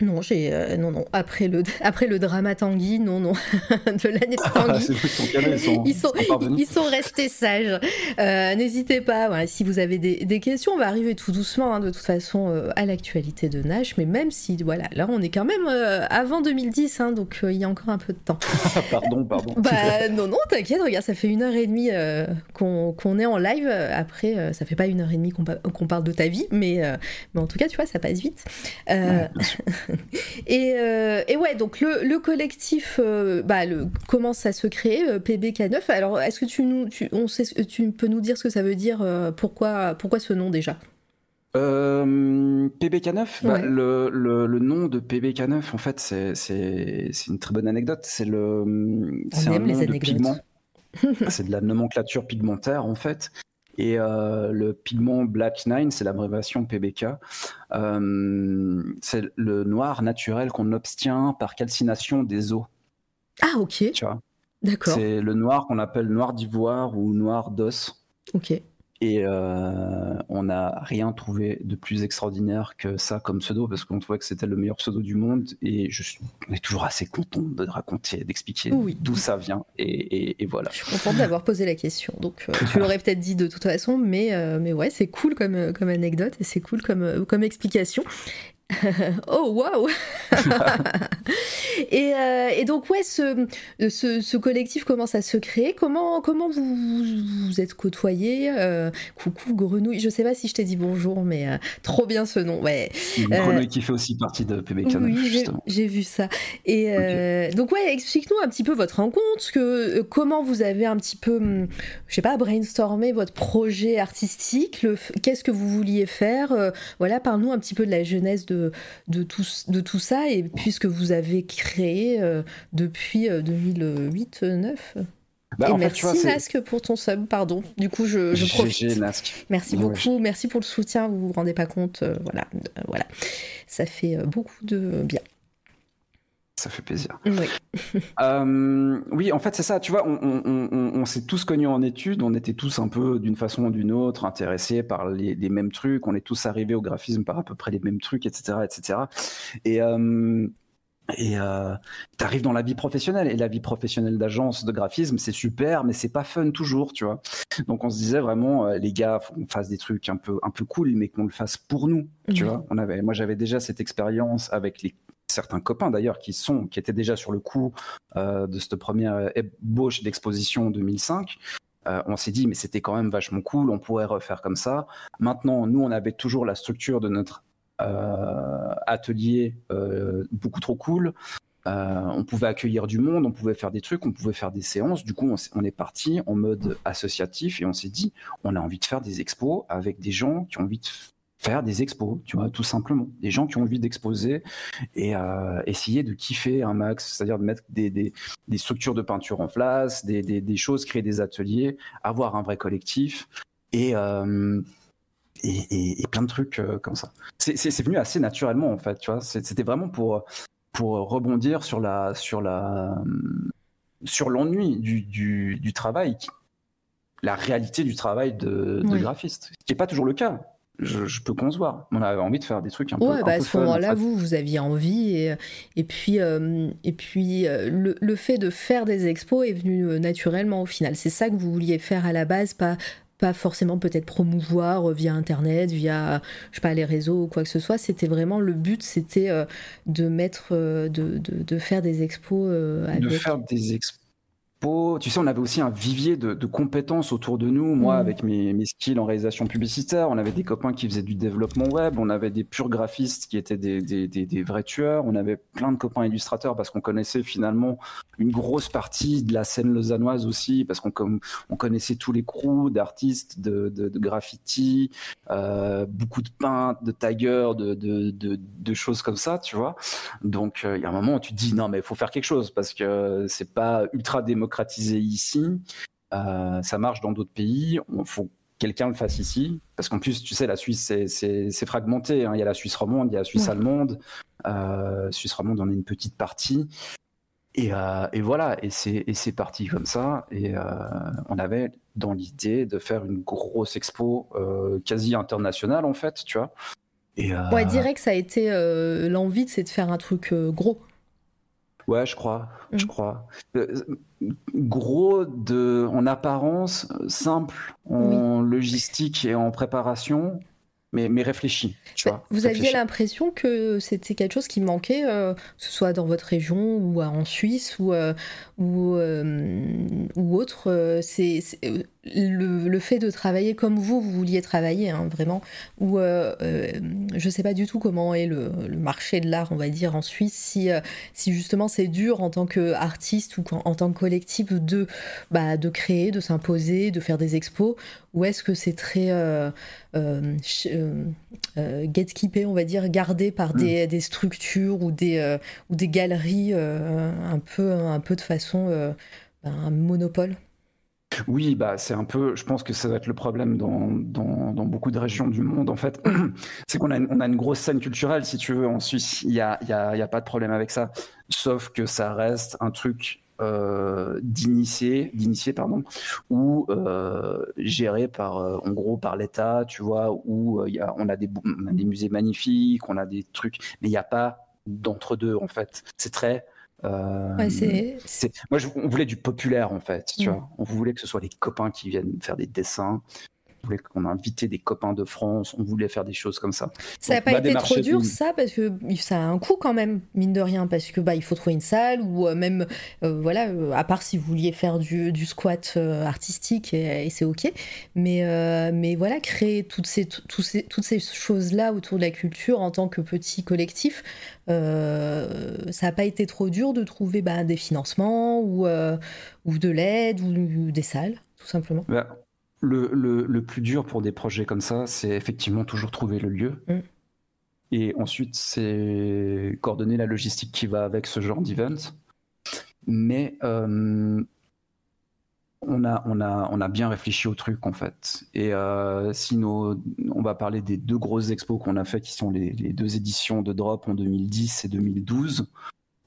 Non, j'ai euh, non non après le après le drama Tanguy, non non de l'année de Tanguy. ils, sont, ils, sont, restés sages. Euh, n'hésitez pas, voilà, si vous avez des, des, questions, on va arriver tout doucement hein, de toute façon euh, à l'actualité de Nash, mais même si voilà, là on est quand même avant 2010, hein, donc il y a encore un peu de temps. pardon, pardon. Bah non non, t'inquiète, regarde, ça fait une heure et demie qu'on est en live. Après, ça fait pas une heure et demie qu'on parle de ta vie, mais mais en tout cas, tu vois, ça passe vite. Euh, et, ouais, donc le, collectif euh, bah, le, commence à se créer, euh, PBK9. Alors, est-ce que tu, nous, tu, on sait, tu peux nous dire ce que ça veut dire pourquoi, pourquoi ce nom déjà? PBK9, bah, le, le, nom de PBK9, en fait, c'est une très bonne anecdote. C'est le, c'est un nom de pigment. c'est de la nomenclature pigmentaire, en fait. Et euh, le pigment Black 9, c'est l'abréviation PBK. Euh, c'est le noir naturel qu'on obtient par calcination des os. Ah, ok. Tu vois? D'accord. C'est le noir qu'on appelle noir d'ivoire ou noir d'os. Ok. Et euh, on n'a rien trouvé de plus extraordinaire que ça comme pseudo, parce qu'on trouvait que c'était le meilleur pseudo du monde. Et je suis, on est toujours assez content de raconter, d'expliquer d'où ça vient. Et, voilà. Je suis contente d'avoir posé la question. Donc, euh, tu l'aurais peut-être dit de toute façon, mais, euh, mais ouais, c'est cool comme, comme anecdote et c'est cool comme, comme explication. oh waouh et, euh, et, donc ouais, ce, ce, collectif commence à se créer. Comment comment vous vous êtes côtoyés euh, Coucou Grenouille. Je sais pas si je t'ai dit bonjour, mais euh, trop bien ce nom. Ouais. Grenouille qui fait aussi partie de PBK. Oui, j'ai vu ça. Et donc ouais, explique-nous un petit peu votre rencontre, que comment vous avez un petit peu, hum, je sais pas, brainstormé votre projet artistique. Qu'est-ce que vous vouliez faire Voilà, parle-nous un petit peu de la jeunesse de de, tout, de tout ça, et puisque vous avez créé euh, depuis 2008-2009 euh, bah, et merci Nasque pour ton sub, pardon. Du coup, je, je profite. Merci beaucoup, merci pour le soutien. Vous vous rendez pas compte, euh, voilà, voilà, ça fait beaucoup de bien. Ça fait plaisir. Oui. Euh, oui, en fait, c'est ça. Tu vois, on, s'est tous connus en études. On était tous un peu, d'une façon ou d'une autre, intéressés par les, mêmes trucs. On est tous arrivés au graphisme par à peu près les mêmes trucs, etc., etc. Et, euh, Et euh, tu arrives dans la vie professionnelle. Et la vie professionnelle d'agence de graphisme, c'est super, mais c'est pas fun toujours, tu vois. Donc on se disait vraiment, euh, les gars, faut qu'on fasse des trucs un peu, un peu cool, mais qu'on le fasse pour nous, tu vois. On avait, moi, j'avais déjà cette expérience avec les, certains copains d'ailleurs qui sont, qui étaient déjà sur le coup euh, de cette première ébauche d'exposition 2005. Euh, on s'est dit, mais c'était quand même vachement cool, on pourrait refaire comme ça. Maintenant, nous, on avait toujours la structure de notre euh, atelier beaucoup trop cool. On pouvait accueillir du monde, on pouvait faire des trucs, on pouvait faire des séances. Du coup, on, est parti en mode associatif et on s'est dit, on a envie de faire des expos avec des gens qui ont envie de faire des expos, tu vois, tout simplement. Des gens qui ont envie d'exposer et essayer de kiffer un max, c'est-à-dire de mettre des, structures de peinture en place, des, choses, créer des ateliers, avoir un vrai collectif et, et, plein de trucs euh, comme ça. C'est venu assez naturellement en fait, tu vois. C'était vraiment pour pour rebondir sur la sur la sur l'ennui du, du, travail, la réalité du travail de, graphiste, ce qui n'est pas toujours le cas. Je, peux concevoir. On avait envie de faire des trucs un peu. Ouais, bah à ce moment-là, vous, vous aviez envie. Et, et puis, euh, et puis euh, le, le, fait de faire des expos est venu naturellement au final. C'est ça que vous vouliez faire à la base, pas, pas forcément peut-être promouvoir via internet, via je sais pas les réseaux ou quoi que ce soit. C'était vraiment le but, c'était euh, de mettre, euh, de, de, de, faire des expos. Euh, avec... De faire des expos tu sais, on avait aussi un vivier de, compétences autour de nous. Moi, mm. avec mes, mes, skills en réalisation publicitaire, on avait des copains qui faisaient du développement web, on avait des purs graphistes qui étaient des, des, des, vrais tueurs, on avait plein de copains illustrateurs parce qu'on connaissait finalement une grosse partie de la scène lausannoise aussi, parce qu'on on connaissait tous les crews d'artistes, de, de, de, graffiti, euh, beaucoup de peintres, de taggers, de, de, choses comme ça, tu vois. Donc, euh, il y a un moment où tu te dis, non, mais il faut faire quelque chose parce que c'est pas ultra démocratique démocratisé ici. Euh, ça marche dans d'autres pays. Il faut quelqu'un le fasse ici. Parce qu'en plus, tu sais, la Suisse, c'est fragmenté. Hein. Il y a la Suisse romande, il y a la Suisse allemande. Euh, Suisse romande, on a une petite partie. Et, euh, et voilà, et c'est parti comme ça. Et on avait dans l'idée de faire une grosse expo quasi internationale, en fait, tu vois. Et, Ouais, direct, ça a été l'envie, c'est de faire un truc gros. Ouais, je crois, je mm. crois. Euh, gros de, en apparence, simple en logistique et en préparation, mais, mais réfléchi. Tu bah, vois, vous aviez l'impression que c'était quelque chose qui manquait, euh, que ce soit dans votre région ou en Suisse ou, euh, ou, ou autre. C'est le, fait de travailler comme vous, vous vouliez travailler, hein, vraiment, ou euh, euh, je ne sais pas du tout comment est le, marché de l'art, on va dire, en Suisse, si, euh, si justement c'est dur en tant qu'artiste ou en tant que collectif de, bah, de créer, de s'imposer, de faire des expos, ou est-ce que c'est très gatekeepé, on va dire, gardé par des, mm. des structures ou des, ou des galeries un, peu, un peu de façon bah, un monopole? Oui, bah, c'est un peu, je pense que ça va être le problème dans, dans, beaucoup de régions du monde, en fait. c'est qu'on a, une, on a une grosse scène culturelle, si tu veux, en Suisse. Il n'y a, y a, y a pas de problème avec ça. Sauf que ça reste un truc euh, d'initié, d'initié pardon, ou euh, géré par, euh, en gros, par l'État, tu vois, où il y a, on, a des, on a des musées magnifiques, on a des trucs, mais il n'y a pas d'entre deux, en fait. C'est très euh, moi, on voulait du populaire en fait. Tu mm. vois on voulait que ce soit les copains qui viennent faire des dessins. On voulait qu'on invité des copains de France. On voulait faire des choses comme ça. Ça n'a pas été trop dur, ça, parce que ça a un coût quand même, mine de rien, parce que bah il faut trouver une salle ou euh, même euh, voilà, à part si vous vouliez faire du, du squat artistique et, c'est ok. Mais mais voilà, créer toutes ces, ces toutes ces choses là autour de la culture en tant que petit collectif, euh, ça n'a pas été trop dur de trouver bah, des financements ou, euh, ou de l'aide ou, des salles, tout simplement bah, le, le, plus dur pour des projets comme ça, c'est effectivement toujours trouver le lieu. Mm. Et ensuite, c'est coordonner la logistique qui va avec ce genre d'event. Mais euh, on a, on, a, on a bien réfléchi au truc en fait. Et euh, si on va parler des deux grosses expos qu'on a fait, qui sont les, deux éditions de Drop en 2010 et 2012.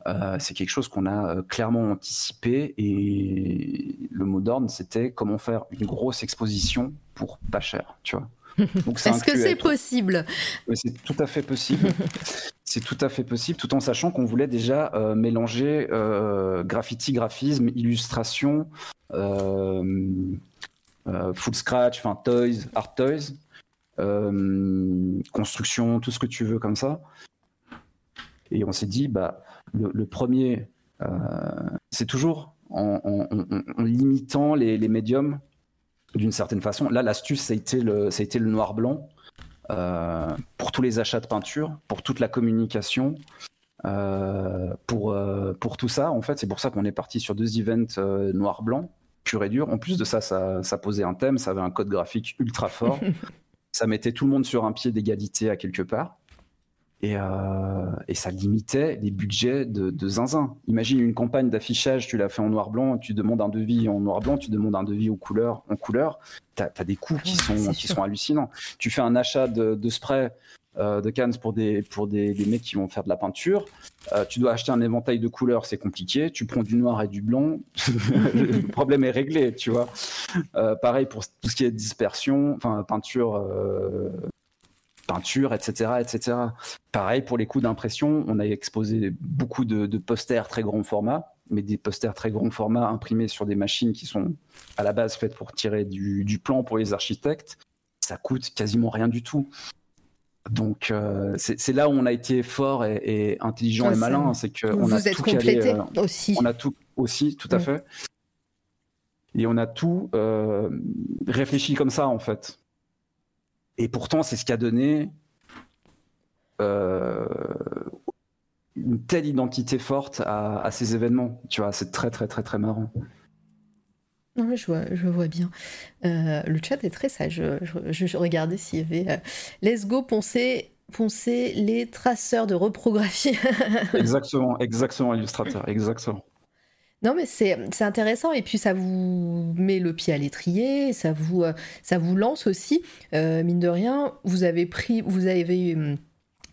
Euh, c'est quelque chose qu'on a euh, clairement anticipé et le mot d'ordre c'était comment faire une grosse exposition pour pas cher, tu vois. Est-ce que c'est possible? C'est tout à fait possible. c'est tout à fait possible, tout en sachant qu'on voulait déjà mélanger graffiti, graphisme, illustration, full scratch, enfin toys, art toys, construction, tout ce que tu veux comme ça. Et on s'est dit, bah, le, premier, c'est toujours en, limitant les, les médiums d'une certaine façon. Là, l'astuce, ça a été le, ça a été le noir-blanc. Euh, pour tous les achats de peinture, pour toute la communication, euh, pour, euh, pour tout ça, en fait, c'est pour ça qu'on est parti sur deux events noir-blanc, pur et dur. En plus de ça, ça, ça, posait un thème, ça avait un code graphique ultra fort. ça mettait tout le monde sur un pied d'égalité à quelque part. Euh, et, ça limitait les budgets de, zinzin. Imagine une campagne d'affichage, tu l'as fait en noir-blanc, tu demandes un devis en noir-blanc, tu demandes un devis aux couleurs, en couleur. Tu as, des coûts qui, sont, qui sont hallucinants. Tu fais un achat de, spray euh, de cannes pour, des, pour des, mecs qui vont faire de la peinture. Euh, tu dois acheter un éventail de couleurs, c'est compliqué. Tu prends du noir et du blanc, le problème est réglé, tu vois. pareil pour tout ce qui est dispersion, enfin peinture peinture, etc., etc. Pareil pour les coûts d'impression, on a exposé beaucoup de, posters très grand format, mais des posters très grand format imprimés sur des machines qui sont à la base faites pour tirer du, plan pour les architectes. Ça coûte quasiment rien du tout. Donc euh, c'est là où on a été fort et, intelligent et malin, c'est qu'on a tout complété euh, aussi. On a tout aussi, tout à fait. Et on a tout euh, réfléchi comme ça en fait. Et pourtant, c'est ce qui a donné euh, une telle identité forte à, ces événements. Tu vois, c'est très, très, très, très marrant. Non, je vois, je vois bien. Euh, le chat est très sage. Je, regardais s'il y avait euh, Let's go poncer, poncer les traceurs de reprographie. exactement, exactement, illustrateur, exactement. Non, mais c'est intéressant et puis ça vous met le pied à l'étrier, ça vous, euh, ça vous lance aussi. Euh, mine de rien, vous avez pris, vous avez, hum,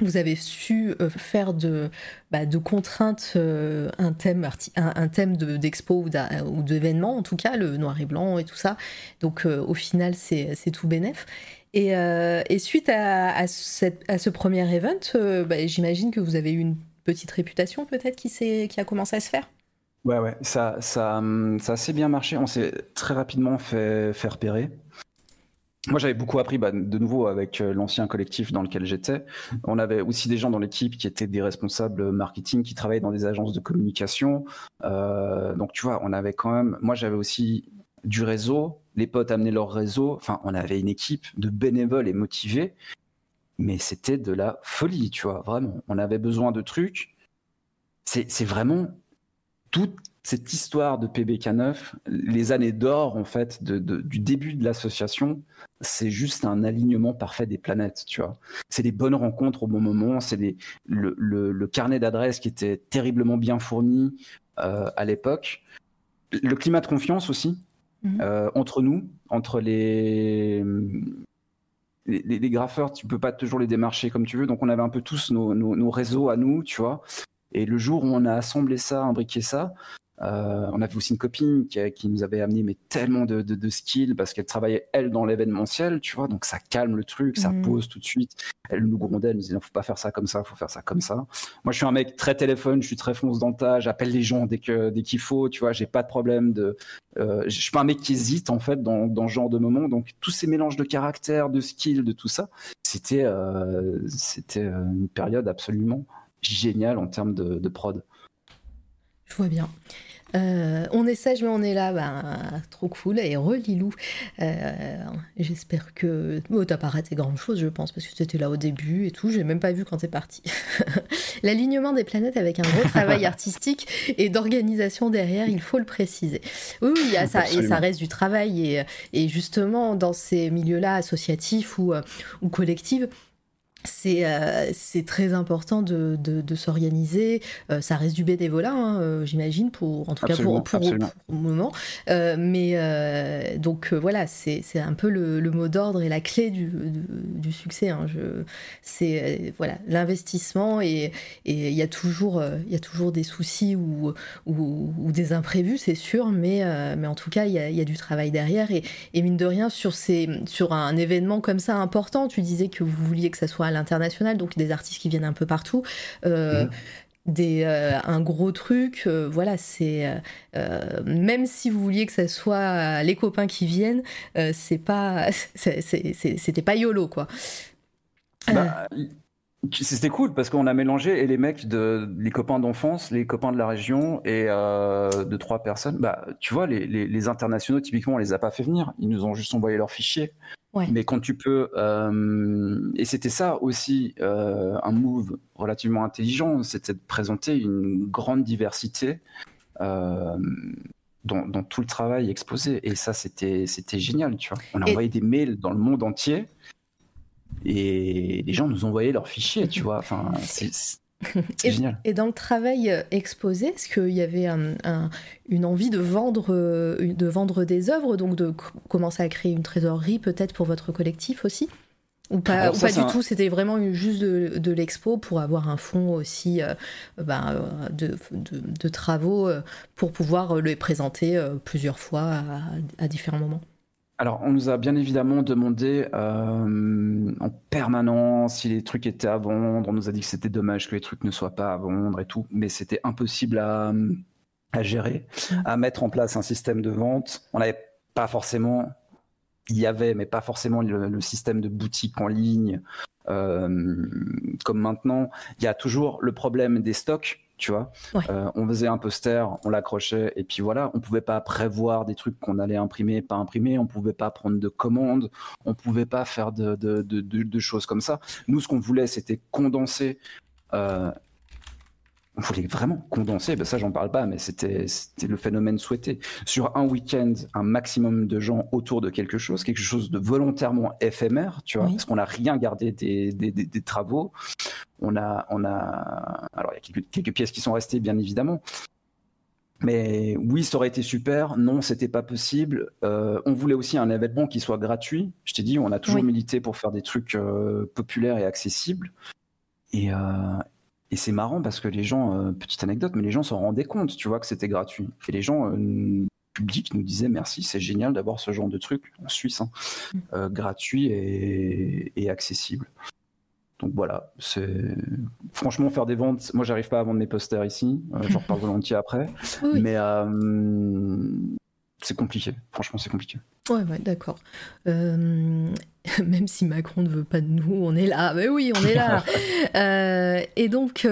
vous avez su euh, faire de, bah, de contraintes un thème, un, d'expo ou d'événement, en tout cas, le noir et blanc et tout ça. Donc au final, c'est tout bénef. Et, et suite à, à, ce premier event, bah, j'imagine que vous avez eu une petite réputation peut-être qui, qui a commencé à se faire? Ouais, ouais, ça, ça, hum, ça a assez bien marché. On s'est très rapidement fait, faire repérer. Moi, j'avais beaucoup appris, bah, de nouveau, avec euh, l'ancien collectif dans lequel j'étais. On avait aussi des gens dans l'équipe qui étaient des responsables marketing, qui travaillaient dans des agences de communication. Euh, donc, tu vois, on avait quand même. Moi, j'avais aussi du réseau. Les potes amenaient leur réseau. Enfin, on avait une équipe de bénévoles et motivés. Mais c'était de la folie, tu vois, vraiment. On avait besoin de trucs. C'est vraiment toute cette histoire de PBK9, les années d'or en fait du début de l'association, c'est juste un alignement parfait des planètes, tu vois. C'est des bonnes rencontres au bon moment, c'est le, carnet d'adresses qui était terriblement bien fourni euh, à l'époque, le climat de confiance aussi mhm. euh, entre nous, entre les les, graffeurs, tu peux pas toujours les démarcher comme tu veux, donc on avait un peu tous nos, nos réseaux à nous, tu vois. Et le jour où on a assemblé ça, imbriqué ça, euh, on avait aussi une copine qui, nous avait amené mais tellement de, de, skills parce qu'elle travaillait elle dans l'événementiel, tu vois, donc ça calme le truc, ça mhm. pose tout de suite. Elle nous grondait, elle nous disait non, faut pas faire ça comme ça, faut faire ça comme ça. Moi, je suis un mec très téléphone, je suis très fonce dans tas, j'appelle les gens dès que dès qu'il faut, tu vois, j'ai pas de problème de. Euh, je suis pas un mec qui hésite en fait dans, dans ce genre de moment, donc tous ces mélanges de caractère, de skills, de tout ça, c'était euh, c'était une période absolument génial en termes de, prod. Je vois bien. Euh, on est sage mais on est là, ben, trop cool. Et relilou, euh, j'espère que. Oh, t'as pas raté grand chose, je pense, parce que tu étais là au début et tout. J'ai même pas vu quand t'es parti. L'alignement des planètes avec un gros travail artistique et d'organisation derrière, il faut le préciser. Oui, il y a ça, et ça reste du travail. Et, et justement, dans ces milieux-là, associatifs ou, euh, ou collectifs, c'est euh, très important de, de, s'organiser. Euh, ça reste du bénévolat, hein, euh, j'imagine, pour en tout cas pour, pour, le moment. mais donc voilà, c'est un peu le, le mot d'ordre et la clé du, du, succès. Hein, c'est voilà l'investissement et il y a toujours il y a toujours des soucis ou, ou, ou des imprévus, c'est sûr, mais mais en tout cas il y a, y a, du travail derrière et, et, mine de rien sur ces sur un événement comme ça important. Tu disais que vous vouliez que ça soit à l'international, donc des artistes qui viennent un peu partout. Mhm. Des, un gros truc, voilà, c'est même si vous vouliez que ce soit les copains qui viennent, c'est pas, c'était pas yolo quoi. Bah, c'était cool parce qu'on a mélangé et les mecs de les copains d'enfance, les copains de la région et euh, de trois personnes. Bah, tu vois, les, les, internationaux typiquement, on les a pas fait venir. Ils nous ont juste envoyé leurs fichiers. Mais quand tu peux, euh, et c'était ça aussi euh, un move relativement intelligent, c'était de présenter une grande diversité dans, dans, tout le travail exposé. Et ça, c'était c'était génial, tu vois. On a envoyé des mails dans le monde entier et les gens nous envoyaient leurs fichiers, tu vois. Enfin, c'est génial. Et dans le travail euh, exposé, est-ce qu'il y avait une envie de vendre, euh, de vendre des œuvres, donc de commencer à créer une trésorerie peut-être pour votre collectif aussi? Ou pas, pas du tout, c'était vraiment juste de, l'expo pour avoir un fonds aussi euh, ben, de, de, travaux pour pouvoir les présenter plusieurs fois à différents moments? Alors, on nous a bien évidemment demandé euh, en permanence si les trucs étaient à vendre. On nous a dit que c'était dommage que les trucs ne soient pas à vendre et tout, mais c'était impossible à, gérer, à mettre en place un système de vente. On n'avait pas forcément, il y avait, mais pas forcément le, système de boutique en ligne euh, comme maintenant. Il y a toujours le problème des stocks tu vois. Euh, on faisait un poster, on l'accrochait, et puis voilà, on pouvait pas prévoir des trucs qu'on allait imprimer, pas imprimer, on pouvait pas prendre de commandes, on pouvait pas faire de, de, choses comme ça. Nous, ce qu'on voulait, c'était condenser euh, on voulait vraiment condenser, ben ça j'en parle pas, mais c'était le phénomène souhaité. Sur un week-end, un maximum de gens autour de quelque chose, quelque chose de volontairement éphémère, tu vois, parce qu'on n'a rien gardé des, des, travaux. On a, on a, alors il y a quelques, quelques, pièces qui sont restées bien évidemment, mais oui, ça aurait été super. Non, c'était pas possible. Euh, on voulait aussi un événement qui soit gratuit. Je t'ai dit, on a toujours milité pour faire des trucs euh, populaires et accessibles. Et, euh, et c'est marrant parce que les gens, euh, petite anecdote, mais les gens s'en rendaient compte, tu vois, que c'était gratuit. Et les gens, euh, public, nous disaient merci, c'est génial d'avoir ce genre de truc en Suisse, hein, mm. euh, gratuit et, accessible. Donc voilà, c'est franchement faire des ventes. Moi, j'arrive pas à vendre mes posters ici. J'en reparle volontiers après. Mais c'est compliqué. Franchement, c'est compliqué. Ouais, ouais, d'accord. Euh, même si Macron ne veut pas de nous, on est là. Mais oui, on est là. Euh, et donc.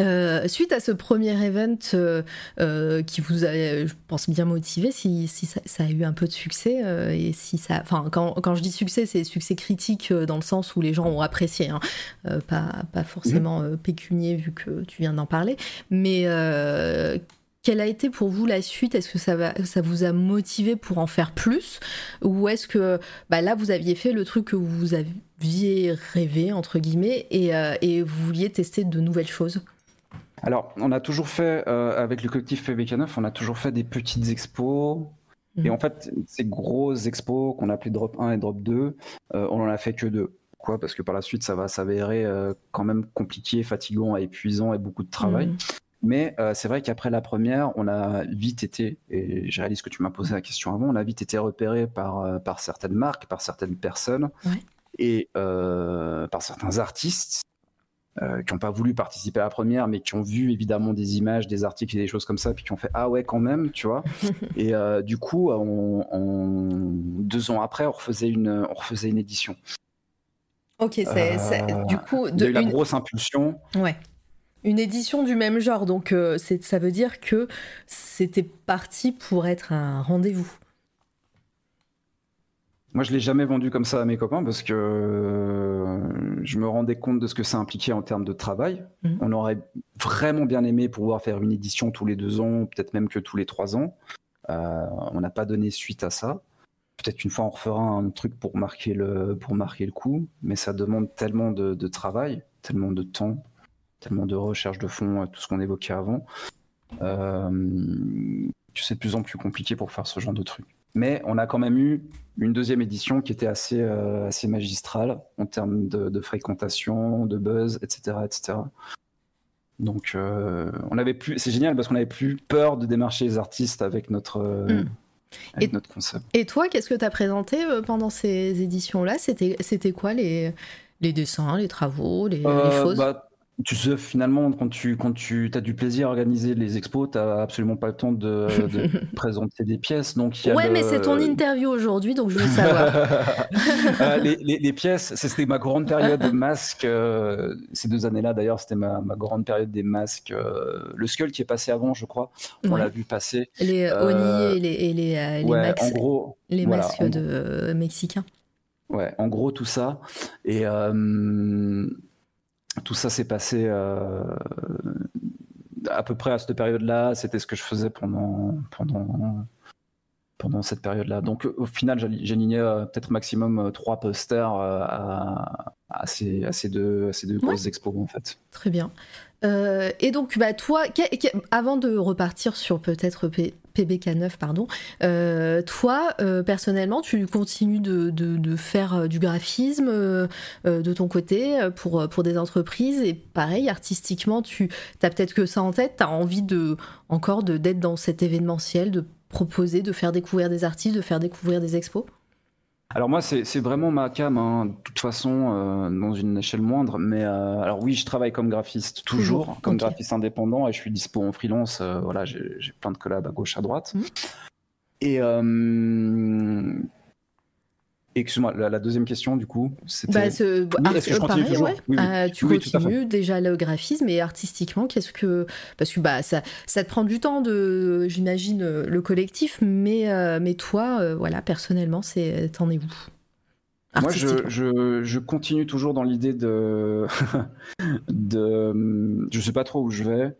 Euh, suite à ce premier event qui vous a, je pense, bien motivé, si, si ça, a eu un peu de succès, et si ça, enfin, quand, quand, je dis succès, c'est succès critique dans le sens où les gens ont apprécié, hein. pas, pas forcément mmh. pécunier vu que tu viens d'en parler, mais quelle a été pour vous la suite? Est-ce que ça, va, ça vous a motivé pour en faire plus? Ou est-ce que bah là, vous aviez fait le truc que vous aviez rêvé, entre guillemets, et, euh, et vous vouliez tester de nouvelles choses? Alors, on a toujours fait, euh, avec le collectif PBK9, on a toujours fait des petites expos. Et mhm. en fait, ces grosses expos qu'on appelait Drop 1 et Drop 2, euh, on en a fait que deux. Quoi, parce que par la suite, ça va s'avérer quand même compliqué, fatigant, épuisant et beaucoup de travail. Mhm. Mais euh, c'est vrai qu'après la première, on a vite été, et je réalise que tu m'as posé la question avant, on a vite été repéré par, euh, par certaines marques, par certaines personnes et euh, par certains artistes qui n'ont pas voulu participer à la première, mais qui ont vu évidemment des images, des articles et des choses comme ça, puis qui ont fait ah ouais quand même, tu vois. et du coup, deux ans après, on refaisait une, on refaisait une édition. Ok, c'est du coup de la grosse impulsion. Ouais une édition du même genre. Donc euh, ça veut dire que c'était parti pour être un rendez-vous. Moi, je l'ai jamais vendu comme ça à mes copains parce que euh, je me rendais compte de ce que ça impliquait en termes de travail. Mhm. On aurait vraiment bien aimé pouvoir faire une édition tous les deux ans, peut-être même que tous les trois ans. Euh, on n'a pas donné suite à ça. Peut-être une fois on refera un truc pour marquer le pour marquer le coup, mais ça demande tellement de travail, tellement de temps tellement de recherche de fonds, tout ce qu'on évoquait avant, euh, c'est de plus en plus compliqué pour faire ce genre de truc. Mais on a quand même eu une deuxième édition qui était assez, euh, assez magistrale en termes de, fréquentation, de buzz, etc. etc. Donc, euh, on avait plus. C'est génial parce qu'on avait plus peur de démarcher les artistes avec notre, hmm. avec notre concept. Et toi, qu'est-ce que tu as présenté pendant ces éditions-là? C'était quoi les, Les dessins, les travaux, les, choses? bah, tu sais, finalement, quand tu, quand tu as du plaisir à organiser les expos, tu n'as absolument pas le temps de, présenter des pièces. Donc ouais, mais c'est ton interview aujourd'hui, donc je veux savoir. Euh, les, les, pièces, c'était ma grande période de masques. Euh, ces deux années-là, d'ailleurs, c'était ma, ma, grande période des masques. Euh, le Skull qui est passé avant, je crois, on l'a vu passer. Les Oni et les, et les, les, en gros, les masques de, mexicains. Ouais, en gros, tout ça. Et tout ça s'est passé euh, à peu près à cette période-là. C'était ce que je faisais pendant, pendant, pendant cette période-là. Donc au final, j'alignais euh, peut-être maximum euh, trois posters à, ces, à, ces, deux, à ces deux grosses expos en fait. Très bien. et donc, bah, toi, avant de repartir sur peut-être PBK9, pardon. Euh, toi, euh, personnellement, tu continues de, faire euh, du graphisme de ton côté pour, pour des entreprises et pareil, artistiquement, tu as peut-être que ça en tête, tu as envie de, encore d'être dans cet événementiel, de proposer, de faire découvrir des artistes, de faire découvrir des expos? Alors moi, c'est vraiment ma cam, hein, de toute façon, euh, dans une échelle moindre. Mais euh, alors oui, je travaille comme graphiste toujours, comme graphiste indépendant, et je suis dispo en freelance. Euh, voilà, j'ai plein de collabs à gauche, à droite. Mmh. Et Excuse-moi, la, deuxième question, du coup, c'était. Bah, ce... oui, est-ce que je continue toujours oui, euh, Tu continues déjà le graphisme et artistiquement, qu'est-ce que. Parce que bah, ça, ça te prend du temps, de, j'imagine, le collectif, mais, euh, mais toi, euh, voilà, personnellement, c'est... t'en es où moi, je, je, je, continue toujours dans l'idée de, de. Je sais pas trop où je vais,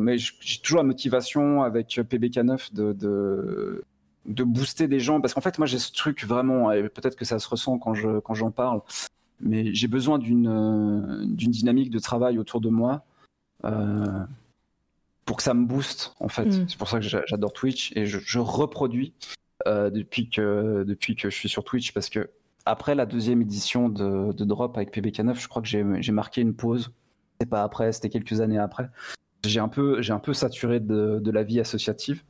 mais j'ai toujours la motivation avec PBK9 de, de, de booster des gens parce qu'en fait moi j'ai ce truc vraiment et peut-être que ça se ressent quand je quand j'en parle mais j'ai besoin d'une euh, d'une dynamique de travail autour de moi euh, pour que ça me booste en fait. Mm. c'est pour ça que j'adore Twitch et je, reproduis euh, depuis que depuis que je suis sur Twitch parce que après la deuxième édition de, de Drop avec PBK9 je crois que j'ai marqué une pause. C'est pas après c'était quelques années après. J'ai un peu j'ai un peu saturé de, de la vie associative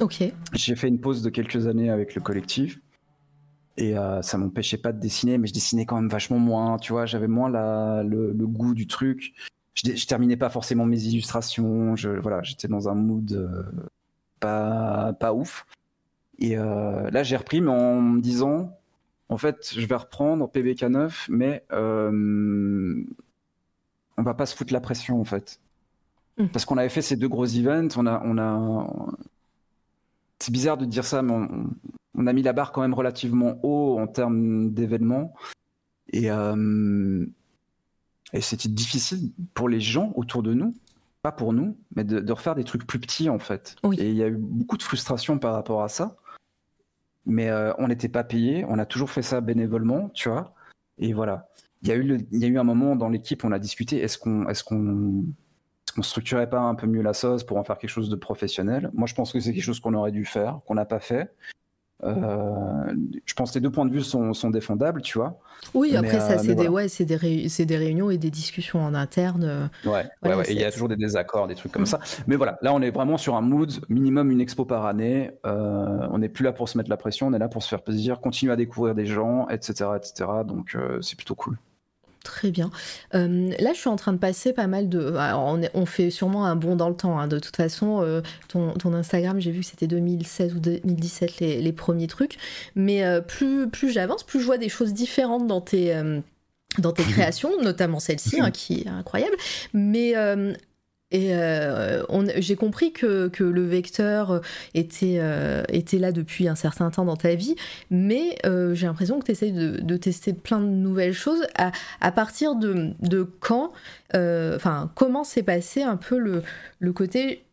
Ok. J'ai fait une pause de quelques années avec le collectif. Et euh, ça m'empêchait pas de dessiner, mais je dessinais quand même vachement moins, tu vois, j'avais moins la, le, goût du truc. Je, je, terminais pas forcément mes illustrations, je, voilà, j'étais dans un mood euh, pas, pas ouf. Et euh, là, j'ai repris, mais en me disant, en fait, je vais reprendre PBK9, mais on va pas se foutre la pression, en fait. Hmm. Parce qu'on avait fait ces deux gros events, on a, on a, c'est bizarre de dire ça, mais on, a mis la barre quand même relativement haut en termes d'événements. Et, euh, et c'était difficile pour les gens autour de nous, pas pour nous, mais de, refaire des trucs plus petits en fait. Et il y a eu beaucoup de frustration par rapport à ça. Mais euh, on n'était pas payé, on a toujours fait ça bénévolement, tu vois. Et voilà. Il y a eu, il y a eu un moment dans l'équipe, on a discuté, est-ce qu'on est qu'on qu'on structurait pas un peu mieux la sauce pour en faire quelque chose de professionnel Moi, je pense que c'est quelque chose qu'on aurait dû faire, qu'on n'a pas fait. Euh, je pense que les deux points de vue sont, sont défendables, tu vois. Oui, après, ça, euh, c'est des, ouais, des, des, réunions et des discussions en interne. Euh, ouais, ouais. il y a toujours des désaccords, des trucs comme ça. Mais voilà, là, on est vraiment sur un mood minimum une expo par année. on n'est plus là pour se mettre la pression, on est là pour se faire plaisir, continuer à découvrir des gens, etc. etc. Donc, c'est plutôt cool. Très bien. Euh, là, je suis en train de passer pas mal de. on, fait sûrement un bond dans le temps. Hein. De toute façon, euh, ton, Instagram, j'ai vu que c'était 2016 ou 2017 les, premiers trucs. Mais euh, plus, plus j'avance, plus je vois des choses différentes dans tes dans tes créations, notamment celle-ci, hein, qui est incroyable. Mais et euh, j'ai compris que, le vecteur était, euh, était là depuis un certain temps dans ta vie, mais euh, j'ai l'impression que tu essayes de, tester plein de nouvelles choses. À, partir de, quand, enfin, comment s'est passé un peu le, le côté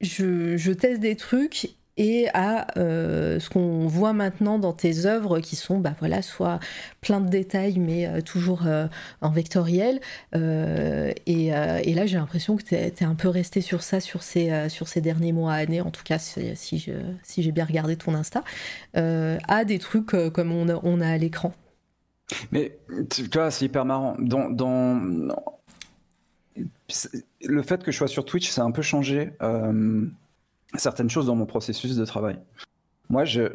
je, je, teste des trucs et à euh, ce qu'on voit maintenant dans tes œuvres qui sont bah voilà soit plein de détails mais euh, toujours euh, en vectoriel. Et, là j'ai l'impression que tu es, un peu resté sur ça sur ces, derniers mois années en tout cas si, j'ai bien regardé ton Insta à des trucs comme on a, à l'écran. Mais tu vois c'est hyper marrant. Dans le fait que je sois sur Twitch ça a un peu changé certaines choses dans mon processus de travail. Moi, j'ai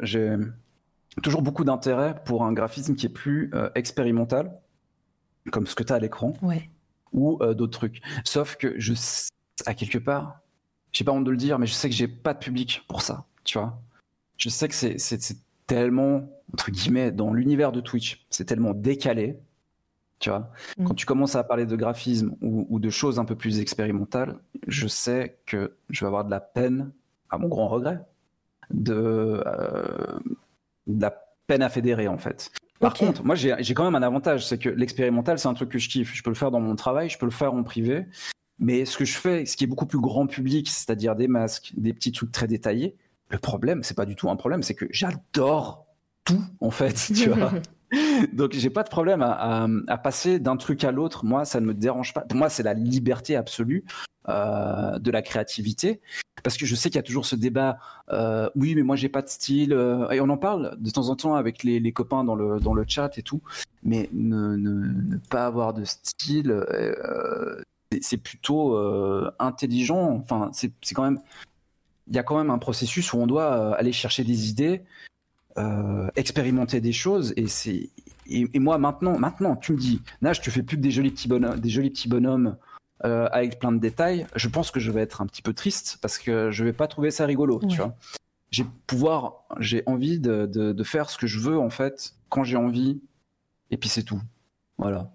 toujours beaucoup d'intérêt pour un graphisme qui est plus euh, expérimental. comme ce que tu as à l'écran, Ouais. ou euh, d'autres trucs. Sauf que je, s- à quelque part, j'ai pas honte de le dire, mais je sais que j'ai pas de public pour ça, tu vois. Je sais que c'est tellement, entre guillemets, dans l'univers de Twitch, c'est tellement décalé, tu vois. Mm. Quand tu commences à parler de graphisme ou, ou de choses un peu plus expérimentales, je sais que je vais avoir de la peine, à mon grand regret, de, euh, de la peine à fédérer, en fait. Par contre, moi j'ai j'ai quand même un avantage, c'est que l'expérimental, c'est un truc que je kiffe. Je peux le faire dans mon travail, je peux le faire en privé. Mais ce que je fais, ce qui est beaucoup plus grand public, c'est-à-dire des masques, des petits trucs très détaillés, le problème, c'est pas du tout un problème, c'est que j'adore tout, en fait, tu vois. Donc j'ai pas de problème à, à- à passer d'un truc à l'autre. Moi, ça ne me dérange pas. Pour moi, c'est la liberté absolue euh, de la créativité. Parce que je sais qu'il y a toujours ce débat. euh, oui, mais moi, j'ai pas de style. euh, et on en parle de temps en temps avec les, copains dans le, dans le chat et tout. Mais ne, pas avoir de style, euh, c'est- plutôt intelligent. Enfin, c'est quand même. Il y a quand même un processus où on doit aller chercher des idées, expérimenter des choses et c'est et moi maintenant maintenant tu me dis Nage tu fais plus que des jolis petits bonhommes des jolis petits bonhommes euh, avec plein de détails je pense que je vais être un petit peu triste parce que je vais pas trouver ça rigolo Ouais. tu vois. J'ai pouvoir j'ai envie de, de, de faire ce que je veux en fait quand j'ai envie et puis c'est tout. Voilà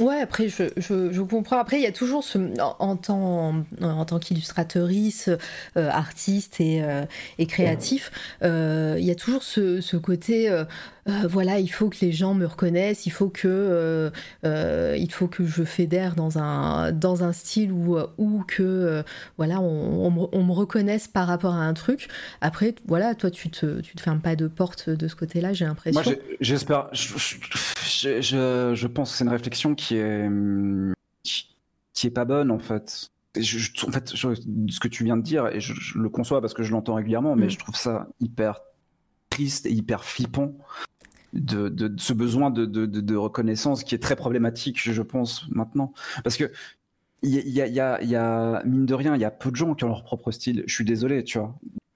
Ouais, après, je, je, comprends. Après, il y a toujours ce. En, tant, en tant qu'illustratrice, euh, artiste et, euh, et créatif, euh, il y a toujours ce, ce côté. euh, euh, voilà, il faut que les gens me reconnaissent, il faut que, euh, euh, il faut que je fédère dans un, dans un style où, où que euh, voilà, on, me, on me reconnaisse par rapport à un truc. Après, voilà, toi, tu te, tu te fermes pas de porte de ce côté-là, j'ai l'impression. Moi, j'espère. Je, je, je- je pense que c'est une réflexion qui est hum, qui, est pas bonne en fait. Et je- je- en fait, je- ce que tu viens de dire, et je, le conçois parce que je l'entends régulièrement, mais Mm. je trouve ça hyper triste et hyper flippant de, de- de ce besoin de, de- reconnaissance qui est très problématique, je, pense maintenant, parce que il y y y a- il y a- mine de rien, il y a peu de gens qui ont leur propre style. Je suis désolé, tu vois,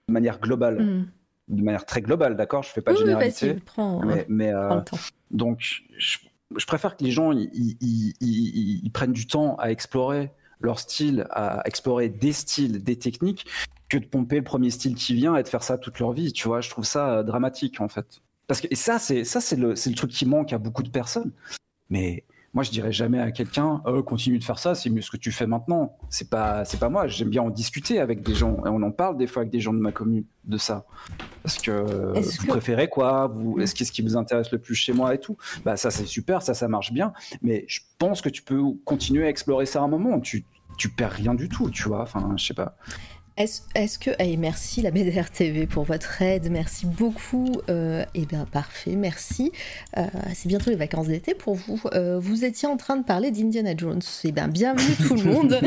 de manière globale, Hmm. de manière très globale, d'accord. Je fais pas de Oui, généralité. vas-y, prends, Mais, mais, euh, donc, je, je préfère que les gens ils, prennent du temps à explorer leur style, à explorer des styles, des techniques, que de pomper le premier style qui vient et de faire ça toute leur vie. Tu vois, je trouve ça euh, dramatique en fait. Parce que et ça, c'est ça, c'est le, le truc qui manque à beaucoup de personnes. Mais moi, je dirais jamais à quelqu'un, euh, continue de faire ça, c'est mieux ce que tu fais maintenant. C'est pas, c'est pas moi. J'aime bien en discuter avec des gens et on en parle des fois avec des gens de ma commune de ça. Parce que vous que- préférez quoi? Vous, Mm. est-ce qu'est-ce qui vous intéresse le plus chez moi et tout? Bah ça, c'est super, ça, ça marche bien. Mais je pense que tu peux continuer à explorer ça à un moment. Tu, tu perds rien du tout, tu vois. Enfin, je sais pas. Est-ce que. Et merci la BDR TV pour votre aide, merci beaucoup. Euh, eh bien, parfait, merci. Euh, c'est bientôt les vacances d'été pour vous. Euh, vous étiez en train de parler d'Indiana Jones. Eh bien, bienvenue tout le monde.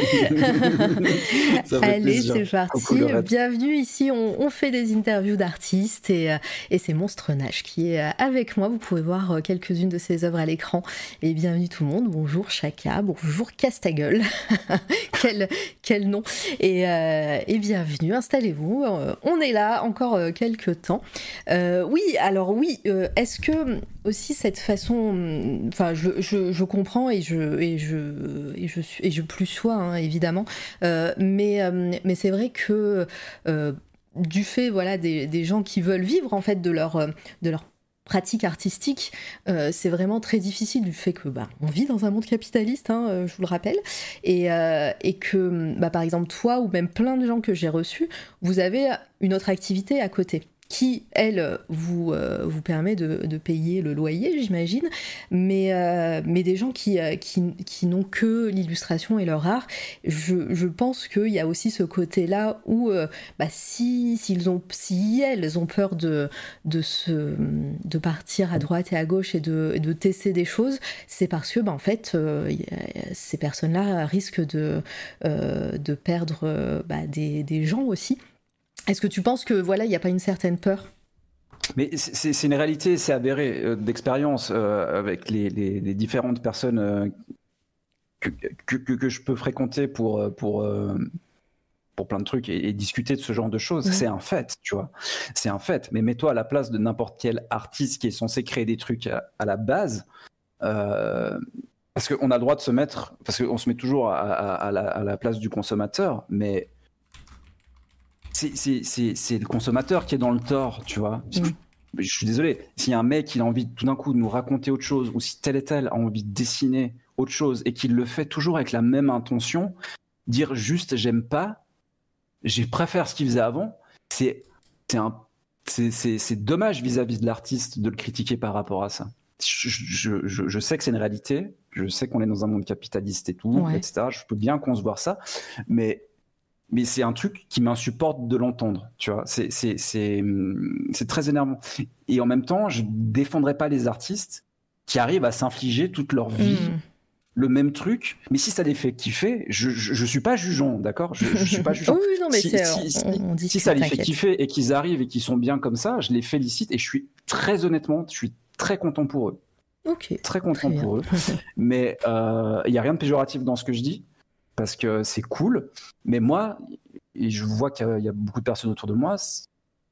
Allez, c'est parti. Bienvenue ici. On, on fait des interviews d'artistes et, euh, et c'est Monstre Nage qui est avec moi. Vous pouvez voir quelques-unes de ses œuvres à l'écran. Et bienvenue tout le monde. Bonjour Chaka, bonjour Castagueule. quel, quel nom. Et, euh, bienvenue, installez-vous. Euh, on est là encore euh, quelques temps. Euh, oui, alors oui, est-ce que aussi cette façon, hum, enfin, je, je, comprends et je, et je, et je, et je plus sois, hein, évidemment, mais, mais c'est vrai que du fait voilà, des, des gens qui veulent vivre en fait de leur, de leur pratique artistique, euh, c'est vraiment très difficile du fait que bah, on vit dans un monde capitaliste, hein, euh, je vous le rappelle, et, euh, et que bah, par exemple toi ou même plein de gens que j'ai reçus, vous avez une autre activité à côté qui, elle, vous, euh, vous permet de, de payer le loyer, j'imagine, mais, euh, mais des gens qui, euh, qui, qui n'ont que l'illustration et leur art, je, je pense qu'il y a aussi ce côté-là où, euh, bah, si, s'ils ont, si elles ont peur de, de, se, de partir à droite et à gauche et de, de tester des choses, c'est parce que, bah, en fait, euh, ces personnes-là risquent de, de perdre bah, des, des gens aussi. Est-ce que tu penses que voilà, il n'y a pas une certaine peur? Mais c'est- une réalité, c'est avéré euh, d'expérience euh, avec les, les- les différentes personnes euh, que, que, je peux fréquenter pour, pour, pour plein de trucs et, et discuter de ce genre de choses. C'est un fait, tu vois. C'est un fait. Mais mets-toi à la place de n'importe quel artiste qui est censé créer des trucs à, à la base. parce qu'on a le droit de se mettre, parce qu'on se met toujours à, la, place du consommateur, mais c'est le consommateur qui est dans le tort, tu vois. Mm. Je suis désolé, si un mec il a envie tout d'un coup de nous raconter autre chose, ou si tel et tel a envie de dessiner autre chose et qu'il le fait toujours avec la même intention, dire juste j'aime pas, je préfère ce qu'il faisait avant, c'est c'est dommage vis-à-vis de l'artiste de le critiquer par rapport à ça. Je, sais que c'est une réalité, je sais qu'on est dans un monde capitaliste et tout, etc. Je peux bien concevoir ça, mais mais c'est un truc qui m'insupporte de l'entendre, tu vois. C'est très énervant. Et en même temps, je défendrai pas les artistes qui arrivent à s'infliger toute leur vie hmm le même truc, mais si ça les fait kiffer, je, je, suis pas jugeant, d'accord? Je, je, suis pas jugeant. oui, non, mais si, si, ça les fait kiffer et qu'ils arrivent et qu'ils sont bien comme ça, je les félicite et je suis très honnêtement, je suis très content pour eux. Ok. Très content pour eux. mais euh, il y a rien de péjoratif dans ce que je dis parce que c'est cool. Mais moi, et je vois qu'il y, a beaucoup de personnes autour de moi,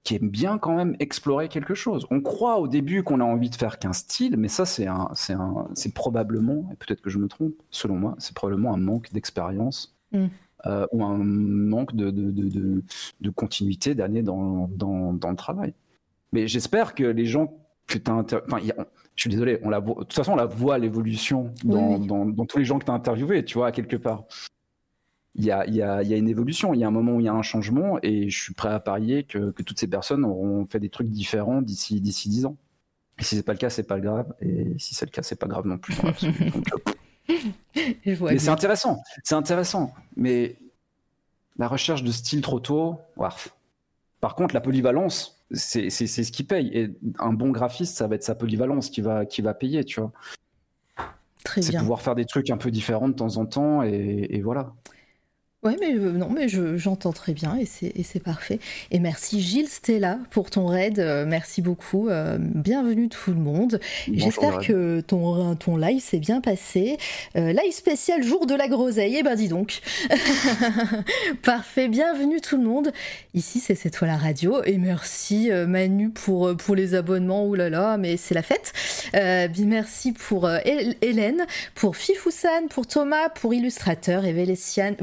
qui aime bien quand même explorer quelque chose. On croit au début qu'on a envie de faire qu'un style, mais ça c'est un, c'est un, c'est probablement, et peut-être que je me trompe, selon moi, c'est probablement un manque d'expérience mm. euh, ou un manque de, de, de, de continuité d'années dans, dans, dans, le travail. Mais j'espère que les gens que tu as enfin, je suis désolé, on la de toute façon on la voit l'évolution dans, dans, dans, tous les gens que tu as interviewés, tu vois, quelque part il y a, y, a, y a, une évolution, il y a un moment où il y a un changement, et je suis prêt à parier que, que toutes ces personnes auront fait des trucs différents d'ici d'ici dix ans. Et si c'est pas le cas, c'est pas grave, et si c'est le cas, c'est pas grave non plus. mais c'est intéressant, c'est intéressant, mais la recherche de style trop tôt, par contre, la polyvalence, c'est ce qui paye. Et un bon graphiste, ça va être sa polyvalence qui va, qui va payer, tu vois. C'est pouvoir faire des trucs un peu différents de temps en temps, et, et voilà. Oui, mais euh, non, mais j'entends très bien et c'est parfait. Et merci Gilles Stella pour ton raid. Euh, merci beaucoup. Euh, bienvenue tout le monde. J'espère que ton, ton live s'est bien passé. live spécial jour de la groseille. Eh ben dis donc. parfait. Bienvenue tout le monde. Ici c'est C'est toi la radio. Et merci Manu pour, pour les abonnements. Ouh là là, mais c'est la fête. merci pour Hélène, pour Fifousan, pour Thomas, pour Illustrateur et Véliciane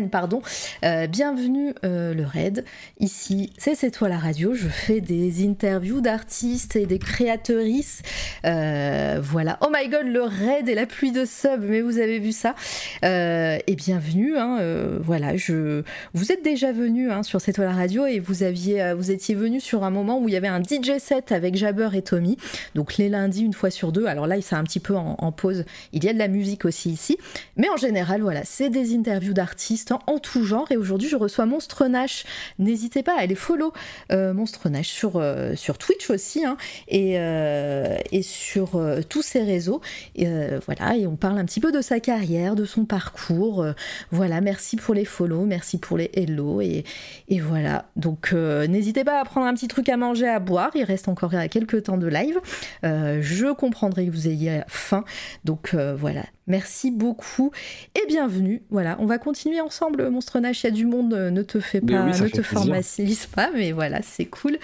pardon. Euh, bienvenue euh, le raid. Ici, c'est C'est toi la radio. Je fais des interviews d'artistes et des créatrices. Euh, voilà. Oh my god, le raid et la pluie de subs, mais vous avez vu ça. et bienvenue. Hein, voilà, je... vous êtes déjà venu hein, sur C'est toi la radio et vous, aviez, vous étiez venu sur un moment où il y avait un DJ set avec Jabber et Tommy. Donc les lundis, une fois sur deux. Alors là, il s'est un petit peu en pause. Il y a de la musique aussi ici. Mais en général, voilà, c'est des interviews d'artistes en tout genre. Et aujourd'hui, je reçois Monstre Nash. N'hésitez pas à aller follow euh, Monstre Nash sur, euh, sur Twitch aussi hein, et, euh, et sur tous ses réseaux. Et, voilà, et on parle un petit peu de sa carrière, de son parcours. voilà, merci pour les follow, merci pour les hello. Et, et voilà, donc n'hésitez pas à prendre un petit truc à manger, à boire. Il reste encore quelques temps de live. je comprendrai que vous ayez faim. Donc voilà, Merci beaucoup et bienvenue. Voilà, on va continuer ensemble, Monstre Nash. Il y a du monde, euh, ne te fais pas, ne te formalise pas, mais voilà, c'est cool.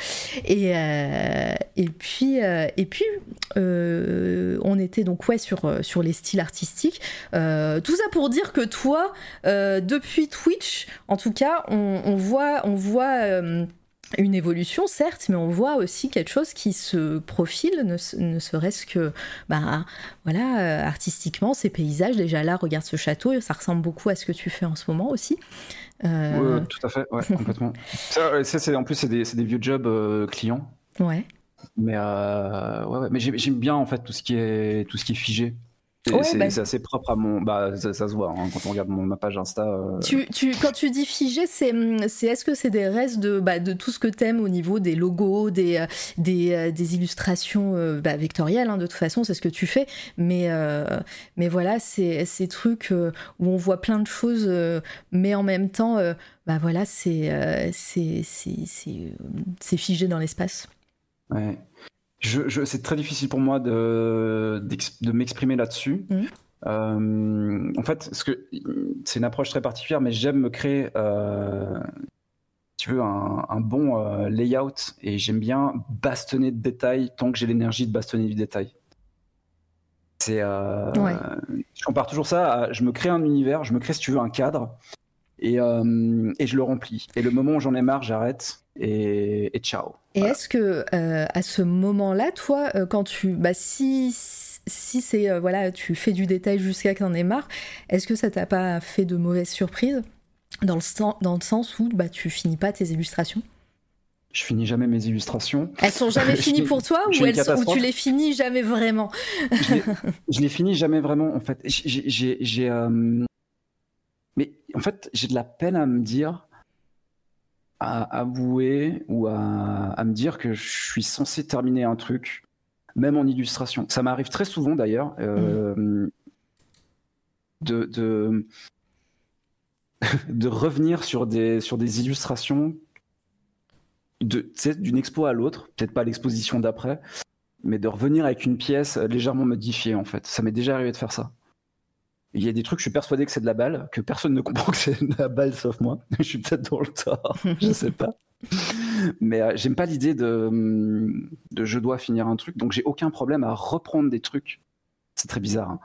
Et, euh, et puis, euh, et puis on était donc ouais sur, sur les styles artistiques. tout ça pour dire que toi, depuis Twitch, en tout cas, on, on voit, on voit une évolution, certes, mais on voit aussi quelque chose qui se profile, ne, serait-ce que, bah, voilà, euh, artistiquement, ces paysages, déjà là, regarde ce château, ça ressemble beaucoup à ce que tu fais en ce moment aussi. Euh, oui, tout à fait, ouais, complètement. Ça, c'est, en plus, c'est des, des, vieux jobs euh, clients. Ouais. Mais, ouais, ouais, mais j'aime bien, en fait, tout ce qui est, tout ce qui est figé. Bah c'est assez propre à mon. Bah, ça, se voit hein, quand on regarde mon, ma page Insta. Euh. Tu, tu, quand tu dis figé, c'est est-ce que c'est des restes de, bah, de tout ce que t'aimes au niveau des logos, des, euh, des, euh, des illustrations bah, vectorielles, hein, de toute façon, c'est ce que tu fais. Mais, mais voilà, c'est ces trucs où on voit plein de choses, mais en même temps, bah voilà, c'est c'est figé dans l'espace. Ouais. Je, c'est très difficile pour moi de, de m'exprimer là-dessus. Mmh. Euh, en fait, c'est une approche très particulière, mais j'aime me créer, euh, tu veux, un, bon euh, layout et j'aime bien bastonner de détails tant que j'ai l'énergie de bastonner du détail. C'est, euh, Ouais. je compare toujours ça. À, je me crée un univers, je me crée si tu veux un cadre, et, et je le remplis. Et le moment où j'en ai marre, j'arrête et, et ciao. Et est-ce que euh, à ce moment-là, toi, euh, quand tu, bah si si c'est euh, voilà, tu fais du détail jusqu'à que t'en aies marre, est-ce que ça t'a pas fait de mauvaises surprises dans le sens dans le sens où bah tu finis pas tes illustrations? Je finis jamais mes illustrations. Elles sont jamais finies pour toi ou elles sont, tu les finis jamais vraiment? Je je les finis jamais vraiment en fait. J'ai, euh, mais en fait, j'ai de la peine à me dire, à avouer ou à, me dire que je suis censé terminer un truc, même en illustration. Ça m'arrive très souvent d'ailleurs euh, de, de revenir sur des sur des illustrations d'une expo à l'autre, peut-être pas l'exposition d'après, mais de revenir avec une pièce légèrement modifiée en fait. Ça m'est déjà arrivé de faire ça. Il y a des trucs, je suis persuadé que c'est de la balle, que personne ne comprend que c'est de la balle sauf moi. je suis peut-être dans le tort, je sais pas. Mais euh, j'aime pas l'idée de, hum, de je dois finir un truc, donc j'ai aucun problème à reprendre des trucs. C'est très bizarre. hein.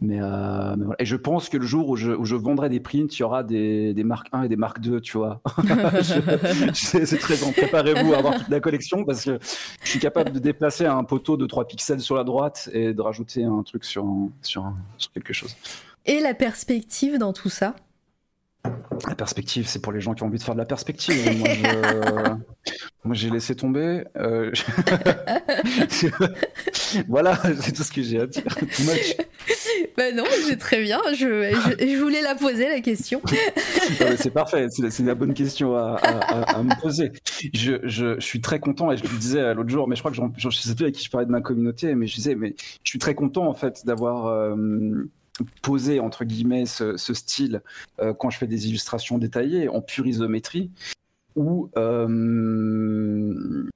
Mais, euh, mais voilà. Et je pense que le jour où je, vendrai des prints, il y aura des, des marques 1 et des marques 2, tu vois. C'est très bon. Préparez-vous à avoir toute la collection parce que je suis capable de déplacer un poteau de 3 pixels sur la droite et de rajouter un truc sur, sur, sur quelque chose. Et la perspective dans tout ça? La perspective, c'est pour les gens qui ont envie de faire de la perspective. Moi, je- j'ai laissé tomber. euh, voilà, c'est tout ce que j'ai à dire. Bah non, c'est très bien. Je, je, je voulais la poser la question. C'est parfait, c'est la bonne question à, à- à- à me poser. Je, je- je suis très content et je le disais l'autre jour, mais je crois que je ne sais plus avec qui je parlais de ma communauté, mais je disais, mais je suis très content en fait d'avoir euh, posé entre guillemets ce, ce style euh, quand je fais des illustrations détaillées en pure isométrie, où euh,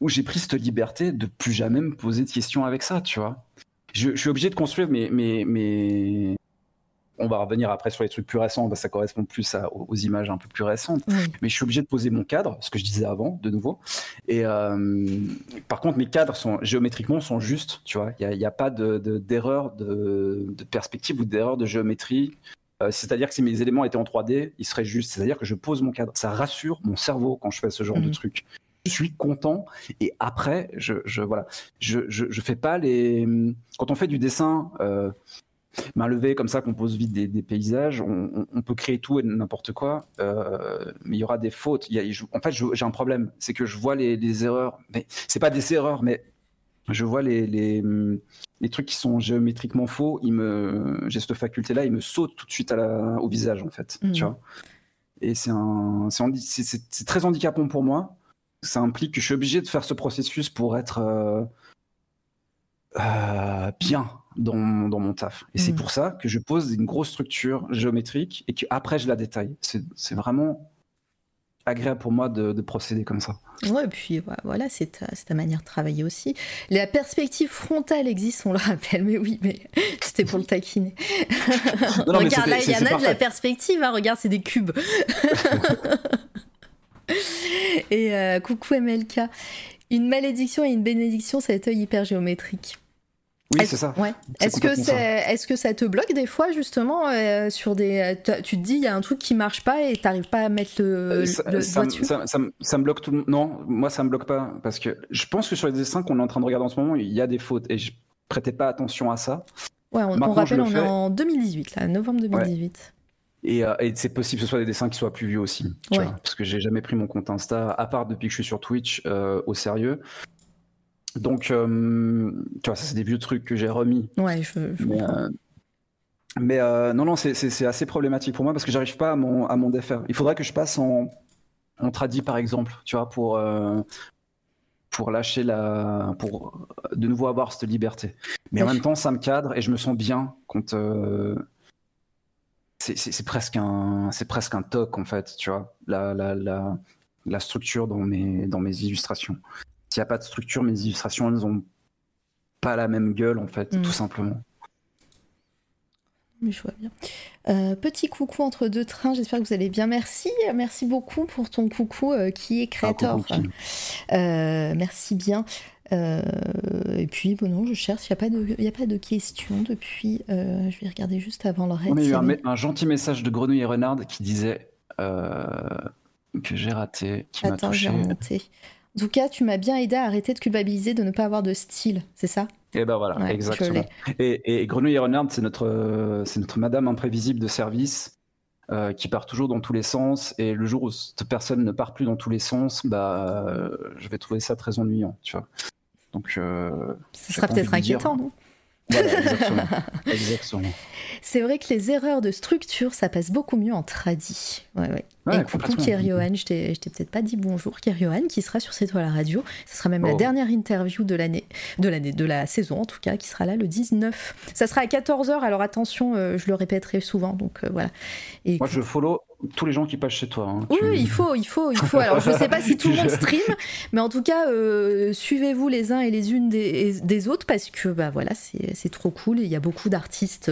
où j'ai pris cette liberté de plus jamais me poser de questions avec ça, tu vois. Je, je suis obligé de construire mes, mes, mes, on va revenir après sur les trucs plus récents, que ça correspond plus à- aux images un peu plus récentes. Oui. Mais je suis obligé de poser mon cadre, ce que je disais avant, de nouveau. Et euh, par contre, mes cadres sont géométriquement sont justes, tu vois. Il n'y a, pas de- de- d'erreur de, de perspective ou d'erreur de géométrie. Euh, C'est-à-dire que si mes éléments étaient en 3D, ils seraient justes. C'est-à-dire que je pose mon cadre. Ça rassure mon cerveau quand je fais ce genre de Mhm. truc. Je suis content et après, je, je voilà, je, je, je fais pas les. Quand on fait du dessin, euh, main levée comme ça, qu'on pose vite des, des paysages, on, on- on peut créer tout et n'importe quoi, euh, mais il y aura des fautes. Il y a- je- en fait, j'ai un problème, c'est que je vois les, les erreurs, mais c'est pas des erreurs, mais je vois les, les, les trucs qui sont géométriquement faux. Ils me, j'ai cette faculté-là, ils me sautent tout de suite à la- au visage, en fait. Mhm. Tu vois. Et un, c'est- c'est très handicapant pour moi. Ça implique que je suis obligé de faire ce processus pour être euh, euh, bien dans, dans mon taf. Et c'est Mhm. pour ça que je pose une grosse structure géométrique et qu'après je la détaille. C'est vraiment agréable pour moi de, de procéder comme ça. Ouais, et puis voilà, c'est ta, ta manière de travailler aussi. La perspective frontale existe, on le rappelle, mais oui, mais c'était pour le taquiner. Non, non, mais regarde, là, il y en a de la perspective, hein, regarde, c'est des cubes. et euh, coucou MLK. Une malédiction et une bénédiction, cet œil hyper géométrique. Oui, c'est ça. Ouais. Est-ce que, c'est, est-ce que ça te bloque des fois, justement, euh, sur des. tu- Tu te dis, il y a un truc qui marche pas et t'arrives pas à mettre le, Euh, ça, le ça doigt me- dessus ça- ça me- ça me bloque tout le monde. Non, moi ça me bloque pas parce que je pense que sur les dessins qu'on est en train de regarder en ce moment, il y a des fautes et je prêtais pas attention à ça. Ouais, on, rappelle, on est en 2018, là, novembre 2018. Et, euh, et c'est possible que ce soit des dessins qui soient plus vieux aussi. tu Ouais. vois, parce que j'ai jamais pris mon compte Insta, à part depuis que je suis sur Twitch, euh, au sérieux. Donc, euh, tu vois, ça c'est des vieux trucs que j'ai remis. Ouais, je, je Mais, euh, mais, euh, non, non, c'est- assez problématique pour moi parce que j'arrive pas à m'en à m'en défaire. Il faudrait que je passe en, en tradi par exemple, tu vois, pour, pour lâcher la. pour de nouveau avoir cette liberté. Mais en même temps, ça me cadre et je me sens bien quand. c'est- presque un c'est presque un toc en fait tu vois la, la, la, la structure dans mes dans mes illustrations s'il n'y a pas de structure mes illustrations elles ont pas la même gueule en fait Mm. tout simplement Mais je vois bien. Euh, petit coucou entre deux trains, j'espère que vous allez bien. Merci, merci beaucoup pour ton coucou euh, qui est créateur. Euh, merci bien. et puis, bon, non, je cherche, il n'y a, pas de questions depuis. je vais regarder juste avant le reste. On a eu un, gentil message de Grenouille et Renard qui disait que j'ai raté, qui m'a touché. En tout cas, tu m'as bien aidé à arrêter de culpabiliser de ne pas avoir de style, c'est ça? Et eh ben voilà, exactement. Et, Grenouille Renard, c'est notre, c'est notre madame imprévisible de service euh, qui part toujours dans tous les sens. Et le jour où cette personne ne part plus dans tous les sens, bah, euh, je vais trouver ça très ennuyant, tu vois. Donc, euh, ce sera peut-être inquiétant, non? Exactement. C'est vrai que les erreurs de structure, ça passe beaucoup mieux en tradi. Ouais, ouais. Et coucou Kiriohan, je t'ai peut-être pas dit bonjour. Kiriohan qui sera sur cette toile radio. Ce sera même la oh. dernière interview de l'année, de l'année, de la saison en tout cas, qui sera là le 19. Ça sera à 14h, alors attention, euh, je le répéterai souvent. Donc euh, voilà. Et Moi je follow tous les gens qui passent chez toi. Hein. Oui, il faut, il faut, il faut. Alors, je ne sais pas si tout le monde stream, mais en tout cas, euh, suivez-vous les uns et les unes des, autres parce que, bah voilà, c'est trop cool. Il y a beaucoup d'artistes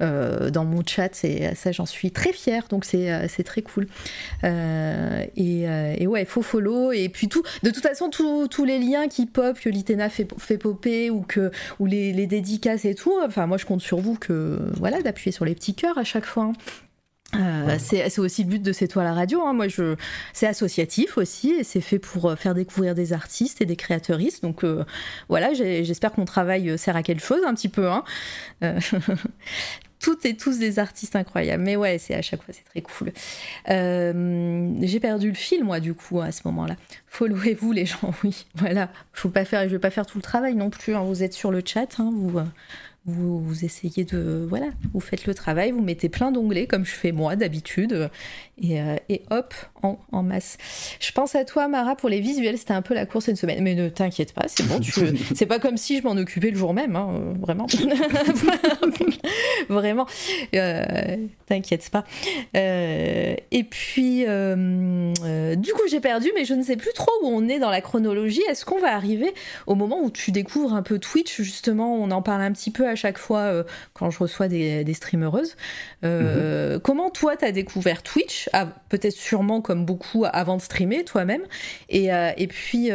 dans mon chat et ça, j'en suis très fière. Donc, c'est très cool. Et, et, ouais, faut follow. Et puis, tout, de toute façon, tous les liens qui pop, que l'Itena fait, fait popper ou, que, ou les, les, dédicaces et tout, enfin, moi, je compte sur vous que, voilà, d'appuyer sur les petits cœurs à chaque fois. Hein. Euh, c'est aussi le but de C'est toi la radio. Hein. Moi, je, c'est associatif aussi et c'est fait pour euh, faire découvrir des artistes et des créateuristes. Donc euh, voilà, j'espère que mon travail sert à quelque chose un petit peu. Hein. toutes et tous des artistes incroyables. Mais ouais, c'est à chaque fois, c'est très cool. J'ai perdu le fil, moi, du coup, à ce moment-là. Followez-vous, les gens, oui. Voilà. Faut pas faire, je vais pas faire tout le travail non plus. Hein. Vous êtes sur le chat, vous vous, essayez de voilà, vous faites le travail, vous mettez plein d'onglets comme je fais moi d'habitude et, euh, et, hop en, masse. Je pense à toi Mara pour les visuels, c'était un peu la course une semaine, mais ne t'inquiète pas, c'est bon, c'est pas comme si je m'en occupais le jour même, hein, vraiment, vraiment, euh, t'inquiète pas. Euh, et puis du coup j'ai perdu, mais je ne sais plus trop où on est dans la chronologie. Est-ce qu'on va arriver au moment où tu découvres un peu Twitch? Justement On en parle un petit peu à chaque fois euh, quand je reçois des, des streamereuses. Euh, mhm. Comment toi, tu as découvert Twitch? Peut-être sûrement comme beaucoup avant de streamer toi-même. Et, euh, et puis,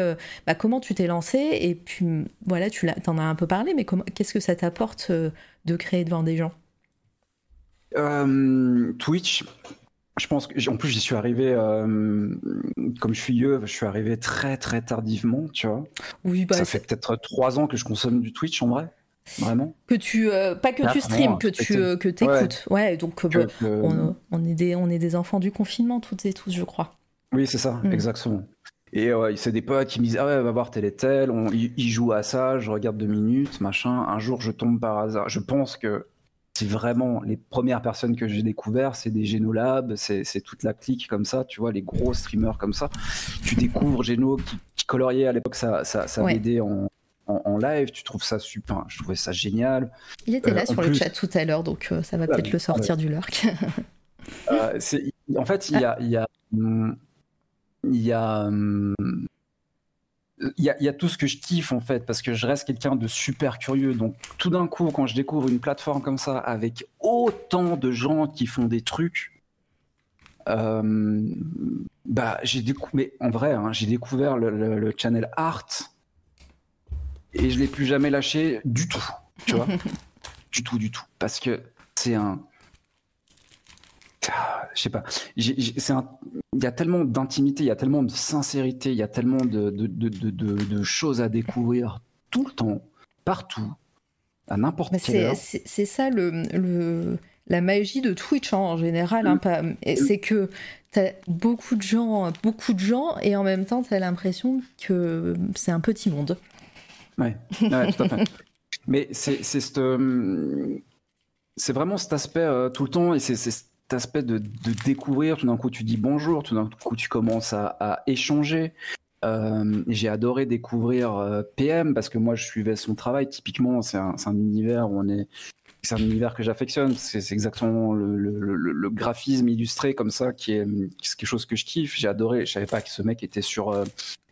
bah, comment tu t'es lancé Et puis, voilà, tu en as un peu parlé, mais qu'est-ce que ça t'apporte de créer devant des gens? Twitch, je pense que en plus j'y suis arrivé comme je suis vieux, je suis arrivé très très tardivement, tu vois. Oui, bah, ça fait peut-être trois ans que je consomme du Twitch en vrai. Vraiment Que tu euh, pas que tu streams, que tu euh, que t'écoutes. Ouais. donc euh, on, est des on est des enfants du confinement toutes et tous, je crois. Oui, c'est ça, mm. exactement. Et c'est des potes qui me disent ah ouais va voir tel et tel, on, il, joue à ça, je regarde deux minutes, machin. Un jour je tombe par hasard. Je pense que c'est vraiment les premières personnes que j'ai découvert, c'est des Génolabs, c'est toute la clique comme ça, tu vois, les gros streamers comme ça. Tu découvres Géno qui, qui coloriait à l'époque ça ça, ça en en, live, tu trouves ça super, je trouvais ça génial. Il était là euh, sur le chat tout à l'heure, donc euh, ça va peut-être le sortir du lurk. Euh, en fait, il y a, il y a, hum, il y a, hum, il y, a, il y, a, tout ce que je kiffe en fait parce que je reste quelqu'un de super curieux donc tout d'un coup quand je découvre une plateforme comme ça avec autant de gens qui font des trucs bah j'ai découvert en vrai hein, j'ai découvert le, le, channel Art et je l'ai plus jamais lâché du tout, tu vois, du tout, du tout, parce que c'est un, je sais pas, c'est un, il y a tellement d'intimité, il y a tellement de sincérité, il y a tellement de, de, de, de, choses à découvrir tout le temps, partout, à n'importe quelle heure. C'est ça le, le, la magie de Twitch hein, en général, hein, c'est que tu as beaucoup de gens, beaucoup de gens, et en même temps tu as l'impression que c'est un petit monde. Ouais, tout à fait. Mais c'est euh, c'est vraiment cet aspect euh, tout le temps et c'est cet aspect de, de, découvrir. Tout d'un coup, tu dis bonjour, tout d'un coup, tu commences à, à échanger. Euh, j'ai adoré découvrir PM parce que moi, je suivais son travail. Typiquement, c'est un, un, univers où on est c'est un univers que j'affectionne. C'est exactement le, le, le, graphisme illustré comme ça qui est, quelque chose que je kiffe. J'ai adoré. Je savais pas que ce mec était sur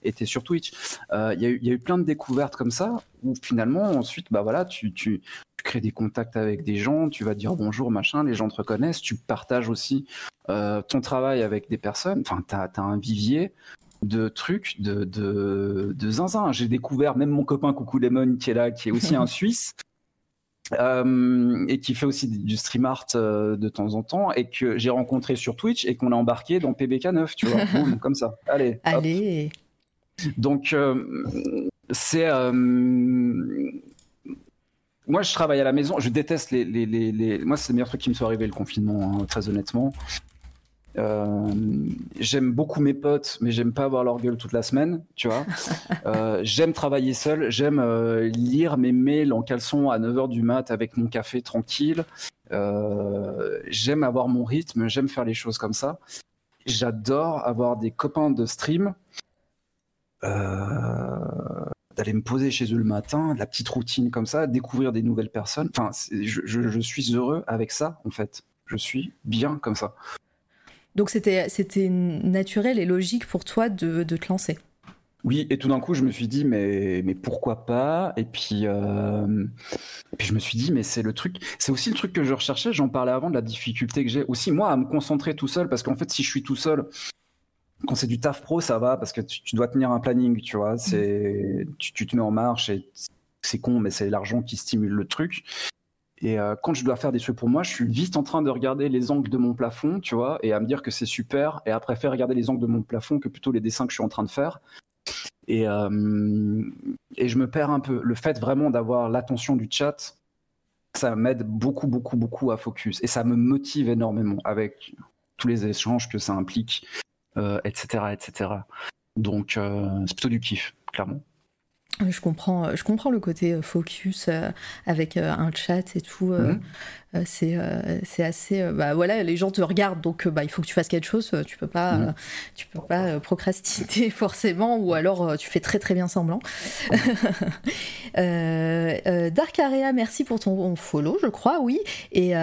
était sur Twitch. Euh, il y, y, a eu plein de découvertes comme ça où finalement ensuite bah voilà tu, tu, tu, crées des contacts avec des gens, tu vas dire bonjour machin, les gens te reconnaissent, tu partages aussi euh, ton travail avec des personnes. Enfin t'as as un vivier de trucs de, de, de zinzin. J'ai découvert même mon copain Coucou Lemon qui est là, qui est aussi un Suisse. Euh, et qui fait aussi du stream art euh, de temps en temps et que j'ai rencontré sur Twitch et qu'on a embarqué dans PBK9, tu vois, comme ça. Allez. Allez. Donc euh, c'est moi je travaille à la maison, je déteste les, les, les, moi c'est le meilleur truc qui me soit arrivé le confinement, hein, très honnêtement. Euh, j'aime beaucoup mes potes, mais j'aime pas avoir leur gueule toute la semaine, tu vois. Euh, j'aime travailler seul, j'aime euh, lire mes mails en caleçon à 9h du mat avec mon café tranquille. j'aime avoir mon rythme, j'aime faire les choses comme ça. J'adore avoir des copains de stream, d'aller me poser chez eux le matin, de la petite routine comme ça, découvrir des nouvelles personnes. Enfin, je, je suis heureux avec ça, en fait. Je suis bien comme ça. Donc c'était, c'était naturel et logique pour toi de, de, te lancer? Oui, et tout d'un coup, je me suis dit, mais, mais pourquoi pas? Et puis, euh, et puis, je me suis dit, mais c'est le truc, c'est aussi le truc que je recherchais. J'en parlais avant de la difficulté que j'ai aussi, moi, à me concentrer tout seul, parce qu'en fait, si je suis tout seul, quand c'est du taf pro, ça va, parce que tu, dois tenir un planning, tu vois. C'est, tu, tu, te mets en marche et c'est con, mais c'est l'argent qui stimule le truc. Et euh, quand je dois faire des trucs pour moi, je suis vite en train de regarder les angles de mon plafond, tu vois, et à me dire que c'est super, et après faire regarder les angles de mon plafond que plutôt les dessins que je suis en train de faire. Et, euh, et je me perds un peu. Le fait vraiment d'avoir l'attention du chat, ça m'aide beaucoup, beaucoup, beaucoup à focus. Et ça me motive énormément avec tous les échanges que ça implique, etc., euh, etc. Donc, c'est plutôt du kiff, clairement. Je comprends, je comprends le côté euh, focus euh, avec euh, un chat et tout. Mhm. Euh, c'est euh, c'est assez euh, bah voilà les gens te regardent donc bah il faut que tu fasses quelque chose tu peux pas mm. tu peux pas procrastiner forcément ou alors tu fais très très bien semblant. Dark Area merci pour ton follow je crois oui. Et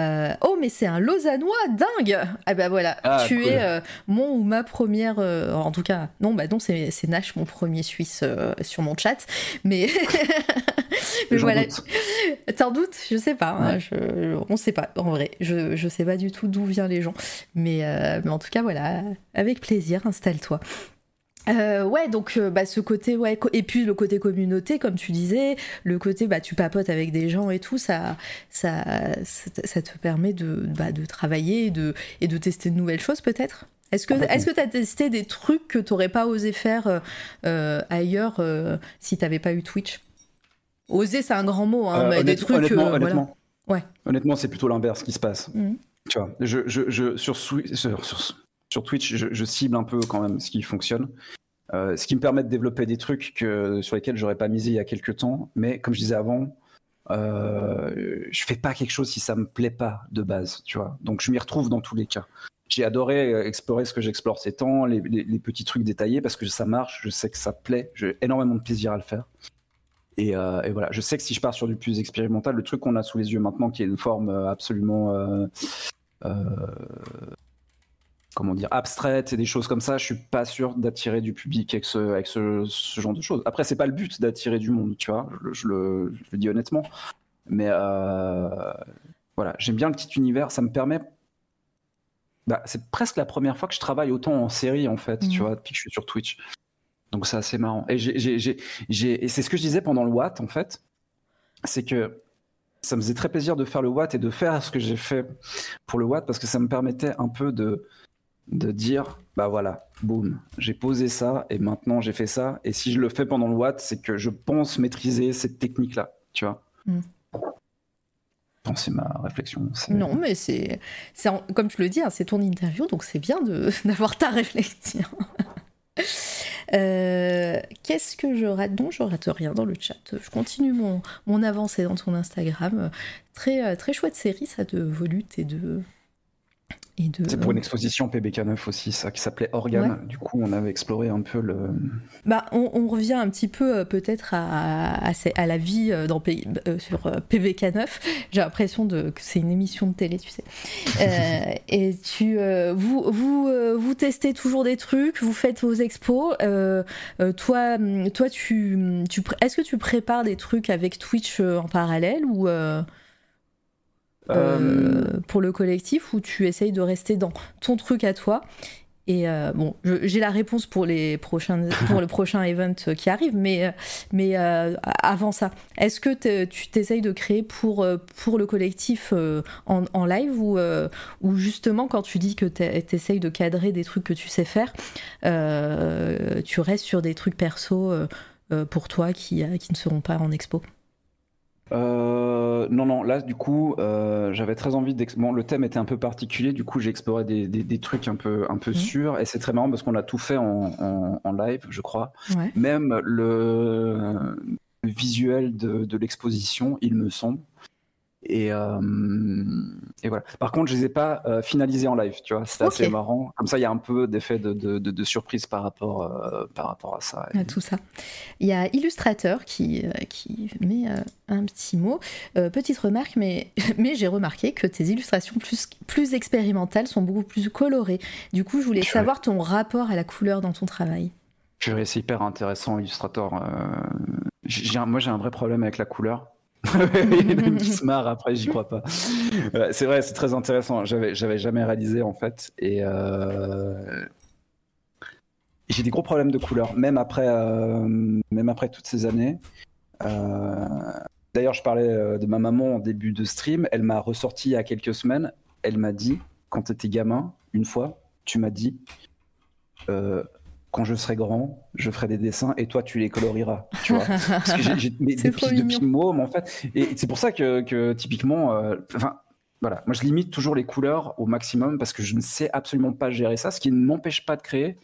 oh mais c'est un lausannois dingue. Ah bah voilà ah, tu es mon ou ma première en tout cas non bah non c'est Nash mon premier Suisse sur mon chat mais mais voilà t'en doutes je sais pas hein, je, on sais pas, en vrai. Je, je sais pas du tout d'où viennent les gens. Mais, euh, mais en tout cas, voilà, avec plaisir, installe-toi. Euh, ouais, donc euh, bah, ce côté, ouais, et puis le côté communauté, comme tu disais, le côté, bah, tu papotes avec des gens et tout, ça, ça, ça, te permet de, bah, de travailler et de, et de tester de nouvelles choses peut-être? Est-ce que est-ce que tu as testé des trucs que tu n'aurais pas osé faire ailleurs si tu n'avais pas eu Twitch? Oser, c'est un grand mot, hein, mais des trucs. Honnêtement, Honnêtement, c'est plutôt l'inverse qui se passe. Mhm. Tu vois, je, je, je sur, sur, sur, Twitch, je, cible un peu quand même ce qui fonctionne. Euh, ce qui me permet de développer des trucs que, sur lesquels j'aurais pas misé il y a quelques temps. Mais comme je disais avant, euh, je fais pas quelque chose si ça me plaît pas de base, tu vois. Donc je m'y retrouve dans tous les cas. J'ai adoré euh, explorer ce que j'explore ces temps, les, les, petits trucs détaillés parce que ça marche, je sais que ça plaît, j'ai énormément de plaisir à le faire. Euh, et, voilà, je sais que si je pars sur du plus expérimental, le truc qu'on a sous les yeux maintenant, qui est une forme euh, absolument, euh, comment dire, abstraite et des choses comme ça, je suis pas sûr d'attirer du public avec ce, avec ce, genre de choses. Après, c'est pas le but d'attirer du monde, tu vois, je, le, dis honnêtement. Mais voilà, j'aime bien le petit univers, ça me permet bah, c'est presque la première fois que je travaille autant en série en fait, tu mmh. vois, depuis que je suis sur Twitch. Donc c'est assez marrant. Et, c'est ce que je disais pendant le Watt, en fait. C'est que ça me faisait très plaisir de faire le Watt et de faire ce que j'ai fait pour le Watt parce que ça me permettait un peu de, de dire bah voilà, boum, j'ai posé ça et maintenant j'ai fait ça. Et si je le fais pendant le Watt, c'est que je pense maîtriser cette technique-là, tu vois. Mm. C'est ma réflexion. Non, mais c'est, comme tu le dis, hein, c'est ton interview, donc c'est bien d'avoir ta réflexion. Euh, qu'est-ce que je rate Non, je rate rien dans le chat? Je continue mon, avancée dans ton Instagram. Très, euh, très chouette série, ça, de volute et de, c'est pour une exposition PBK9 aussi, ça, qui s'appelait Organe. Du coup, on avait exploré un peu le. Bah, on, revient un petit peu euh, peut-être à, à, la vie euh, dans, euh, sur PBK9. J'ai l'impression que c'est une émission de télé, tu sais. et tu, vous, vous, vous testez toujours des trucs, vous faites vos expos. toi, toi, tu, tu est-ce que tu prépares des trucs avec Twitch en parallèle ou euh, pour le collectif où tu essayes de rester dans ton truc à toi. Et euh, bon, j'ai la réponse pour, les prochains, pour le prochain event qui arrive, mais, euh, mais euh, avant ça, est-ce que tu t'essayes de créer pour, pour le collectif en, en, live ou, ou justement quand tu dis que tu essayes de cadrer des trucs que tu sais faire, tu restes sur des trucs perso pour toi qui, qui ne seront pas en expo? Euh, non, non, là, du coup, euh, j'avais très envie d'explorer. Bon, le thème était un peu particulier, du coup, j'ai exploré des, des, trucs un peu, un peu sûrs, et c'est très marrant parce qu'on a tout fait en, en, live, je crois. Même le, le visuel de, de l'exposition, il me semble. Et, euh, et, voilà. Par contre, je les ai pas euh, finalisés en live, tu vois. C'est assez marrant. Comme ça, il y a un peu d'effet de, de, de, surprise par rapport, euh, par rapport à ça. À tout ça. Il y a Illustrateur qui, qui met un petit mot. petite remarque, mais, mais j'ai remarqué que tes illustrations plus, plus expérimentales sont beaucoup plus colorées. Du coup, je voulais savoir ton rapport à la couleur dans ton travail. C'est hyper intéressant, Illustrator. moi, j'ai un vrai problème avec la couleur. Il qui se marre après, j'y crois pas. c'est vrai, c'est très intéressant. J'avais, j'avais jamais réalisé en fait. Et, euh, j'ai des gros problèmes de couleur, même après, euh, même après toutes ces années. Euh, d'ailleurs, je parlais de ma maman en début de stream. Elle m'a ressorti il y a quelques semaines. Elle m'a dit, quand tu étais gamin, une fois, tu m'as dit quand je serai grand, je ferai des dessins et toi tu les colorieras. Tu vois Parce que j'ai, depuis, depuis môme en fait. Et c'est pour ça que, typiquement, euh, enfin voilà, moi je limite toujours les couleurs au maximum parce que je ne sais absolument pas gérer ça, ce qui ne m'empêche pas de créer.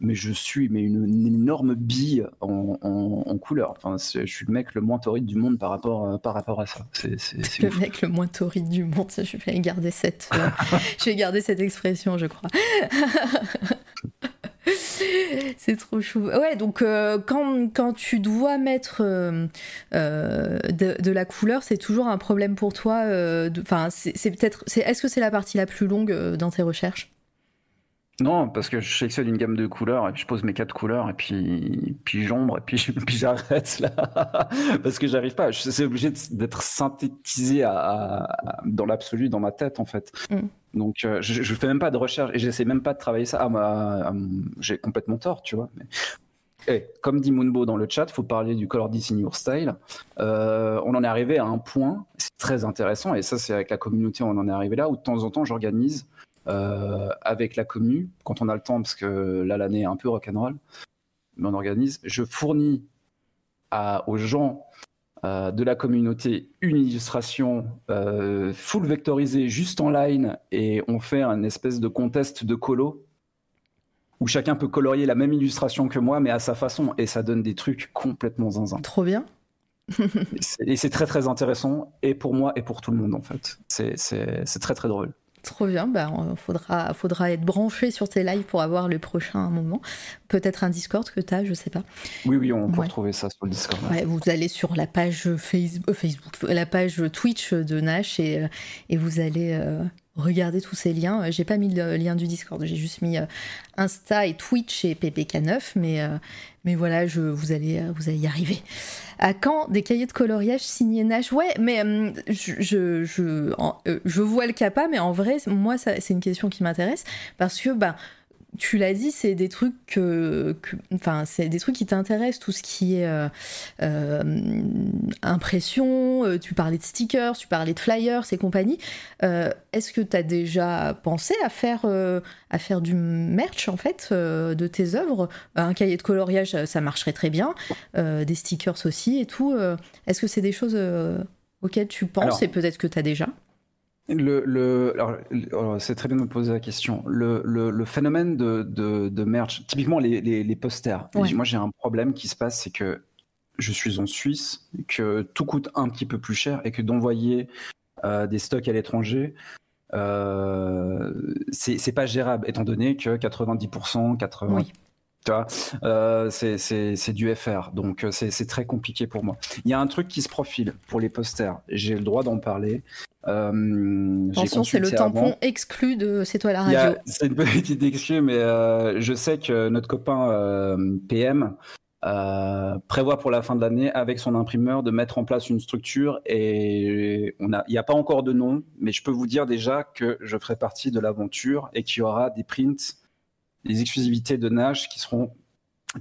Mais je suis mais une, énorme bille en, en, couleur. Enfin, je suis le mec le moins torride du monde par rapport, euh, par rapport à ça. C'est, le mec le moins torride du monde. Je vais garder cette, euh, je vais garder cette expression, je crois. c'est trop chou. Ouais, donc euh, quand, quand, tu dois mettre euh, euh, de, la couleur, c'est toujours un problème pour toi. Enfin, c'est peut-être. Est-ce que c'est la partie la plus longue dans tes recherches? Non, parce que je sélectionne une gamme de couleurs et puis je pose mes quatre couleurs et puis puis j'ombre et puis, puis j'arrête là parce que j'arrive pas. C'est obligé d'être synthétisé à, dans l'absolu dans ma tête en fait. Mm. Donc euh, je, je fais même pas de recherche et j'essaie même pas de travailler ça. Ah, j'ai complètement tort, tu vois. Mais... Eh, comme dit Moonbo dans le chat, faut parler du Color in Your Style. Euh, on en est arrivé à un point, c'est très intéressant, et ça c'est avec la communauté, on en est arrivé là, où de temps en temps j'organise euh, avec la commune, quand on a le temps, parce que là l'année est un peu rock'n'roll, mais on organise, je fournis aux gens euh, de la communauté une illustration euh, full vectorisée juste en line et on fait un espèce de contest de colo où chacun peut colorier la même illustration que moi mais à sa façon et ça donne des trucs complètement zinzin. Trop bien. et c'est très très intéressant et pour moi et pour tout le monde en fait. C'est très très drôle. Trop bien, bah, faudra, faudra être branché sur tes lives pour avoir le prochain moment. Peut-être un Discord que tu as, je sais pas. Oui, oui, on peut retrouver ça sur le Discord. vous allez sur la page Facebook, euh, Facebook, la page Twitch de Nash et, euh, et vous allez euh, regarder tous ces liens. J'ai pas mis le lien du Discord, j'ai juste mis Insta et Twitch et PPK9, mais, mais voilà, je, vous, allez, vous allez y arriver. À quand des cahiers de coloriage signés Nash? Ouais, mais hum, je, je, euh, je, vois le CAPA, mais en vrai, moi, c'est une question qui m'intéresse parce que, bah, tu l'as dit, c'est des trucs que, enfin, c'est des trucs qui t'intéressent, tout ce qui est euh, euh, impression. tu parlais de stickers, tu parlais de flyers et compagnie. Est-ce que tu as déjà pensé à faire, à faire du merch en fait de tes œuvres? Un cahier de coloriage, ça marcherait très bien. des stickers aussi et tout. Est-ce que c'est des choses auxquelles tu penses et peut-être que tu as déjà? Le, le, alors, c'est très bien de me poser la question. Le, le, le phénomène de, de, de, merch, typiquement les, les, les posters. Moi, j'ai un problème qui se passe, c'est que je suis en Suisse, que tout coûte un petit peu plus cher et que d'envoyer euh, des stocks à l'étranger, euh, c'est pas gérable, étant donné que 90%, 80%, tu vois, euh, c'est du FR, donc euh, c'est très compliqué pour moi. Il y a un truc qui se profile pour les posters, j'ai le droit d'en parler. Euh, Attention, c'est le tampon exclu de C'est toi la radio. C'est une petite excuse, mais euh, je sais que notre copain PM prévoit pour la fin de l'année, avec son imprimeur, de mettre en place une structure et il n'y a pas encore de nom, mais je peux vous dire déjà que je ferai partie de l'aventure et qu'il y aura des prints les exclusivités de Nash qui seront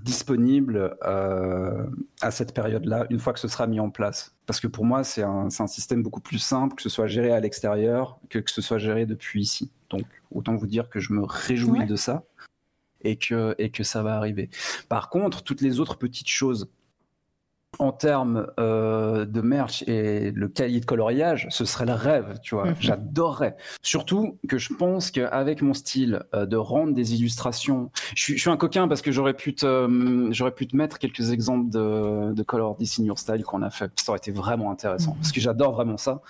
disponibles euh, à cette période-là, une fois que ce sera mis en place. Parce que pour moi, c'est un, un, système beaucoup plus simple, que ce soit géré à l'extérieur, que, que ce soit géré depuis ici. Donc, autant vous dire que je me réjouis ouais. de ça et que, et que ça va arriver. Par contre, toutes les autres petites choses en termes euh, de merch et le cahier de coloriage, ce serait le rêve, tu vois. -hmm. J'adorerais. Surtout que je pense qu'avec mon style euh, de rendre des illustrations, je suis, je suis un coquin parce que j'aurais pu te, j'aurais pu te mettre quelques exemples de, de Color in Your Style qu'on a fait. Ça aurait été vraiment intéressant -hmm. parce que j'adore vraiment ça.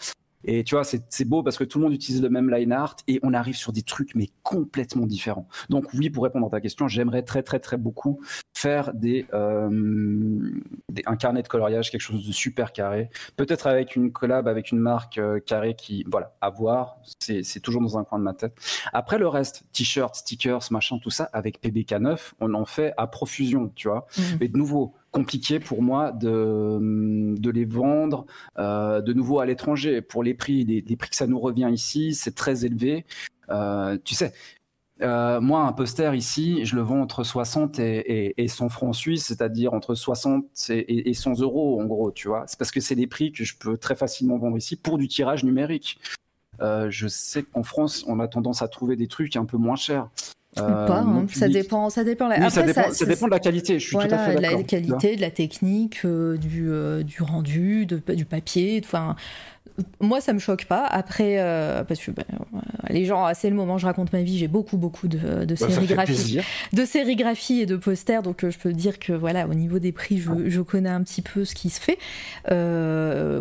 Et tu vois, c'est beau parce que tout le monde utilise le même line art et on arrive sur des trucs mais complètement différents. Donc oui, pour répondre à ta question, j'aimerais très très très beaucoup faire des, euh, des, un carnet de coloriage, quelque chose de super carré. Peut-être avec une collab avec une marque euh, carrée qui, voilà, à voir. C'est toujours dans un coin de ma tête. Après le reste, t-shirts, stickers, machin, tout ça, avec PBK9, on en fait à profusion, tu vois. Mmh. Mais de nouveau, compliqué pour moi de, de les vendre euh, de nouveau à l'étranger. Pour les prix, les, prix que ça nous revient ici, c'est très élevé. Euh, tu sais, euh, moi, un poster ici, je le vends entre 60 et, et, et 100 francs suisses, c'est-à-dire entre 60 et, et, 100 euros, en gros, tu vois. C'est parce que c'est des prix que je peux très facilement vendre ici pour du tirage numérique. Je sais qu'en France, on a tendance à trouver des trucs un peu moins chers. Euh, pas, hein. ça dépend, ça dépend. Oui, Après, ça, dépend ça, ça, dépend de la qualité. Je suis voilà, tout à fait d'accord. De la qualité, de la technique, euh, du, euh, du, rendu, de, du papier. Enfin, moi, ça me choque pas. Après, euh, parce que ben, les gens, c'est le moment, je raconte ma vie. J'ai beaucoup, beaucoup de, de sérigraphie, de sérigraphie et de posters. Donc, je peux dire que voilà, au niveau des prix, je, je connais un petit peu ce qui se fait.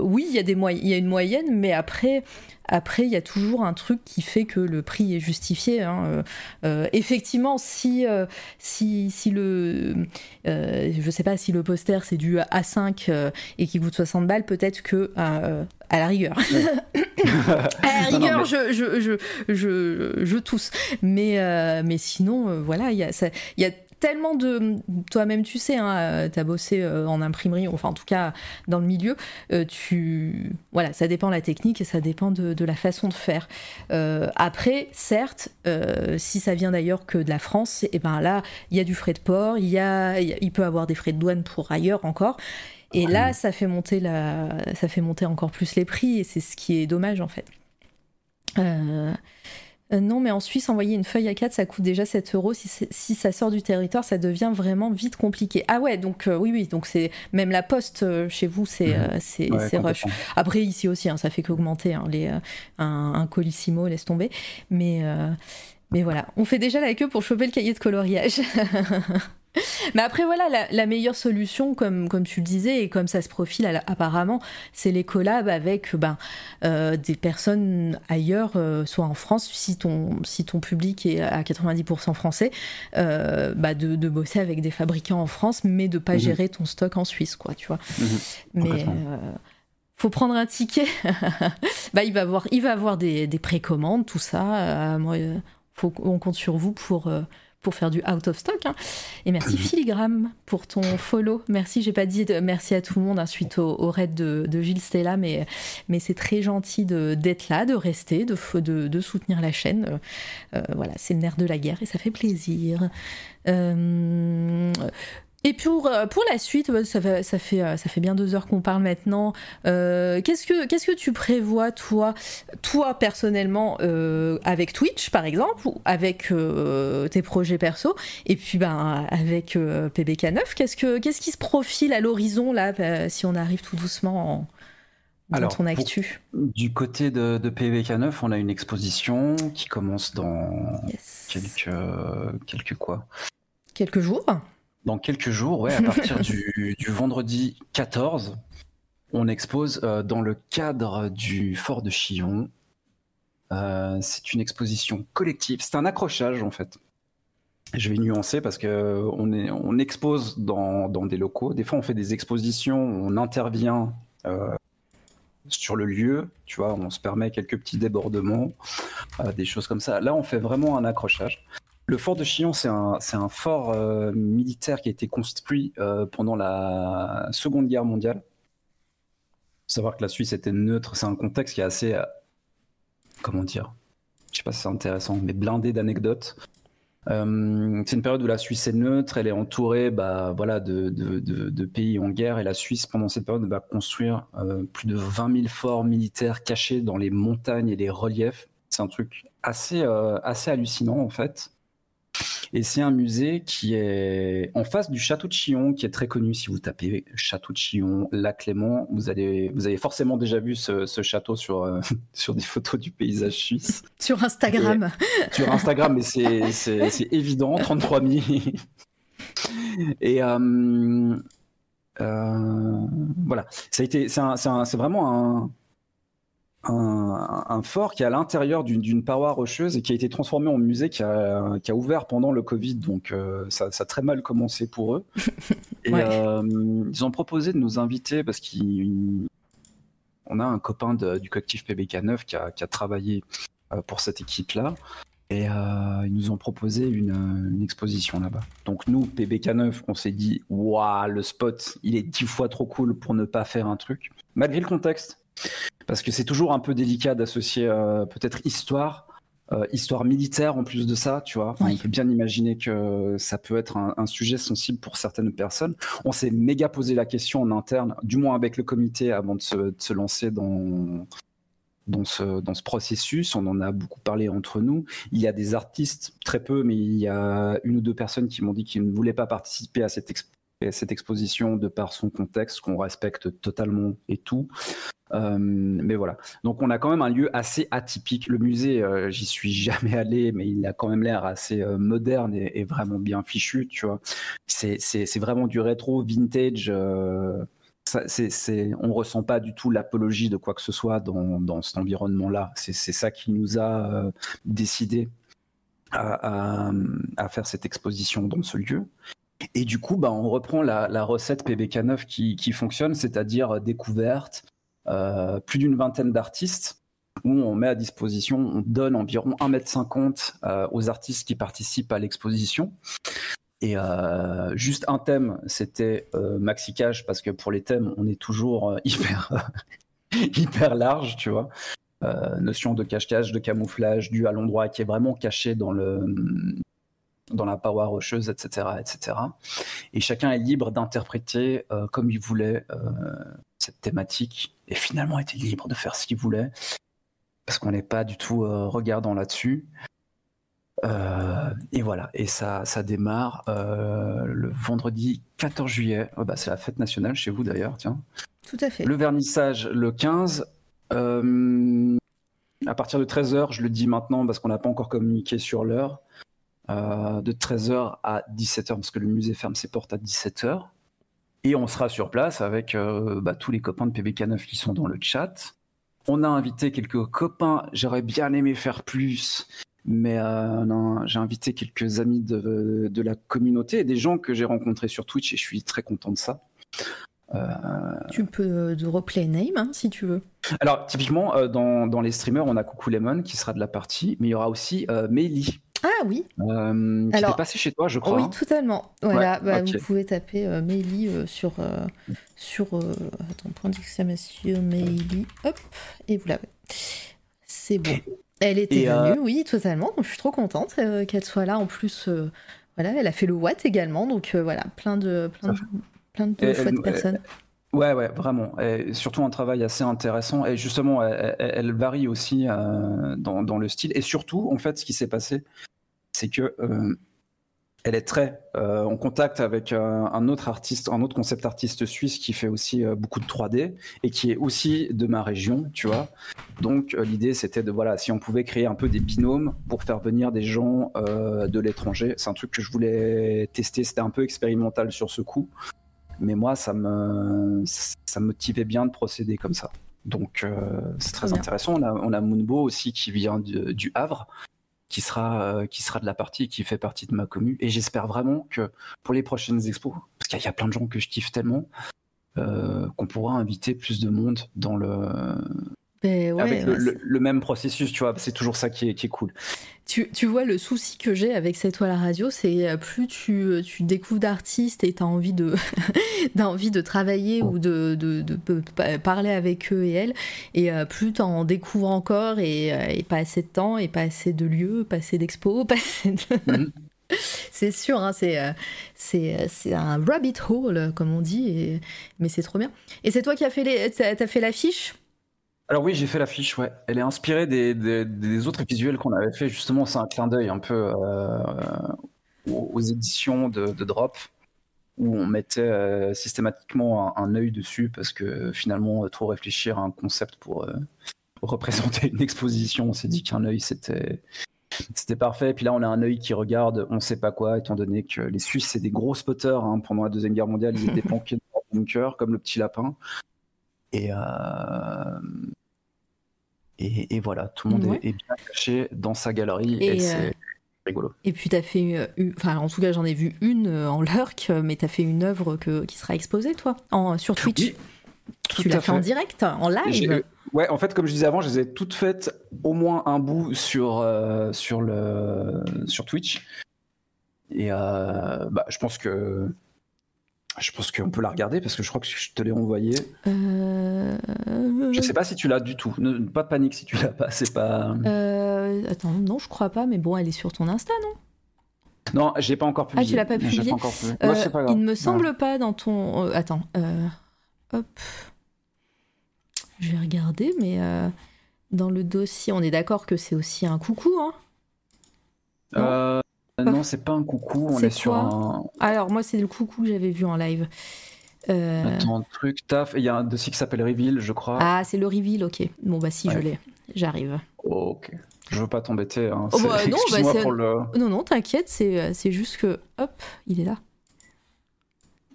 oui, il y a des il y a une moyenne, mais après. Après, il y a toujours un truc qui fait que le prix est justifié. Hein. Euh, euh, effectivement, si, euh, si, si le. je sais pas si le poster c'est du A5 et qui coûte 60 balles, peut-être que. à la rigueur. à la rigueur, non, non, mais... je, je, je, je, je, tousse. Mais, mais sinon, voilà, il y a, ça, y a tellement de. Toi-même, tu sais, hein, tu as bossé en imprimerie, enfin en tout cas dans le milieu. Euh, tu... Voilà, ça dépend de la technique et ça dépend de, de la façon de faire. Euh, après, certes, euh, si ça vient d'ailleurs que de la France, et eh ben là, il y a du frais de port, il, y a, il peut avoir des frais de douane pour ailleurs encore. Et ouais. là, ça fait, monter la... ça fait monter encore plus les prix et c'est ce qui est dommage en fait. Euh, euh, non, mais en Suisse, envoyer une feuille A4, ça coûte déjà 7 euros. Si, si, ça sort du territoire, ça devient vraiment vite compliqué. Ah ouais, donc euh, oui, oui, donc c'est même la poste euh, chez vous, c'est c'est ouais, rush. Après, ici aussi, hein, ça fait qu'augmenter hein, les, un, un, colissimo, laisse tomber. Mais, mais voilà, on fait déjà la queue pour choper le cahier de coloriage. Mais après, voilà, la, la, meilleure solution, comme, comme tu le disais, et comme ça se profile apparemment, c'est les collabs avec ben, euh, des personnes ailleurs, euh, soit en France, si ton, si ton public est à 90% français, euh, bah de, de, bosser avec des fabricants en France, mais de pas mmh. gérer ton stock en Suisse, quoi, tu vois. Mmh. Mais faut prendre un ticket. bah, il va avoir, il va avoir des, des précommandes, tout ça. moi, faut, on compte sur vous pour pour faire du out of stock. Hein. Et merci Filigram pour ton follow. Merci, j'ai pas dit de, merci à tout le monde hein, suite au, au, raid de, de, Gilles Stella, mais, mais c'est très gentil d'être là, de rester, de, de, de soutenir la chaîne. Euh, voilà, c'est le nerf de la guerre et ça fait plaisir. Euh, et pour, pour la suite, ça fait, ça fait, ça fait bien deux heures qu'on parle maintenant. Euh, qu'est-ce, que, qu'est-ce que tu prévois, toi, toi personnellement, euh, avec Twitch, par exemple, ou avec euh, tes projets perso, et puis ben, avec euh, PBK9 qu'est-ce, que, qu'est-ce qui se profile à l'horizon, là, si on arrive tout doucement en, dans Alors, ton actu? Du côté de, de, PBK9, on a une exposition qui commence dans yes. quelques, quelques quoi? Quelques jours dans quelques jours, ouais, à partir du, du, vendredi 14, on expose euh, dans le cadre du Fort de Chillon. Euh, c'est une exposition collective, c'est un accrochage en fait. Je vais nuancer parce que on, est, on expose dans, dans, des locaux. Des fois, on fait des expositions, on intervient euh, sur le lieu, tu vois, on se permet quelques petits débordements, euh, des choses comme ça. Là, on fait vraiment un accrochage. Le fort de Chillon, c'est un, fort euh, militaire qui a été construit euh, pendant la Seconde Guerre mondiale. Faut savoir que la Suisse était neutre, c'est un contexte qui est assez, euh, comment dire, je sais pas si c'est intéressant, mais blindé d'anecdotes. C'est une période où la Suisse est neutre, elle est entourée bah, voilà, de, de, pays en guerre, et la Suisse, pendant cette période, va construire plus de 20 000 forts militaires cachés dans les montagnes et les reliefs. C'est un truc assez, assez hallucinant, en fait. Et c'est un musée qui est en face du château de Chillon, qui est très connu. Si vous tapez château de Chillon, Lac Clément, vous, allez, vous avez forcément déjà vu ce, château sur, euh, sur des photos du paysage suisse. Sur Instagram. sur Instagram, mais c'est évident, 33 000. Et euh, euh, voilà, ça a été, c'est vraiment un, un, fort qui est à l'intérieur d'une paroi rocheuse et qui a été transformé en musée qui a, qui a ouvert pendant le Covid. Donc euh, ça, ça, a très mal commencé pour eux. et euh, ils ont proposé de nous inviter parce qu'on a un copain du collectif PBK9 qui a, qui a travaillé euh, pour cette équipe-là. Et ils nous ont proposé une, une exposition là-bas. Donc nous, PBK9, on s'est dit, waouh, le spot, il est dix fois trop cool pour ne pas faire un truc. Malgré le contexte, parce que c'est toujours un peu délicat d'associer euh, peut-être histoire, euh, histoire militaire en plus de ça, tu vois. On peut bien imaginer que ça peut être un, sujet sensible pour certaines personnes. On s'est méga posé la question en interne, du moins avec le comité, avant de se, lancer dans, dans ce, dans ce processus. On en a beaucoup parlé entre nous. Il y a des artistes, très peu, mais il y a une ou deux personnes qui m'ont dit qu'ils ne voulaient pas participer à cette, cette exposition de par son contexte, qu'on respecte totalement et tout. Euh, mais voilà. Donc on a quand même un lieu assez atypique. Le musée, euh, j'y suis jamais allé, mais il a quand même l'air assez euh, moderne et, vraiment bien fichu, tu vois. C'est vraiment du rétro, vintage. On ressent pas du tout l'apologie de quoi que ce soit dans, cet environnement-là. C'est, ça qui nous a décidé à, faire cette exposition dans ce lieu. Et du coup, bah, on reprend la, recette PBK9 qui, fonctionne, c'est-à-dire découverte, euh, plus d'une vingtaine d'artistes où on met à disposition, on donne environ 1m50 euh, aux artistes qui participent à l'exposition. Et euh, juste un thème, c'était maxi cash parce que pour les thèmes, on est toujours hyper hyper large, tu vois. notion de cache-cache, de camouflage, dû à l'endroit qui est vraiment caché dans le dans la paroi rocheuse, etc., etc. Et chacun est libre d'interpréter comme il voulait cette thématique et finalement était libre de faire ce qu'il voulait parce qu'on n'est pas du tout euh, regardant là-dessus. Euh, et voilà, et ça, ça démarre euh, le vendredi 14 juillet. Oh, bah, c'est la fête nationale chez vous d'ailleurs, tiens. Tout à fait. Le vernissage le 15. à partir de 13h, je le dis maintenant parce qu'on n'a pas encore communiqué sur l'heure. De 13h à 17h, parce que le musée ferme ses portes à 17h. Et on sera sur place avec euh, bah, tous les copains de PBK9 qui sont dans le chat. On a invité quelques copains. J'aurais bien aimé faire plus, mais euh, j'ai invité quelques amis de, de, la communauté et des gens que j'ai rencontrés sur Twitch et je suis très content de ça. Euh... Tu peux de replay name hein, si tu veux. Alors typiquement dans, dans, les streamers on a Coucou Lemon qui sera de la partie, mais il y aura aussi Meili ah oui. Euh, qui Alors, passé chez toi, je crois. Oui, hein. totalement. Voilà, bah, vous pouvez taper euh, euh sur euh, sur attends point d'exclamation Meili, hop, et vous l'avez. C'est bon. Elle était venue, oui, totalement. Donc je suis trop contente qu'elle soit là. En plus, voilà, elle a fait le Watt également, donc voilà, plein de plein de, plein de chouettes personnes. Ouais, ouais, vraiment. Et surtout un travail assez intéressant. Et justement, elle, varie aussi dans, dans, le style. Et surtout, en fait, ce qui s'est passé, c'est que euh, elle est très euh, en contact avec euh, un autre artiste, un autre concept artiste suisse qui fait aussi beaucoup de 3D et qui est aussi de ma région, tu vois. Donc l'idée c'était de voilà, si on pouvait créer un peu des binômes pour faire venir des gens de l'étranger, c'est un truc que je voulais tester. C'était un peu expérimental sur ce coup, mais moi ça me ça me motivait bien de procéder comme ça. Donc c'est très intéressant. On a, on a Moonbo aussi qui vient du Havre qui sera, euh, qui sera de la partie, qui fait partie de ma commune. Et j'espère vraiment que pour les prochaines expos, parce qu'il y, a plein de gens que je kiffe tellement, euh, qu'on pourra inviter plus de monde dans le, ben avec le, même processus, tu vois, c'est toujours ça qui est, qui est cool. Tu, tu, vois, le souci que j'ai avec cette toile à radio, c'est euh, plus tu, tu découvres d'artistes et tu as envie de, envie de travailler ou de, de, de, parler avec eux et elles, et euh, plus tu en découvres encore et, euh, et, pas assez de temps, et pas assez de lieux, pas assez d'expos, pas assez de... Mhm. c'est sûr, hein, c'est, euh, c'est, euh, un rabbit hole, comme on dit, et, mais c'est trop bien. Et c'est toi qui as fait, les, t'as, t'as fait l'affiche? Alors oui, j'ai fait l'affiche, ouais. Elle est inspirée des, des- des autres visuels qu'on avait fait, justement, c'est un clin d'œil un peu euh, aux, éditions de, de Drop, où on mettait euh, systématiquement un, un œil dessus, parce que finalement, trop réfléchir à un concept pour euh, représenter une exposition, on s'est dit qu'un œil, c'était... C'était parfait. Et puis là, on a un œil qui regarde, on sait pas quoi, étant donné que les Suisses, c'est des gros spotters. hein. Pendant la Deuxième Guerre mondiale, ils étaient planqués dans leur bunker, comme le petit lapin. Et, euh, et, et voilà, tout le monde Ouais. est, est bien caché dans sa galerie et, Et, c'est euh, rigolo. Et puis t'as fait, euh, une- enfin en tout cas j'en ai vu une euh, en lurk, mais t'as fait une œuvre que, qui sera exposée toi, en, sur Twitch. Oui, tout tu l'as fait en direct, en live. Ouais, en fait, comme je disais avant, je les ai toutes faites au moins un bout sur, euh, sur, le, sur Twitch. Et euh, bah, je pense que je pense qu'on peut la regarder parce que je crois que je te l'ai envoyé. Euh, Je sais pas si tu l'as du tout. Ne- pas de panique si tu l'as pas. C'est pas. euh, attends, non, je crois pas, mais bon, elle est sur ton Insta, non? Non, j'ai pas encore publié. Ah, tu l'as pas publié encore publié. Euh, pas grave. Il me semble pas dans ton. euh, attends, euh, hop. Je vais regarder, mais euh, dans le dossier, on est d'accord que c'est aussi un coucou, hein? Euh, non, c'est pas un coucou. On C'est est sur un. Alors, moi, c'est le coucou que j'avais vu en live. Euh, Attends, un truc, taf. Il y a un dossier qui s'appelle Reveal, je crois. Ah, c'est le reveal, ok. Bon, bah, si, je l'ai. J'arrive. ok. Je veux pas t'embêter. Hein. Oh, bah, non, bah, pour le. Non, non, t'inquiète, c'est euh, c'est juste que, hop, il est là.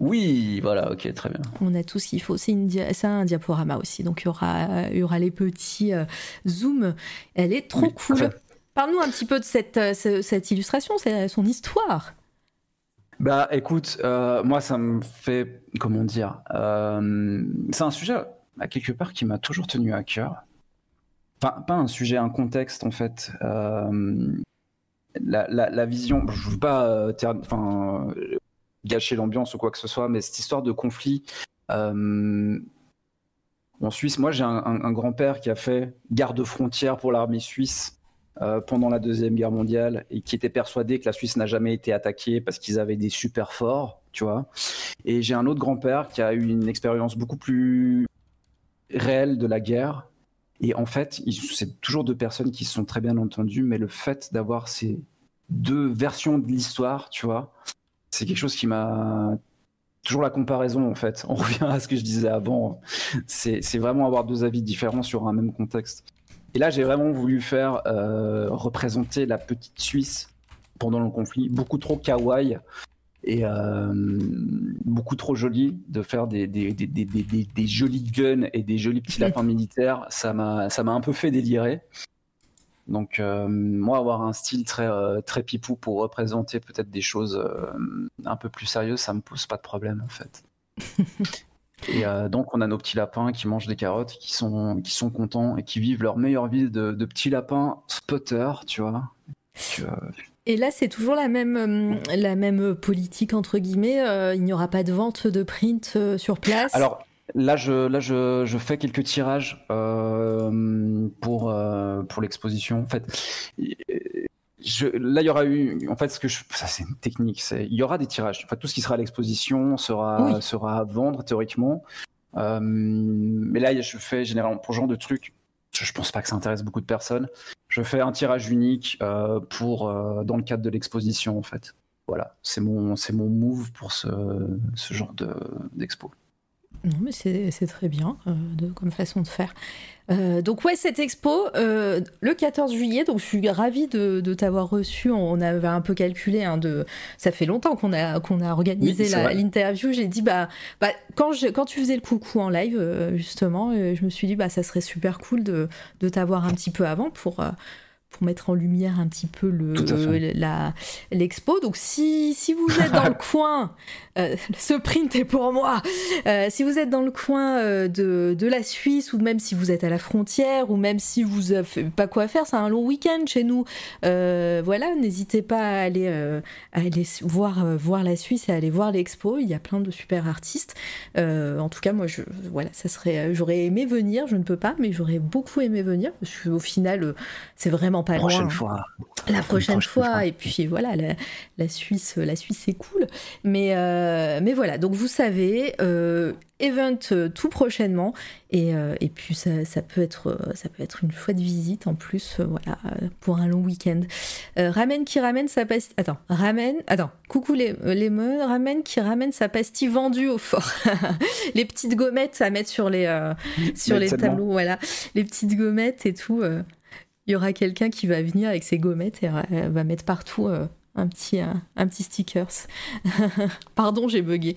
Oui, voilà, ok, très bien. On a tout ce qu'il faut. C'est dia- un diaporama aussi, donc il y aura, il y aura les petits euh, zooms. Elle est trop Oui, cool. Parle-nous un petit peu de cette, euh, ce- cette illustration, c'est son histoire. Bah écoute, euh, moi ça me fait, comment dire, euh, c'est un sujet à quelque part qui m'a toujours tenu à cœur. Enfin, pas un sujet, un contexte en fait. Euh, la, vision, je veux pas euh, euh, gâcher l'ambiance ou quoi que ce soit, mais cette histoire de conflit. euh, en Suisse, moi j'ai un, grand-père qui a fait garde frontière pour l'armée suisse euh, pendant la Deuxième Guerre mondiale et qui était persuadé que la Suisse n'a jamais été attaquée parce qu'ils avaient des super forts, tu vois. Et j'ai un autre grand-père qui a eu une expérience beaucoup plus réelle de la guerre. Et en fait, c'est toujours deux personnes qui se sont très bien entendues, mais le fait d'avoir ces deux versions de l'histoire, tu vois, c'est quelque chose qui m'a toujours la comparaison en fait. On revient à ce que je disais avant. C'est vraiment avoir deux avis différents sur un même contexte. Et là, j'ai vraiment voulu faire euh, représenter la petite Suisse pendant le conflit, beaucoup trop kawaii et euh, beaucoup trop joli de faire des, des, jolis guns et des jolis petits lapins militaires. Ça m'a un peu fait délirer. Donc, euh, moi, avoir un style très, très pipou pour représenter peut-être des choses un peu plus sérieuses, ça me pose pas de problème en fait. Et euh, donc, on a nos petits lapins qui mangent des carottes, qui sont, qui sont contents et qui vivent leur meilleure vie de, de petits lapins spotter, tu vois. Euh, Et là, c'est toujours la même, euh, la même politique, entre guillemets. euh, il n'y aura pas de vente de print sur place? Alors là, je, là je, je fais quelques tirages euh, pour, pour l'exposition. En fait, je, là, il y aura eu. En fait, ce que je, ça, c'est une technique. C'est, il y aura des tirages. En fait, tout ce qui sera à l'exposition sera, Oui. sera à vendre théoriquement. Euh, mais là, je fais généralement pour ce genre de trucs. Je, pense pas que ça intéresse beaucoup de personnes. Je fais un tirage unique euh, pour euh, dans le cadre de l'exposition en fait. Voilà, c'est mon c'est mon move pour ce, ce genre de d'expo. Non, mais c'est c'est très bien de, comme façon de faire. Euh, donc ouais, cette expo, euh, le 14 juillet, donc je suis ravie de, de t'avoir reçu. On avait un peu calculé, hein, de... ça fait longtemps qu'on a, qu'on a organisé Oui, l'interview. J'ai dit, bah, bah quand, je, quand tu faisais le coucou en live, euh, justement, euh, je me suis dit, bah, ça serait super cool de, de t'avoir un petit peu avant pour... euh, pour mettre en lumière un petit peu le, la, l'expo. Donc si, si vous êtes dans le coin, euh, ce print est pour moi. Euh, si vous êtes dans le coin euh, de, de la Suisse ou même si vous êtes à la frontière ou même si vous avez pas quoi faire, c'est un long week-end chez nous. Voilà, n'hésitez pas à aller, à aller voir, voir la Suisse et à aller voir l'expo. Il y a plein de super artistes. En tout cas, moi, je, voilà, ça serait, j'aurais aimé venir. Je ne peux pas, mais j'aurais beaucoup aimé venir parce qu'au final, c'est vraiment vraiment pas la prochaine loin. fois. La prochaine, prochaine fois, fois. et puis voilà, la, la Suisse, la Suisse c'est cool. Mais, euh, mais voilà, donc vous savez, euh, event euh, tout prochainement, et, euh, et puis ça, ça peut être, ça peut être une chouette visite en plus, voilà, pour un long week-end. Ramène qui ramène sa pastille. Attends, ramène. Attends, coucou les, les meufs, ramène qui ramène sa pastille vendue au fort. les petites gommettes à mettre sur les, sur les tableaux, voilà, les petites gommettes et tout. Il y aura quelqu'un qui va venir avec ses gommettes et va mettre partout euh, un petit, un, un petit stickers. Pardon, j'ai bugué.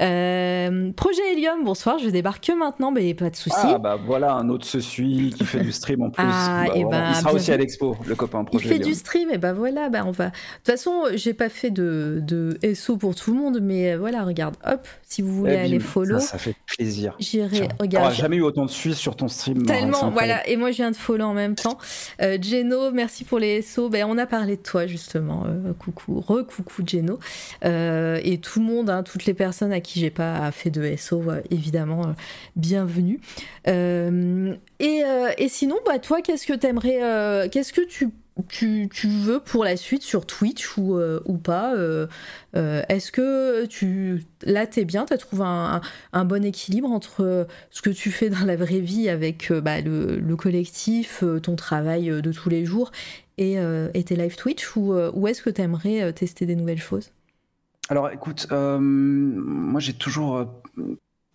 Euh, projet Helium, bonsoir, je débarque que maintenant, mais pas de souci. Ah bah voilà, un autre se suit qui fait du stream en plus. Ah, Bah, et voilà. ben, il sera aussi à l'expo, le copain Il projet. fait Lyon. du stream, et ben voilà, bah on va. De toute façon, j'ai pas fait de, de SO pour tout le monde, mais euh, voilà, regarde, hop, si vous voulez Eh, aller bim, follow, Ça, ça fait plaisir. j'irai. Regarde, t'auras jamais eu autant de suites sur ton stream. Tellement, voilà. Et moi, je viens de follow en même temps. Euh, Geno, merci pour les SO. Ben, on a parlé de toi, justement. Euh, coucou, re-coucou, Geno. Euh, et tout le monde, hein, toutes les personnes à qui j'ai pas fait de SO, euh, évidemment, euh, bienvenue. Et, et sinon, bah, toi, qu'est-ce que t'aimerais, qu'est-ce que tu, veux pour la suite sur Twitch ou, ou pas Est-ce que tu, là, t'es bien T'as trouvé un, bon équilibre entre ce que tu fais dans la vraie vie avec bah, le, le collectif, ton travail de tous les jours et, euh, et tes live Twitch ou, euh, est-ce que tu aimerais tester des nouvelles choses? Alors écoute, euh, moi j'ai toujours euh,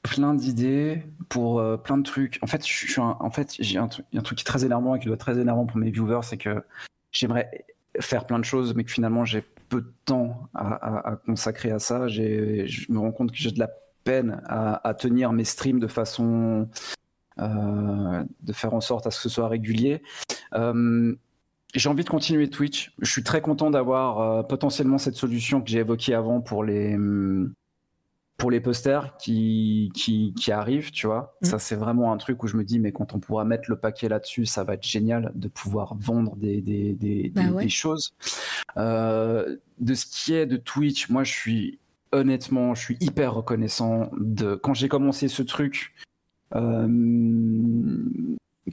plein d'idées pour euh, plein de trucs. En fait, je en fait, j'ai un, truc- qui est très énervant et qui doit être très énervant pour mes viewers, c'est que j'aimerais faire plein de choses, mais que finalement j'ai peu de temps à, consacrer à ça. Je me rends compte que j'ai de la peine à, tenir mes streams de façon euh, de faire en sorte à ce que ce soit régulier. Euh, j'ai envie de continuer Twitch. Je suis très content d'avoir euh, potentiellement cette solution que j'ai évoquée avant pour les hum, pour les posters qui, qui, qui arrivent, tu vois. Mm. Ça, c'est vraiment un truc où je me dis, mais quand on pourra mettre le paquet là-dessus, ça va être génial de pouvoir vendre des, des, des, Bah des- ouais. des choses. Euh, de ce qui est de Twitch, moi, je suis honnêtement, je suis hyper reconnaissant de quand j'ai commencé ce truc. euh,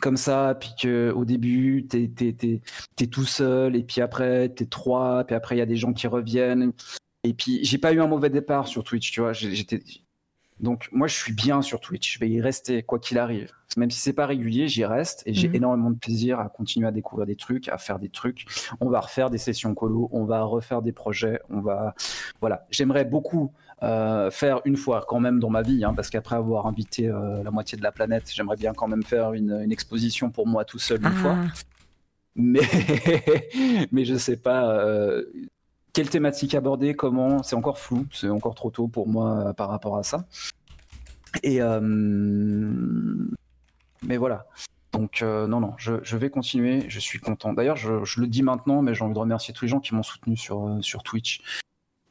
comme ça, puis que au début, t'es tout seul, et puis après, t'es trois, puis après, il y a des gens qui reviennent. Et puis, j'ai pas eu un mauvais départ sur Twitch, tu vois. J'étais. Donc, moi, je suis bien sur Twitch. Je vais y rester, quoi qu'il arrive. Même si c'est pas régulier, j'y reste et j'ai Mhm. énormément de plaisir à continuer à découvrir des trucs, à faire des trucs. On va refaire des sessions colo, on va refaire des projets, on va. Voilà. J'aimerais beaucoup euh, faire une fois quand même dans ma vie, hein, parce qu'après avoir invité euh, la moitié de la planète, j'aimerais bien quand même faire une, une exposition pour moi tout seul une fois Ah, mais mais je sais pas euh, quelle thématique aborder, comment, c'est encore flou, c'est encore trop tôt pour moi par rapport à ça. Et mais voilà. Donc euh, non non, je, je vais continuer, je suis content. D'ailleurs, je, je le dis maintenant, mais j'ai envie de remercier tous les gens qui m'ont soutenu sur euh, sur Twitch.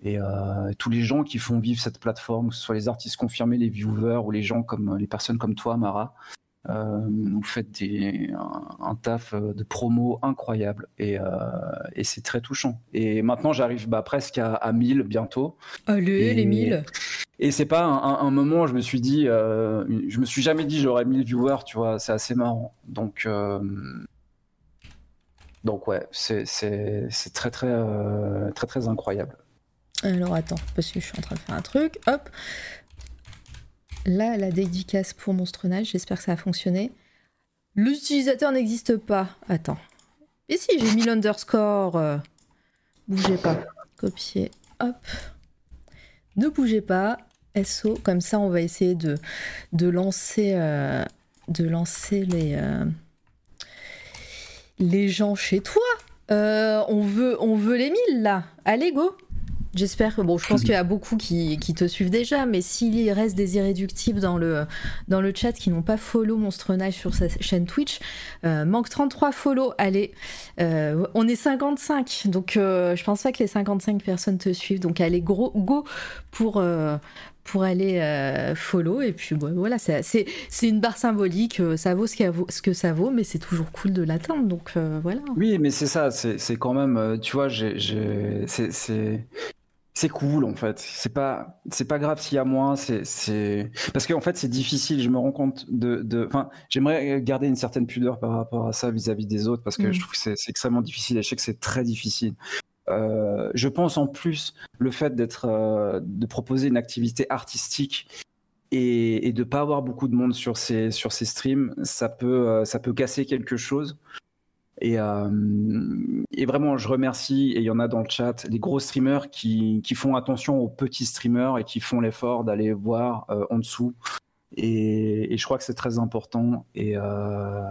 Et euh, tous les gens qui font vivre cette plateforme, que ce soit les artistes confirmés, les viewers ou les gens comme les personnes comme toi, Mara, euh, vous faites des, un, un taf euh, de promo incroyable et, euh, et c'est très touchant. Et maintenant, j'arrive bah, presque à, à 1000 bientôt. allez, Et- les 1000 Et c'est pas un, moment où je me suis dit, euh, je me suis jamais dit j'aurais 1000 viewers, tu vois, c'est assez marrant. Donc, donc ouais, c'est très très, très très incroyable. Alors attends, parce que je suis en train de faire un truc. Hop. Là, la dédicace pour Monstrenage, j'espère que ça a fonctionné. L'utilisateur n'existe pas. Attends. Et si, j'ai mis l'underscore. euh, Bougez pas. Copier. Hop. Ne bougez pas. SO. Comme ça, on va essayer de, lancer, euh, euh, les gens chez toi. On, veut, on veut les 1000 là. Allez, go. J'espère que bon, je pense qu'il y a beaucoup qui, qui te suivent déjà, mais s'il reste des irréductibles dans le, dans le chat qui n'ont pas follow Monstrenage sur sa chaîne Twitch, euh, manque 33 follow, allez, euh, on est 55, donc euh, je pense pas que les 55 personnes te suivent, donc allez, gros, go pour, euh, pour aller euh, follow, et puis bon, voilà, c'est- une barre symbolique, ça vaut ce, vaut ce que ça vaut, mais c'est toujours cool de l'atteindre, donc euh, voilà. Oui, mais c'est ça, c'est quand même, tu vois, c'est, c'est, cool en fait. C'est pas c'est pas grave s'il y a moins. C'est c'est parce qu'en fait c'est difficile. Je me rends compte de de. Enfin, j'aimerais garder une certaine pudeur par rapport à ça vis-à-vis des autres parce que Mm. je trouve que c'est c'est extrêmement difficile. Et je sais que c'est très difficile. Euh, je pense en plus le fait d'être euh, de proposer une activité artistique et, et de pas avoir beaucoup de monde sur ces sur ces streams, ça peut euh, ça peut casser quelque chose. Et, euh, et vraiment, je remercie, et il y en a dans le chat, les gros streamers qui, font attention aux petits streamers et qui font l'effort d'aller voir euh, en dessous. Et, je crois que c'est très important et, euh,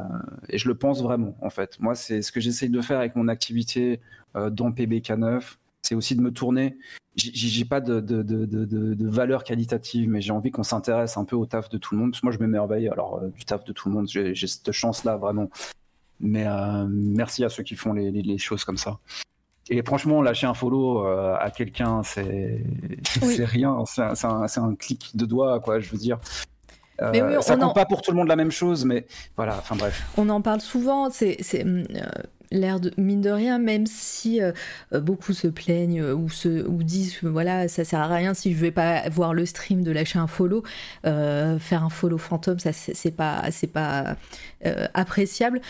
et je le pense vraiment en fait. Moi, c'est ce que j'essaye de faire avec mon activité dans PBK9, c'est aussi de me tourner. J'ai- pas de, de, de, valeur qualitative, mais j'ai envie qu'on s'intéresse un peu au taf de tout le monde. Moi, je m'émerveille alors du taf de tout le monde. J'ai cette chance-là vraiment. Mais euh, merci à ceux qui font les, les- les choses comme ça. Et franchement, lâcher un follow euh, à quelqu'un, c'est Oui. rien. C'est un, clic de doigt, quoi, je veux dire. Euh, Mais oui, ça on compte en- pas pour tout le monde la même chose, mais voilà, enfin bref. On en parle souvent, c'est hum, euh, l'air de mine de rien, même si euh, beaucoup se plaignent euh, ou, se, ou disent voilà, ça sert à rien si je vais pas voir le stream de lâcher un follow, euh, faire un follow fantôme, ça c'est pas, c'est pas appréciable.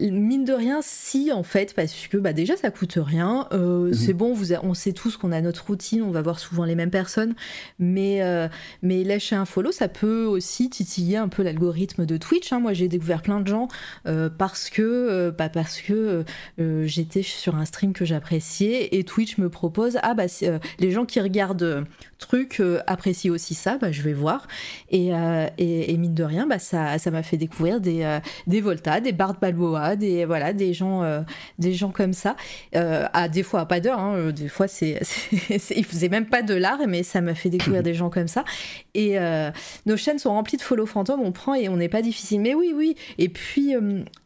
Mine de rien, si en fait, parce que bah, déjà ça coûte rien, euh, Mhm. c'est bon, vous a- on sait tous qu'on a notre routine, on va voir souvent les mêmes personnes, mais, euh, mais lâcher un follow, ça peut aussi titiller un peu l'algorithme de Twitch. hein. Moi j'ai découvert plein de gens euh, parce que, bah, parce que j'étais sur un stream que j'appréciais et Twitch me propose, ah bah si, les gens qui regardent truc apprécient aussi ça, bah, je vais voir. Et, et, et mine de rien, bah, ça ça m'a fait découvrir des, des Volta, des Bart Balboa, des voilà, des gens, euh, des gens comme ça. Euh, à des fois à pas d'heure, hein, euh, des fois c'est, ils faisaient même pas de l'art, mais ça m'a fait découvrir des gens comme ça. Et nos chaînes sont remplies de follow fantômes, on prend et on n'est pas difficile. Mais oui, oui. Et puis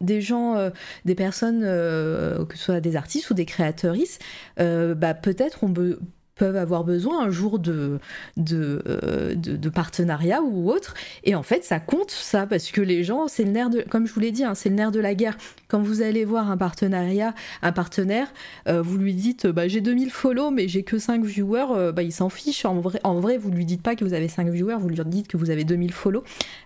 des gens, des personnes, que ce soit des artistes ou des créatrices, bah peut-être on be- peuvent avoir besoin un jour de, de, euh, de, de partenariat ou autre. Et en fait, ça compte, ça, parce que les gens, c'est le nerf de, comme je vous l'ai dit, hein, c'est le nerf de la guerre. Quand vous allez voir un partenariat, un partenaire, euh, vous lui dites, bah, j'ai 2000 follow, mais j'ai que 5 viewers, euh, bah, il s'en fiche. En vrai, en vrai, vous lui dites pas que vous avez 5 viewers, vous lui dites que vous avez 2000 follow.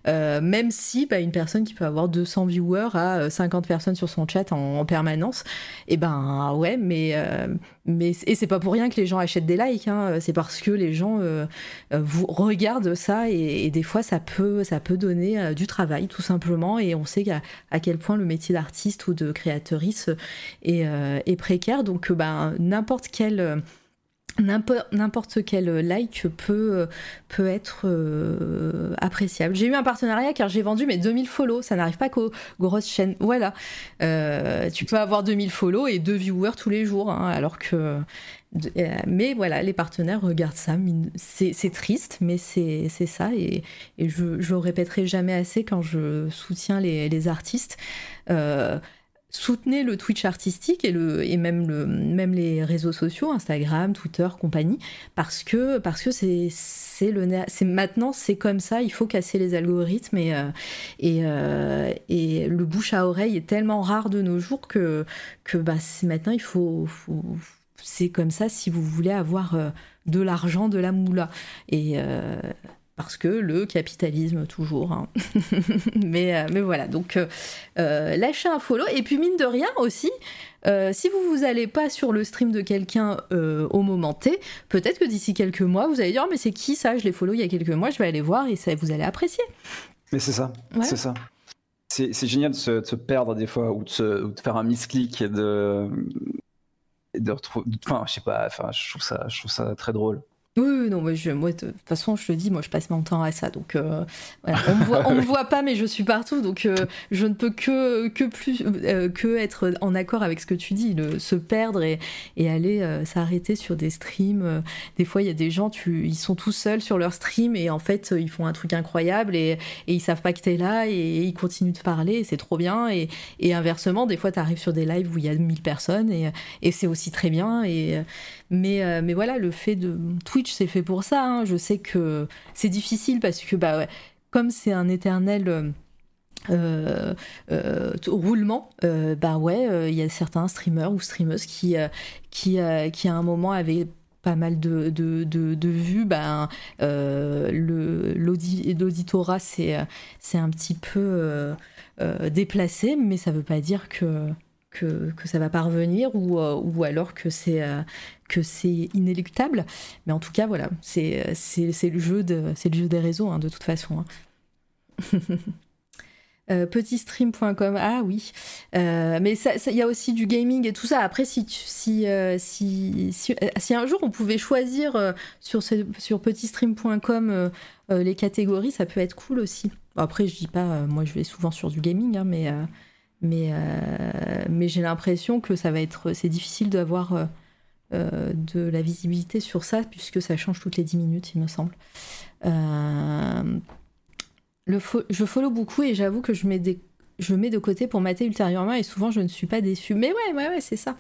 Euh, même si bah, une personne qui peut avoir 200 viewers euh, 50 personnes sur son chat en, en permanence, et ben ouais, mais, euh, mais et c'est pas pour rien que les gens achètent des likes, hein, c'est parce que les gens euh, euh, vous regardent ça et, des fois ça peut, ça peut donner euh, du travail tout simplement. Et on sait à quel point le métier d'artiste ou de créatrice est, est précaire, donc ben, n'importe quel N'importe quel like peut, peut être euh, appréciable. J'ai eu un partenariat car j'ai vendu mes 2000 follow. Ça n'arrive pas qu'aux grosses chaînes. Voilà. Euh, tu peux avoir 2000 follow et deux viewers tous les jours. hein, alors que. euh, Mais voilà, les partenaires regardent ça. C'est triste, mais c'est ça. Et, je, je le répéterai jamais assez quand je soutiens les artistes. Soutenez le Twitch artistique et, le, et même, le, même les réseaux sociaux, Instagram, Twitter, compagnie, parce que parce que c'est le maintenant c'est comme ça, il faut casser les algorithmes et euh, et, euh, et le bouche à oreille est tellement rare de nos jours que que bah maintenant il faut, faut- c'est comme ça si vous voulez avoir euh, de l'argent, de la moula. Et parce que le capitalisme toujours. hein. mais, euh, mais voilà, donc euh, euh, lâchez un follow. Et puis mine de rien aussi, euh, si vous vous allez pas sur le stream de quelqu'un au moment T, peut-être que d'ici quelques mois, vous allez dire Oh, mais c'est qui ça? Je l'ai follow il y a quelques mois, je vais aller voir et ça, vous allez apprécier. Mais c'est ça, Ouais. c'est ça. C'est c'est génial de se, de se perdre des fois ou de, se- ou de faire un misclick et de, et de retrouver. Enfin, je sais pas, enfin, je trouve ça, je trouve ça très drôle. Oui, non, moi, de toute façon, je te dis, moi, je passe mon temps à ça. Donc, euh, on me voit, me voit pas, mais je suis partout. Donc, euh, je ne peux que, que, plus, euh, que être en accord avec ce que tu dis, se perdre et, et aller s'arrêter sur des streams. Des fois, il y a des gens, ils sont tout seuls sur leur stream et en fait, ils font un truc incroyable et, et ils savent pas que t'es là et, ils continuent de parler et c'est trop bien. Et, et inversement, des fois, tu arrives sur des lives où il y a 1000 personnes et, et c'est aussi très bien. Et, mais, euh, mais voilà, le fait de. Twitch, c'est fait pour ça. hein. Je sais que c'est difficile parce que, bah, ouais, comme c'est un éternel. euh, euh, roulement, bah ouais, il y a certains streamers ou streameuses qui, qui, qui à un moment avaient pas mal de, de, de, vues. Ben, L'auditorat, c'est un petit peu déplacé, mais ça ne veut pas dire que, que, que ça va pas revenir ou, ou alors que c'est que c'est inéluctable. Mais en tout cas, voilà, c'est le, jeu de, le jeu des réseaux, hein, de toute façon. Hein. Euh, petitstream.com, ah oui. Euh, mais il y a aussi du gaming et tout ça. Après, si, si, euh, si, si, un jour on pouvait choisir sur, sur petitstream.com les catégories, ça peut être cool aussi. Après, je dis pas, moi je vais souvent sur du gaming, hein, mais, mais, mais j'ai l'impression que ça va être. C'est difficile d'avoir. De la visibilité sur ça puisque ça change toutes les 10 minutes il me semble je follow beaucoup et j'avoue que je mets, je mets de côté pour mater ultérieurement et souvent je ne suis pas déçue. Mais ouais, ouais, ouais, c'est ça.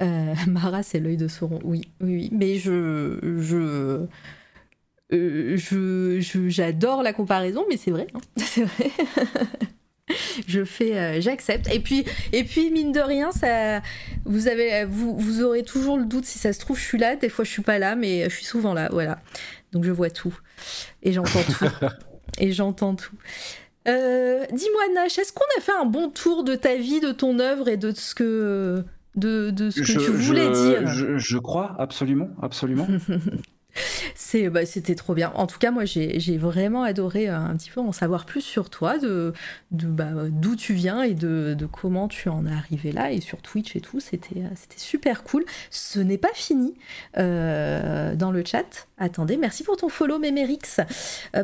Euh, Mara, c'est l'œil de Sauron. Oui, oui, oui. Mais je. je... Euh, je, j'adore la comparaison, mais c'est vrai, hein. c'est vrai. je fais, euh, j'accepte. Et puis, et puis mine de rien, ça, vous avez, vous, vous aurez toujours le doute si ça se trouve, je suis là. Des fois, je suis pas là, mais je suis souvent là, voilà. Donc, je vois tout et j'entends tout. et j'entends tout. Euh, dis-moi Nash, est-ce qu'on a fait un bon tour de ta vie, de ton œuvre et de ce que, de, de ce que tu voulais dire? je, je, crois, absolument, absolument. Bah, c'était trop bien. En tout cas, moi, j'ai, vraiment adoré euh, un petit peu en savoir plus sur toi, de, bah, d'où tu viens et de, comment tu en es arrivé là, et sur Twitch et tout. C'était, euh, super cool. Ce n'est pas fini euh, dans le chat. Attendez, merci pour ton follow, Mémérix.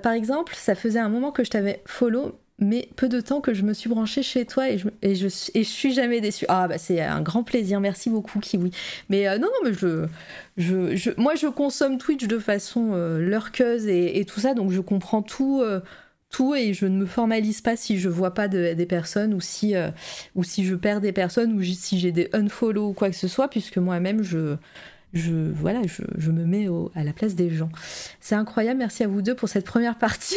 par exemple, ça faisait un moment que je t'avais follow, mais peu de temps que je me suis branchée chez toi et je, suis jamais déçue. Ah bah c'est un grand plaisir, merci beaucoup Kiwi. Mais euh, non, non, mais je, moi je consomme Twitch de façon euh, lurkeuse et, tout ça, donc je comprends tout, euh, tout et je ne me formalise pas si je vois pas des personnes ou si, ou si je perds des personnes ou si j'ai des unfollow ou quoi que ce soit, puisque moi-même je je, voilà, je, me mets à la place des gens. C'est incroyable, merci à vous deux pour cette première partie.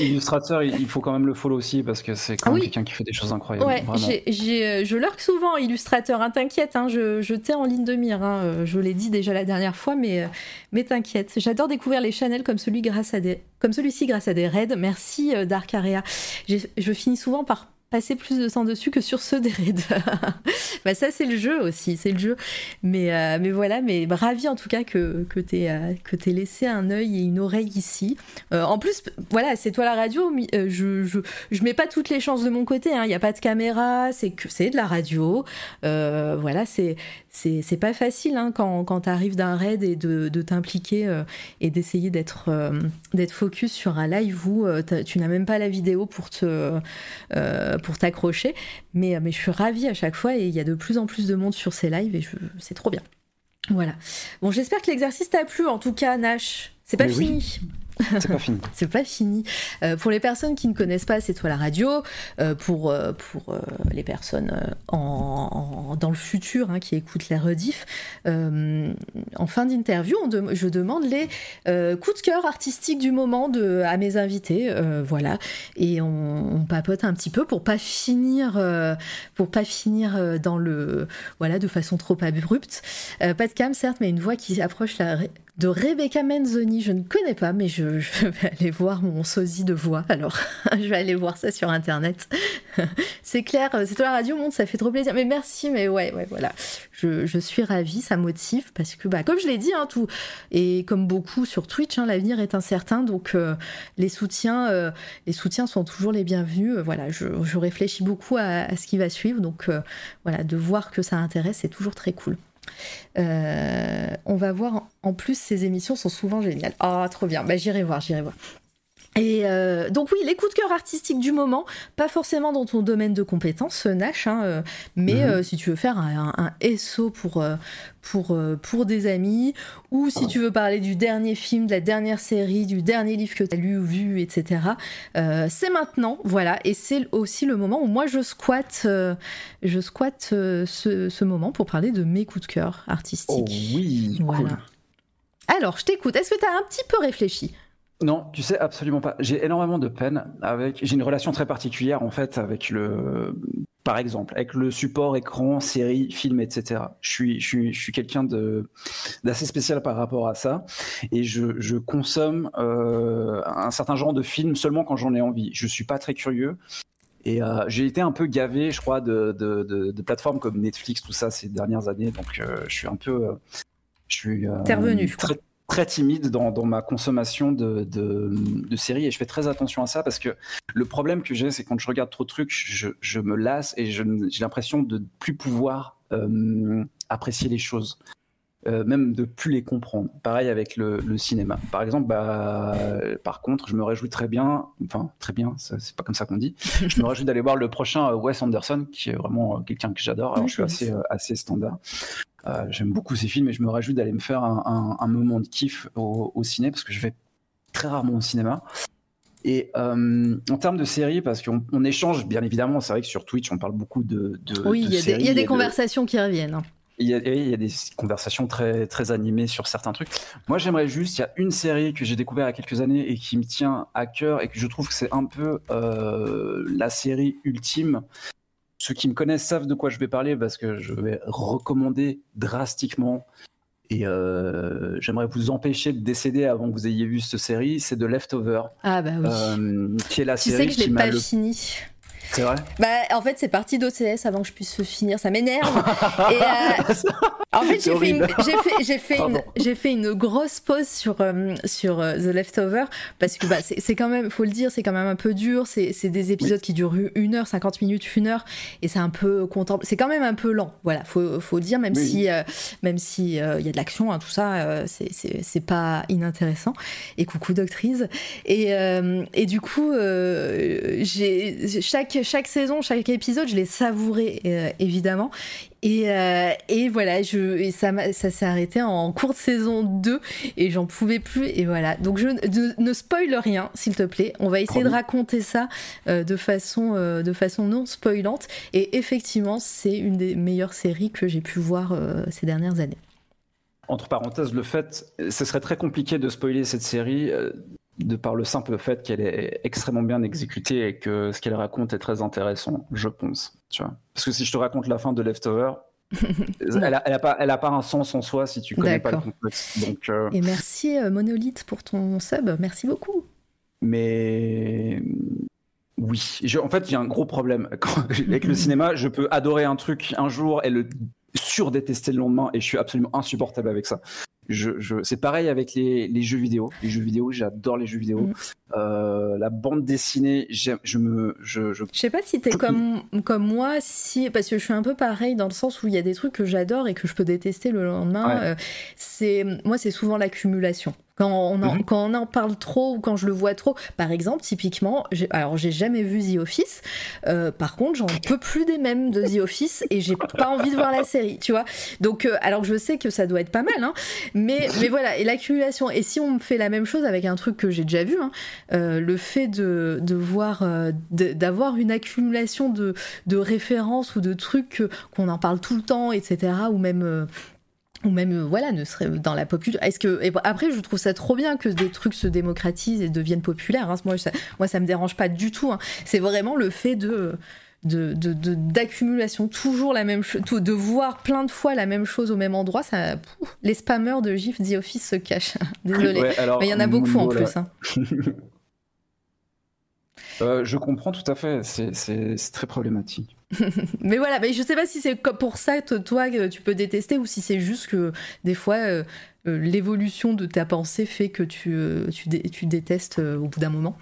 Illustrateur, il faut quand même le follow aussi parce que c'est quand même quelqu'un qui fait des choses incroyables. Ouais, euh, je lurk souvent, Illustrateur, hein, t'inquiète, hein, je, je t'ai en ligne de mire, hein, euh, je l'ai dit déjà la dernière fois, mais, euh, mais t'inquiète. J'adore découvrir les channels comme celui grâce à des, comme celui-ci grâce à des raids. Merci Dark Area. Je finis souvent par passer plus de temps dessus que sur ceux des raiders. bah ça c'est le jeu aussi, c'est le jeu. Mais, euh, voilà, mais ravi en tout cas que, que tu aies, euh, laissé un œil et une oreille ici. Euh, en plus, voilà, c'est toi la radio, je, je, mets pas toutes les chances de mon côté, hein. il n'y a pas de caméra, c'est que c'est de la radio. voilà, c'est c'est pas facile hein, quand, quand tu arrives d'un raid et de, de t'impliquer euh, et d'essayer d'être euh, d'être focus sur un live où euh, tu n'as même pas la vidéo pour te pour t'accrocher. Mais, mais je suis ravie à chaque fois et il y a de plus en plus de monde sur ces lives et c'est trop bien. Voilà. Bon, j'espère que l'exercice t'a plu en tout cas, Nash. C'est pas fini. C'est pas fini. c'est pas fini. Euh, pour les personnes qui ne connaissent pas C'est toi la radio, euh, pour, euh, pour les personnes dans le futur hein, qui écoutent les rediff, en fin d'interview, je demande les coups de cœur artistiques du moment à mes invités. voilà. Et on, papote un petit peu pour pas finir, pour pas finir dans le. Voilà, de façon trop abrupte. pas de cam, certes, mais une voix qui approche la de Rebecca Menzoni. Je ne connais pas, mais je, vais aller voir mon sosie de voix. Alors, je vais aller voir ça sur Internet. c'est clair, c'est toi la radio, monde, ça fait trop plaisir. Mais merci, mais ouais, ouais, voilà. Je, suis ravie, ça motive parce que, bah, comme je l'ai dit, hein, tout, et comme beaucoup sur Twitch, hein, l'avenir est incertain, donc euh, les soutiens, euh, les soutiens sont toujours les bienvenus. Euh, voilà, je, réfléchis beaucoup à, ce qui va suivre, donc voilà, de voir que ça intéresse, c'est toujours très cool. Euh, on va voir, en plus, ces émissions sont souvent géniales. Ah, trop bien. Bah, j'irai voir, j'irai voir. Et euh, donc oui, les coups de cœur artistiques du moment, pas forcément dans ton domaine de compétences, Nash, hein, euh, mais mhm. euh, si tu veux faire un, SO pour, pour, pour des amis, ou si tu veux parler du dernier film, de la dernière série, du dernier livre que tu as lu ou vu, etc., c'est maintenant, voilà, et c'est aussi le moment où moi je squatte, je squatte ce, moment pour parler de mes coups de cœur artistiques. Oh oui, voilà. Alors, je t'écoute, est-ce que tu as un petit peu réfléchi? Non, tu sais absolument pas. J'ai énormément de peine avec. J'ai une relation très particulière en fait avec le par exemple, avec le support écran, série, film, etc. Je suis, je suis, je suis quelqu'un d'assez spécial par rapport à ça, et je, je consomme euh, un certain genre de film seulement quand j'en ai envie. Je suis pas très curieux. Et euh, j'ai été un peu gavé, je crois, de, de, de, de, plateformes comme Netflix, tout ça ces dernières années. Donc, euh, je suis un peu, je suis revenu, très, très timide dans, dans ma consommation de, de, de, séries et je fais très attention à ça parce que le problème que j'ai, c'est quand je regarde trop de trucs, je, je me lasse et j'ai l'impression de ne plus pouvoir euh, apprécier les choses. Euh, même de plus les comprendre. Pareil avec le, le cinéma. Par exemple, bah, par contre, je me réjouis très bien, enfin très bien, c'est pas comme ça qu'on dit. je me réjouis d'aller voir le prochain Wes Anderson, qui est vraiment quelqu'un que j'adore. Alors, je suis assez assez standard. Euh, J'aime beaucoup ces films et je me réjouis d'aller me faire un, un, un, moment de kiff au, au, ciné parce que je vais très rarement au cinéma. Et euh, en termes de séries, parce qu'on on échange bien évidemment, c'est vrai que sur Twitch on parle beaucoup de. de oui, il y, y, a des de... conversations qui reviennent. Il y, a, il y, a, des conversations très, très animées sur certains trucs. Moi, j'aimerais juste, il y a une série que j'ai découvert il y a quelques années et qui me tient à cœur et que je trouve que c'est un peu euh, la série ultime. Ceux qui me connaissent savent de quoi je vais parler parce que je vais recommander drastiquement et euh, j'aimerais vous empêcher de décéder avant que vous ayez vu cette série. C'est de Leftover. Ah bah oui. Euh, qui est la tu série sais que je qui l'ai pas le... fini. C'est vrai Bah, en fait, c'est parti d'OCS avant que je puisse finir. Ça m'énerve. Euh, en fait, j'ai fait, une, fait, j'ai fait, une, fait une grosse pause sur, euh, sur euh, The Leftover parce que bah, c'est quand même, faut le dire, c'est quand même un peu dur. C'est des épisodes oui. qui durent une heure, 50 minutes, une heure, et c'est un peu contempl... C'est quand même un peu lent. Voilà, faut, faut dire, même oui. si, même si il y a de l'action, hein, tout ça, c'est pas inintéressant. Et coucou doctrice. Et, et du coup, j'ai chaque chaque saison, chaque épisode, je l'ai savouré euh, évidemment. Et, euh, et, voilà, je, et ça, ça s'est arrêté en cours de saison 2 et j'en pouvais plus. Et voilà, donc je de, ne spoil rien, s'il te plaît. On va essayer de raconter ça euh, de, façon, euh, de façon non spoilante. Et effectivement, c'est une des meilleures séries que j'ai pu voir ces dernières années. Entre parenthèses, le fait, ce serait très compliqué de spoiler cette série de par le simple fait qu'elle est extrêmement bien exécutée et que ce qu'elle raconte est très intéressant, je pense. Tu vois Parce que si je te raconte la fin de Leftover, elle, a, elle, a, pas, elle a pas un sens en soi si tu connais pas le contexte. Donc, euh... Et merci euh, Monolith pour ton sub, merci beaucoup. Mais oui, je, en fait, il y a un gros problème. Quand, avec le cinéma, je peux adorer un truc un jour et le surdétester le lendemain et je suis absolument insupportable avec ça. Je, je, c'est pareil avec les, les, jeux vidéo. Les jeux vidéo, j'adore les jeux vidéo. Mmh. Euh, la bande dessinée, je me, je, je... je sais pas si t'es comme comme moi, si parce que je suis un peu pareil dans le sens où il y a des trucs que j'adore et que je peux détester le lendemain. Ouais. Euh, c'est moi, c'est souvent l'accumulation. Quand on, en, mmh. quand on en parle trop ou quand je le vois trop, par exemple, typiquement, alors j'ai jamais vu The Office, euh, par contre, j'en peux plus des mêmes de The Office et j'ai pas envie de voir la série, tu vois. Donc, euh, alors je sais que ça doit être pas mal, hein, mais, mais voilà, et l'accumulation. Et si on me fait la même chose avec un truc que j'ai déjà vu, hein, euh, le fait de, de voir, euh, d'avoir une accumulation de, de références ou de trucs qu'on en parle tout le temps, etc., ou même ou même voilà ne serait dans la populaire est-ce que et après je trouve ça trop bien que des trucs se démocratisent et deviennent populaires hein. moi ça moi ça me dérange pas du tout hein. c'est vraiment le fait de d'accumulation de, de, toujours la même chose de voir plein de fois la même chose au même endroit ça pouf, les spammers de gif The Office se cachent désolé ouais, alors, mais il y en a beaucoup en plus hein. euh, je comprends tout à fait c'est très problématique mais voilà, mais je sais pas si c'est pour ça que toi que tu peux détester ou si c'est juste que des fois euh, l'évolution de ta pensée fait que tu, euh, tu, tu, détestes euh, au bout d'un moment.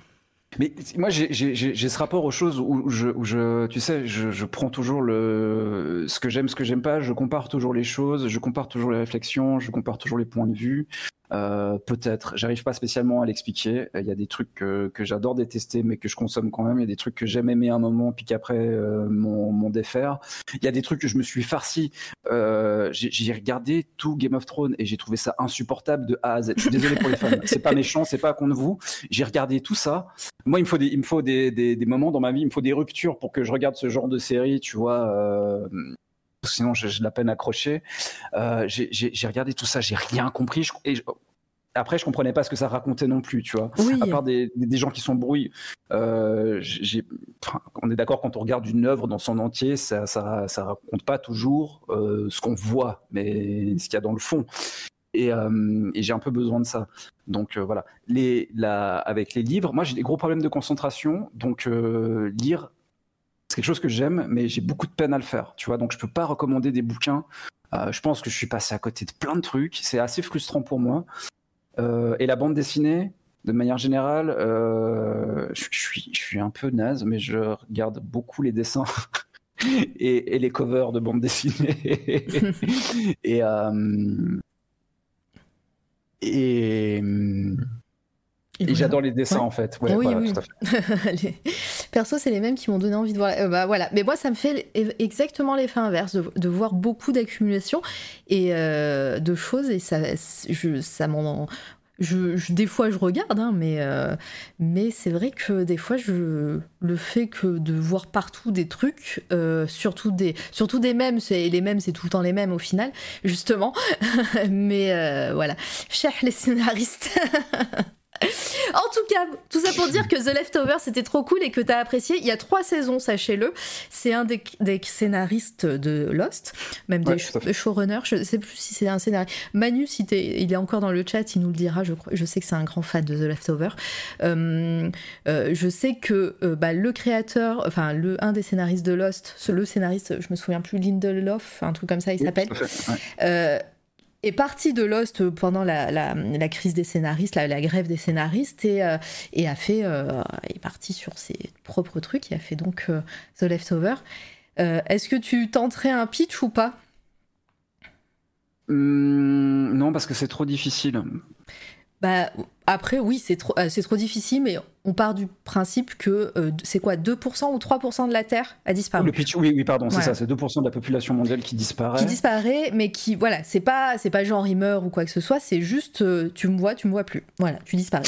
Mais moi, j'ai ce rapport aux choses où je, je tu sais, je, je, prends toujours le, ce que j'aime, ce que j'aime pas, je compare toujours les choses, je compare toujours les réflexions, je compare toujours les points de vue. Euh, peut-être, j'arrive pas spécialement à l'expliquer. Il y a des trucs que, j'adore détester, mais que je consomme quand même. Il y a des trucs que j'aime aimer un moment, puis qu'après euh, mon, mon défaire. Il y a des trucs que je me suis farci. Euh, j'ai regardé tout Game of Thrones et j'ai trouvé ça insupportable de A à Z. Je suis désolé pour les fans. C'est pas méchant, c'est pas contre vous. J'ai regardé tout ça. Moi, il me faut des, il me faut des, des, des, moments dans ma vie, il me faut des ruptures pour que je regarde ce genre de série, tu vois. Sinon j'ai de la peine à accrocher. Euh, j'ai regardé tout ça, j'ai rien compris. Je, et je, après, je comprenais pas ce que ça racontait non plus, tu vois. Oui. À part des, des gens qui s'embrouillent, euh, on est d'accord quand on regarde une œuvre dans son entier, ça, ça, ça raconte pas toujours euh, ce qu'on voit, mais ce qu'il y a dans le fond. Et, euh, et j'ai un peu besoin de ça. Donc voilà. Les, la, avec les livres, moi j'ai des gros problèmes de concentration, donc lire c'est quelque chose que j'aime, mais j'ai beaucoup de peine à le faire, tu vois. Donc je peux pas recommander des bouquins. Euh, je pense que je suis passé à côté de plein de trucs. C'est assez frustrant pour moi. Euh, et la bande dessinée, de manière générale, euh, je, suis, un peu naze, mais je regarde beaucoup les dessins et, les covers de bande dessinée. et, et, et j'adore les dessins Ouais. en fait. Ouais, Oui, voilà, oui. tout à fait. Les- Perso, c'est les mêmes qui m'ont donné envie de voir. euh, bah voilà. Mais moi, ça me fait exactement l'effet inverse de, de voir beaucoup d'accumulation et euh, de choses et ça, je, ça m'en. Je, je- des fois, je regarde, hein, mais, euh, mais c'est vrai que des fois, je, le fait que de voir partout des trucs, euh, surtout, des, surtout des mêmes, c'est- et les mêmes, c'est tout le temps les mêmes au final, justement. mais euh, voilà. Cher les scénaristes. En tout cas, tout ça pour dire que The Leftovers c'était trop cool et que t'as apprécié. Il y a trois saisons, sachez-le. C'est un des, des scénaristes de Lost, même Ouais, des showrunners. Je sais plus si c'est un scénariste. Manu, si t'es- il est encore dans le chat, il nous le dira. Je, je sais que c'est un grand fan de The Leftovers. Euh, euh, je sais que euh, bah, le créateur, enfin le un des scénaristes de Lost, le scénariste, je me souviens plus, Lindelof, un truc comme ça, il s'appelle ouais. Est parti de Lost pendant la, la- la crise des scénaristes, la, la grève des scénaristes, et, euh, et a fait, euh, est parti sur ses propres trucs, et a fait donc euh, The Leftover. Euh, Est-ce que tu tenterais un pitch ou pas? Hum, non, parce que c'est trop difficile. Bah après oui c'est trop c'est trop difficile mais on part du principe que euh, c'est quoi 2% ou 3% de la Terre a disparu. Le pitch, oui, oui, pardon, c'est Voilà. ça, c'est 2% de la population mondiale qui disparaît. qui disparaît, mais qui, voilà, c'est pas, c'est pas genre il meurt ou quoi que ce soit, c'est juste euh, tu me vois, tu me vois plus. Voilà, tu disparais.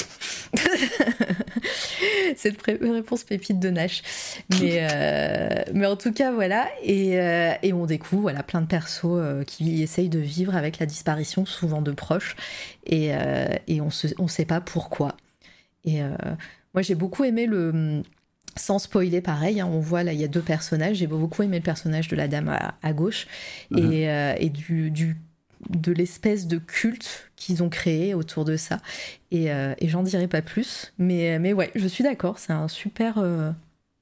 Cette réponse pépite de Nash. Mais, euh, mais en tout cas, voilà. Et, et on découvre voilà, plein de persos qui essayent de vivre avec la disparition, souvent de proches. Et, et on se, on sait pas pourquoi. Et moi, j'ai beaucoup aimé le. Sans spoiler, pareil, hein, on voit là, il y a deux personnages. J'ai beaucoup aimé le personnage de la dame à, à gauche Mhm. et, euh, et du, du- de l'espèce de culte qu'ils ont créé autour de ça. Et, euh, et j'en dirai pas plus. Mais, mais ouais, je suis d'accord, c'est un super, euh,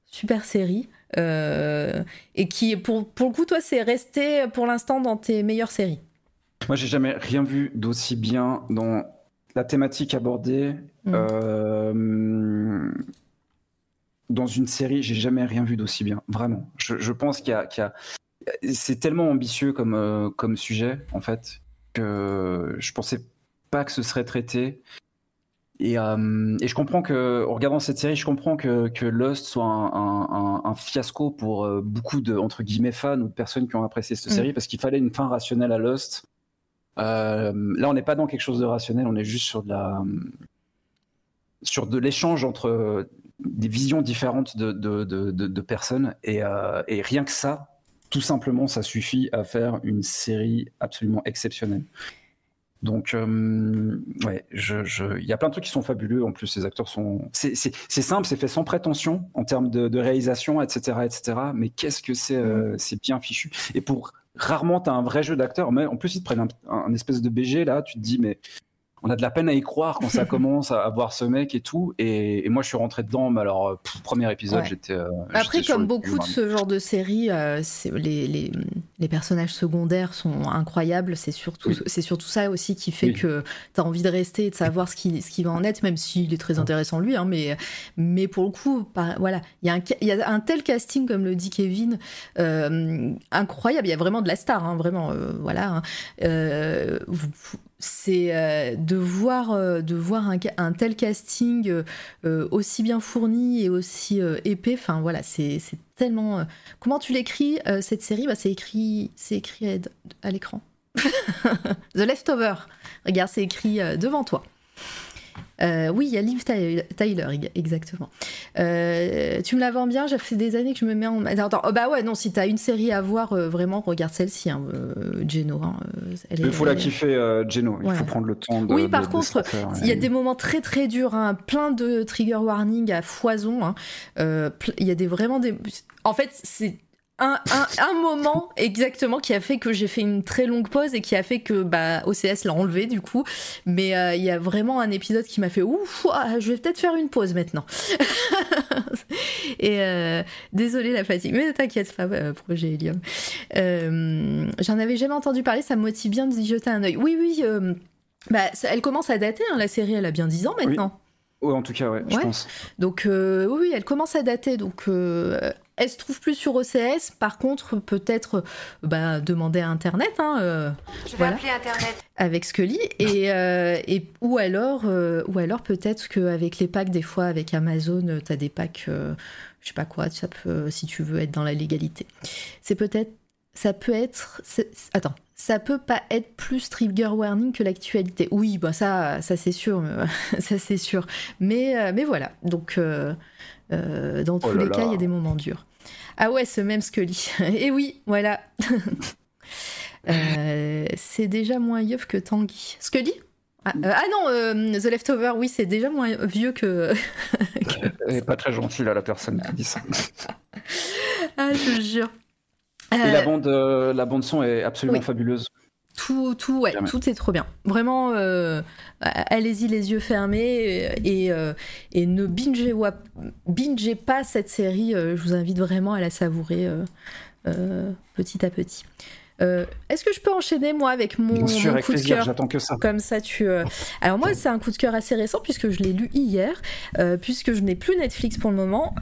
super série. et qui, pour, pour le coup, toi, c'est resté pour l'instant dans tes meilleures séries. Moi, j'ai jamais rien vu d'aussi bien dans la thématique abordée. Mm. euh, dans une série, j'ai jamais rien vu d'aussi bien, vraiment. Je, je pense qu'il y a, a- c'est tellement ambitieux comme, euh, comme sujet, en fait, que je pensais pas que ce serait traité. Et, euh, et je comprends que, en regardant cette série, je comprends que, que Lost soit un, un- un- un fiasco pour euh, beaucoup de entre guillemets fans ou de personnes qui ont apprécié cette Mm. série parce qu'il fallait une fin rationnelle à Lost. Euh, là, on n'est pas dans quelque chose de rationnel, on est juste sur de la sur de l'échange entre des visions différentes de, de, de, de- de personnes et, euh, et rien que ça, tout simplement, ça suffit à faire une série absolument exceptionnelle. Donc, euh, ouais, je, je- il y a plein de trucs qui sont fabuleux. En plus, les acteurs sont. C'est simple, c'est fait sans prétention en termes de, réalisation, etc., etc. Mais qu'est-ce que c'est euh, C'est bien fichu. Et pour rarement, tu as un vrai jeu d'acteur. Mais en plus, ils te prennent un, un espèce de BG là. Tu te dis, mais on a de la peine à y croire quand ça commence à, voir ce mec et tout. Et, et moi, je suis rentré dedans. Mais alors, euh, pff, premier épisode, Ouais. j'étais. euh, Après, comme beaucoup de ce genre de séries, euh, les, les personnages secondaires sont incroyables. C'est surtout, Oui. c'est surtout ça aussi qui fait Oui. que tu as envie de rester et de savoir ce qui, ce qui va en être, même s'il est très intéressant lui. hein, mais, mais pour le coup, par- voilà, il y, a un, ca- il y a un tel casting, comme le dit Kevin, euh, incroyable. Il y a vraiment de la star, hein, vraiment. euh, voilà. hein. Euh, vous- c'est euh, de voir, euh, de voir un, tel casting euh, aussi bien fourni et aussi épais. Enfin voilà, c'est tellement. Comment tu l'écris cette série? Bah, C'est écrit, écrit à, à l'écran. The Leftover. Regarde, c'est écrit devant toi. Euh, oui, il y a Liv Tyler, exactement. Euh, tu me la vends bien, j'ai fait des années que je me mets en. Attends, oh, bah ouais, non, si t'as une série à voir, euh, vraiment, regarde celle-ci, hein, Geno. Hein, il faut la kiffer, Geno. Il faut prendre le temps de. Oui, par contre, il y a des moments très très durs, hein, plein de trigger warning à foison. Il y a des vraiment des. En fait, c'est un, moment exactement qui a fait que j'ai fait une très longue pause et qui a fait que bah, OCS l'a enlevé du coup. Mais euh, il y a vraiment un épisode qui m'a fait ouf, je vais peut-être faire une pause maintenant. et euh, désolé la fatigue, mais ne t'inquiète pas, euh, projet Helium. J'en avais jamais entendu parler, ça me motive bien d'y jeter un oeil. Oui, oui, bah, elle commence à dater, hein, la série, elle a bien 10 ans maintenant. Oui. en tout cas, ouais, je pense. Donc, oui, elle commence à dater. Donc, elle se trouve plus sur OCS. Par contre, peut-être bah, demander à Internet. Hein, euh, Je vais appeler Internet. Avec Scully. Et, euh, et ou alors, euh, ou alors peut-être qu'avec les packs, des fois, avec Amazon, tu as des packs, je sais pas quoi, ça peut, si tu veux être dans la légalité. C'est peut-être. Ça peut être. Attends, ça peut pas être plus trigger warning que l'actualité. Oui, bah ça, ça c'est sûr, ça c'est sûr. Mais, mais voilà. Donc, dans oh tous les cas, il y a des moments durs. Ah ouais, ce même Scully. Et oui, voilà. Euh, c'est déjà moins vieux que Tanguy. Scully? Ah, euh, ah, non, euh, The Leftover, oui, c'est déjà moins vieux que. Elle est pas très gentille là, la personne qui dit ça. ah, je jure. Et la bande, la bande son est absolument fabuleuse. Tout, tout, ouais, tout est trop bien. Vraiment, allez-y les yeux fermés et, et, ne bingez, bingez, pas cette série. je vous invite vraiment à la savourer petit à petit. Est-ce que je peux enchaîner moi avec mon, coup de cœur J'attends que ça. Comme ça, tu. Alors moi, c'est un coup de cœur assez récent puisque je l'ai lu hier, puisque je n'ai plus Netflix pour le moment.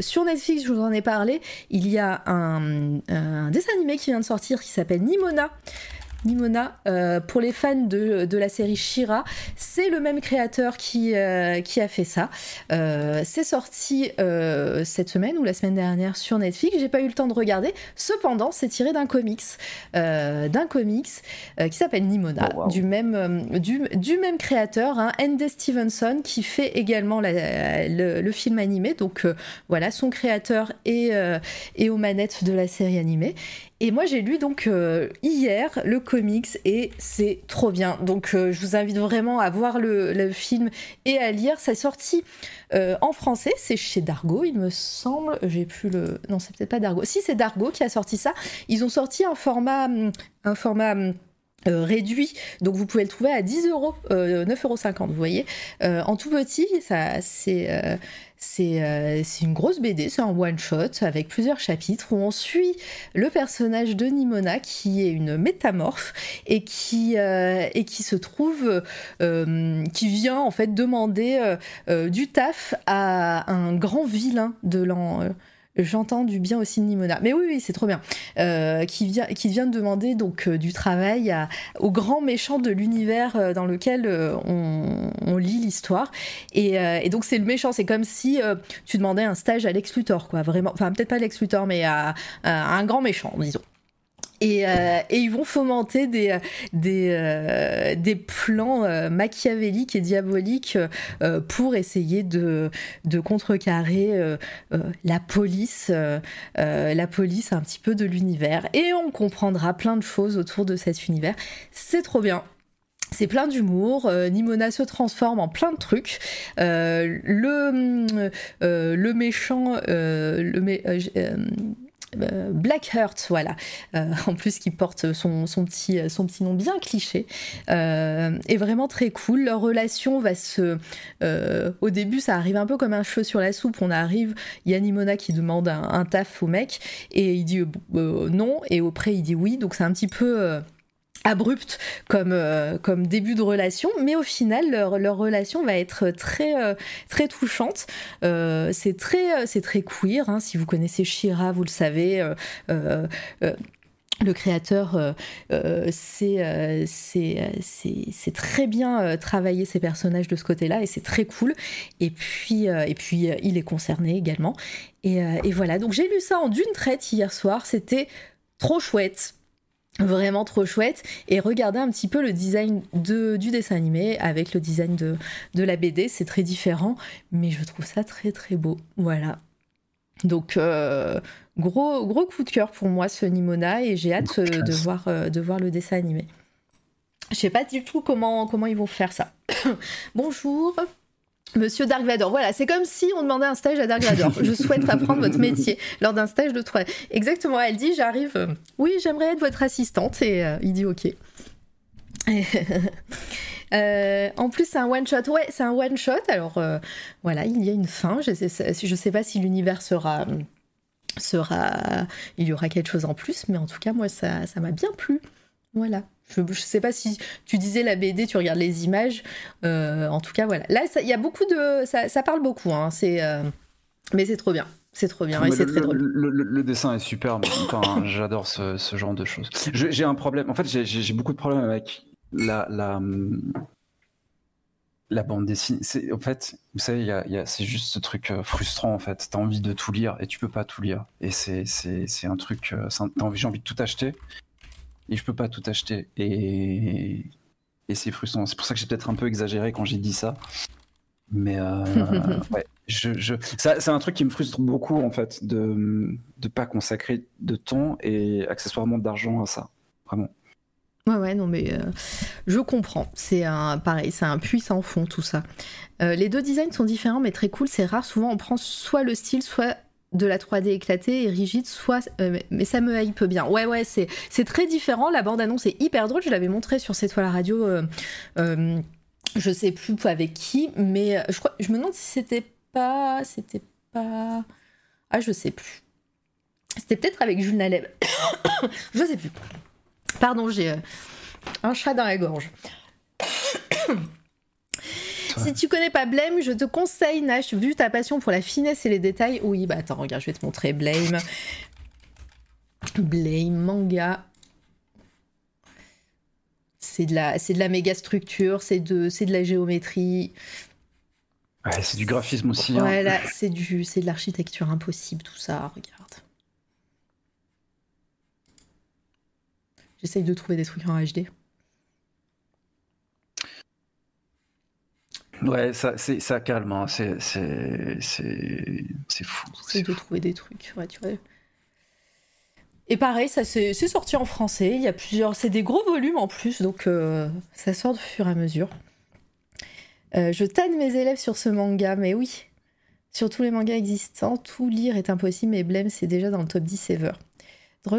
sur Netflix, je vous en ai parlé. Il y a un, un dessin animé qui vient de sortir qui s'appelle Nimona. Nimona, euh, pour les fans de, la série Shira, c'est le même créateur qui, euh, qui a fait ça. Euh, c'est sorti cette semaine ou la semaine dernière sur Netflix. J'ai pas eu le temps de regarder. Cependant, c'est tiré d'un comics, d'un comics qui s'appelle Nimona, oh, du même du, même créateur, hein, Andy Stevenson, qui fait également le, film animé. Donc voilà, son créateur est, est aux manettes de la série animée. Et moi, j'ai lu donc euh, hier le comics et c'est trop bien. Donc, euh, je vous invite vraiment à voir le, film et à lire. Ça est sorti euh, en français, c'est chez Dargo, il me semble. J'ai plus le. Non, c'est peut-être pas Dargo. Si, c'est Dargo qui a sorti ça. Ils ont sorti un format. Un format réduit, donc vous pouvez le trouver à 10 euros, 9,50 euros, vous voyez, en tout petit, ça c'est euh, c'est une grosse BD, c'est un one-shot avec plusieurs chapitres où on suit le personnage de Nimona qui est une métamorphe et qui, euh, et qui se trouve, euh, qui vient en fait demander du taf à un grand vilain de l'an J'entends du bien aussi de Nimona. Mais oui, oui, c'est trop bien. Euh, qui, vient, qui vient de demander donc euh, du travail au grand méchant de l'univers euh, dans lequel on, lit l'histoire. Et, donc c'est le méchant. C'est comme si tu demandais un stage à Lex Luthor, quoi. Vraiment. Enfin, peut-être pas Lex Luthor, mais à un grand méchant, disons. Euh, et, ils vont fomenter des, euh, des plans euh, machiavéliques et diaboliques pour essayer de, contrecarrer la police, la police un petit peu de l'univers. Et on comprendra plein de choses autour de cet univers. C'est trop bien. C'est plein d'humour. Nimona se transforme en plein de trucs. le, méchant, euh, Black Heart, voilà, euh, en plus qui porte son, petit, nom bien cliché, euh, est vraiment très cool. Leur relation va se. au début, ça arrive un peu comme un cheveu sur la soupe. On arrive, il y qui demande un, taf au mec et il dit non, et auprès il dit oui, donc c'est un petit peu abrupte comme, euh, comme début de relation, mais au final leur, relation va être très euh, très touchante. Euh, c'est très c'est très queer. Hein. Si vous connaissez Shira, vous le savez. le créateur c'est très bien travaillé ces personnages de ce côté-là et c'est très cool. Et puis et puis il est concerné également. Et voilà. Donc j'ai lu ça en d'une traite hier soir. C'était trop chouette Vraiment trop chouette. Et regardez un petit peu le design de, du dessin animé avec le design de, de la BD. C'est très différent, mais je trouve ça très très beau. Voilà. Donc, euh, gros, gros coup de cœur pour moi ce Nimona et j'ai hâte euh, de voir, euh, de voir le dessin animé. Je sais pas du tout comment, comment ils vont faire ça. Bonjour. Monsieur Dark Vador, voilà, c'est comme si on demandait un stage à Dark Vador. Je souhaite apprendre votre métier lors d'un stage de 3. Exactement, elle dit j'arrive, oui, j'aimerais être votre assistante, et il dit ok. en plus, c'est un one shot. Ouais, c'est un one shot. Alors voilà, il y a une fin. Je sais, je sais pas si l'univers sera sera, il y aura quelque chose en plus, mais en tout cas, moi, ça, ça m'a bien plu. Voilà. Je, je sais pas si tu disais la BD, tu regardes les images. Euh, en tout cas, voilà. Là, il y a beaucoup de, ça, ça parle beaucoup. Hein. C'est, euh, mais c'est trop bien. C'est trop bien et c'est très drôle. Le, dessin est superbe. Enfin, j'adore ce, ce, genre de choses. J'ai un problème. En fait, j'ai beaucoup de problèmes avec la, la, la bande dessinée, c'est en fait, vous savez, y a, y a, c'est juste ce truc euh, frustrant en fait. T'as envie de tout lire et tu peux pas tout lire. Et c'est c'est un truc, j'ai envie de tout acheter et je peux pas tout acheter et et c'est frustrant. C'est pour ça que j'ai peut-être un peu exagéré quand j'ai dit ça. Mais euh, ouais, je, je... c'est un truc qui me frustre beaucoup en fait de de pas consacrer de temps et accessoirement d'argent à ça. Vraiment. Ouais, ouais, non, mais euh, je comprends. C'est un, pareil, c'est un puissant fond tout ça. Euh, les deux designs sont différents, mais très cool. C'est rare. Souvent, on prend soit le style, soit de la 3D éclatée et rigide, soit. Euh, mais ça me hype bien. Ouais, ouais, c'est, très différent. La bande-annonce est hyper drôle. Je l'avais montré sur cette toile radio. je sais plus avec qui, mais je, crois, je me demande si c'était pas. C'était pas. Ah, je sais plus. C'était peut-être avec Jules Naleb. je sais plus. Pardon, j'ai euh, un chat dans la gorge. Si tu connais pas Blame, je te conseille Nash, vu ta passion pour la finesse et les détails. Oui, bah attends, regarde, je vais te montrer Blame. Blame manga. C'est de la, c'est de la méga structure, c'est de, c'est de la géométrie. Ouais, c'est du graphisme aussi. Hein. C'est du, c'est de l'architecture impossible, tout ça. Regarde. J'essaye de trouver des trucs en HD. Ouais, ça, ça calme, hein. c'est fou. J'essaye de trouver des trucs, ouais, tu vois. Et pareil, ça c'est sorti en français. Il y a plusieurs, c'est des gros volumes en plus, donc euh, ça sort de fur et à mesure. Euh, je tanne mes élèves sur ce manga, mais oui, sur tous les mangas existants, tout lire est impossible. Mais Blême, c'est déjà dans le top 10 ever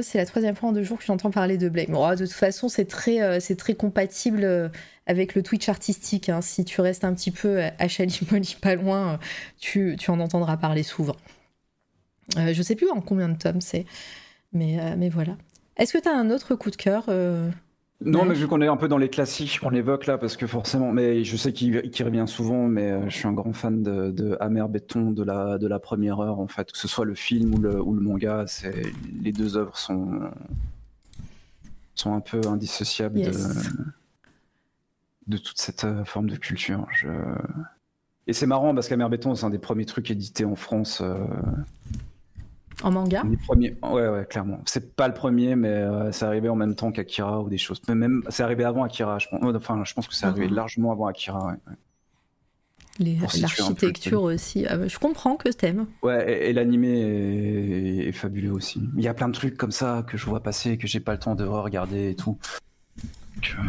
c'est la troisième fois en deux jours que j'entends parler de Blame. de toute façon, c'est très, euh, c'est très compatible euh, avec le Twitch artistique. Hein. Si tu restes un petit peu à Chalimoli pas loin, euh, tu, tu, en entendras parler souvent. je sais plus en combien de tomes c'est, mais, mais voilà. Est-ce que tu as un autre coup de cœur non, mais vu qu'on est un peu dans les classiques, on l'évoque là parce que forcément, mais je sais qu'il revient souvent, mais euh, je suis un grand fan de, de Amer Béton de la, de la première heure en fait, que ce soit le film ou le, ou le manga, les deux œuvres sont sont un peu indissociables de, de toute cette euh, forme de culture. Je... Et c'est marrant parce qu'Amer Béton, c'est un des premiers trucs édités en France. Euh, en manga Ouais, ouais, clairement. C'est pas le premier, mais euh, c'est arrivé en même temps qu'Akira ou des choses. Même, c'est arrivé avant Akira, je pense. Enfin, je pense que c'est arrivé ah. largement avant Akira. L'architecture aussi. Ah, bah, je comprends que t'aimes. Ouais, et, l'animé est, fabuleux aussi. Il y a plein de trucs comme ça que je vois passer, que j'ai pas le temps de regarder et tout. Euh,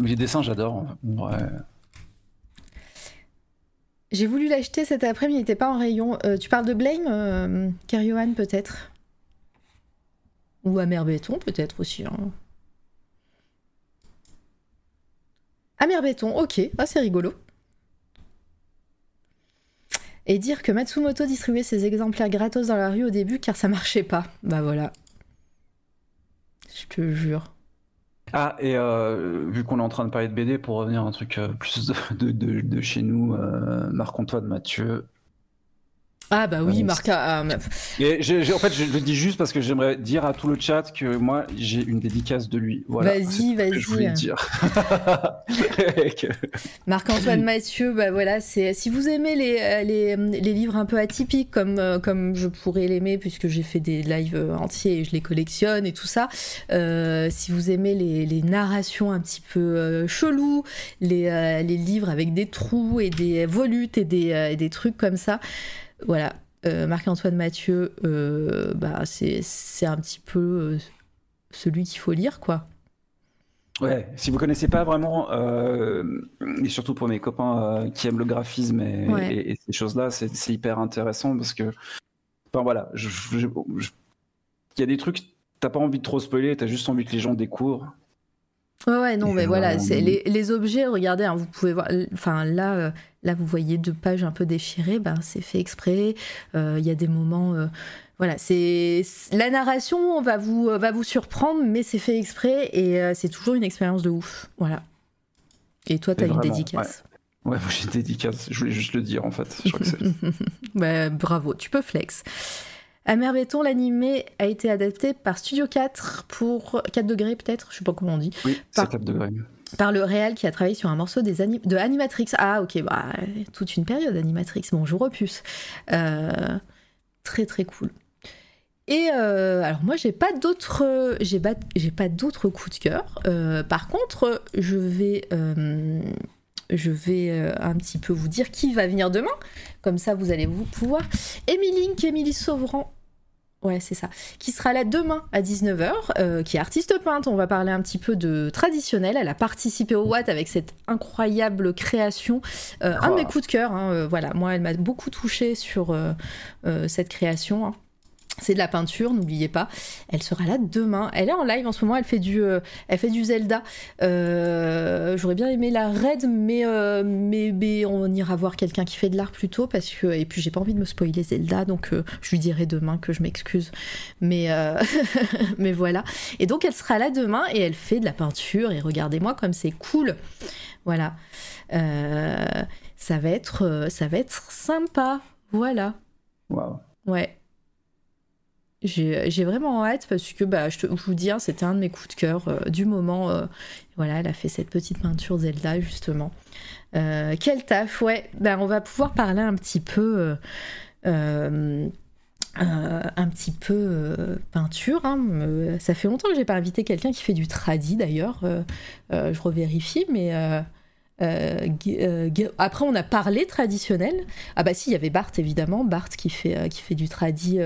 les dessins, j'adore. Ouais. J'ai voulu l'acheter cet après-midi, il n'était pas en rayon. Euh, tu parles de Blame, euh, peut-être? Ou Amer Béton peut-être aussi. Hein. Béton, ok, ah, c'est rigolo. Et dire que Matsumoto distribuait ses exemplaires gratos dans la rue au début car ça marchait pas. Bah voilà. Je te jure. Ah, et euh, vu qu'on est en train de parler de BD, pour revenir à un truc euh, plus de, de, chez nous, euh, Marc-Antoine Mathieu. Ah bah oui, Marc. Ah, et en fait, je le dis juste parce que j'aimerais dire à tout le chat que moi, j'ai une dédicace de lui. Voilà, vas-y, vas-y. Je voulais dire. Marc-Antoine Mathieu, bah voilà, c'est si vous aimez les, euh, les, les, livres un peu atypiques comme, euh, comme je pourrais l'aimer puisque j'ai fait des lives euh, entiers et je les collectionne et tout ça. si vous aimez les, les, narrations un petit peu chelous, les, les livres avec des trous et des volutes et des, et des trucs comme ça voilà, euh, Marc-Antoine Mathieu, euh, bah, c'est un petit peu euh, celui qu'il faut lire, quoi. Ouais, si vous connaissez pas vraiment, et surtout pour mes copains qui aiment le graphisme et, ces choses-là, c'est hyper intéressant parce que, enfin voilà, il y a des trucs, t'as pas envie de trop spoiler, t'as juste envie que les gens découvrent. Ouais, ouais, non, mais voilà, c'est les, les, objets, regardez, hein, vous pouvez voir, enfin là, euh, là, vous voyez deux pages un peu déchirées, ben, c'est fait exprès. Euh, il y a des moments, euh, voilà, c'est la narration va vous, va vous surprendre, mais c'est fait exprès et c'est toujours une expérience de ouf, voilà. Et toi, tu as une dédicace. Ouais. moi j'ai une dédicace, je voulais juste le dire en fait. Je crois que bah, bravo, tu peux flex. Amer Béton, l'animé a été adapté par Studio 4 pour 4 degrés peut-être, je sais pas comment on dit. Oui, par, 4 degrés. Par le réal qui a travaillé sur un morceau des de Animatrix. Ah ok, bah toute une période Animatrix, bonjour opus. Euh, très très cool. Et euh, alors moi j'ai pas d'autres j'ai pas, pas d'autres coups de cœur. Euh, par contre je vais je vais un petit peu vous dire qui va venir demain. Comme ça, vous allez vous pouvoir. Émilie Link, Émilie Sauvran. Ouais, c'est ça. Qui sera là demain à 19h, euh, qui est artiste peinte. On va parler un petit peu de traditionnel. Elle a participé au Watt avec cette incroyable création. Euh, un de mes coups de cœur. Hein, euh, voilà, moi, elle m'a beaucoup touché sur cette création. Hein. C'est de la peinture, n'oubliez pas. Elle sera là demain. Elle est en live en ce moment. Elle fait du, euh, elle fait du Zelda. Euh, j'aurais bien aimé la raid, euh, mais, mais, on ira voir quelqu'un qui fait de l'art plutôt parce que et puis j'ai pas envie de me spoiler Zelda, donc je lui dirai demain que je m'excuse. Mais mais voilà. Et donc elle sera là demain et elle fait de la peinture et regardez-moi comme c'est cool. Voilà. ça va être ça va être sympa. Voilà. Waouh. Ouais. J'ai vraiment hâte parce que bah, je, vous dis, hein, c'était un de mes coups de cœur euh, du moment. Euh, voilà, elle a fait cette petite peinture Zelda justement. Euh, quel taf, ouais. Ben, on va pouvoir parler un petit peu. un petit peu peinture. Hein. ça fait longtemps que j'ai pas invité quelqu'un qui fait du tradi d'ailleurs. je revérifie, mais euh, euh, après, on a parlé traditionnel. Ah bah si, il y avait Bart évidemment, Bart qui fait, euh, qui fait du tradi,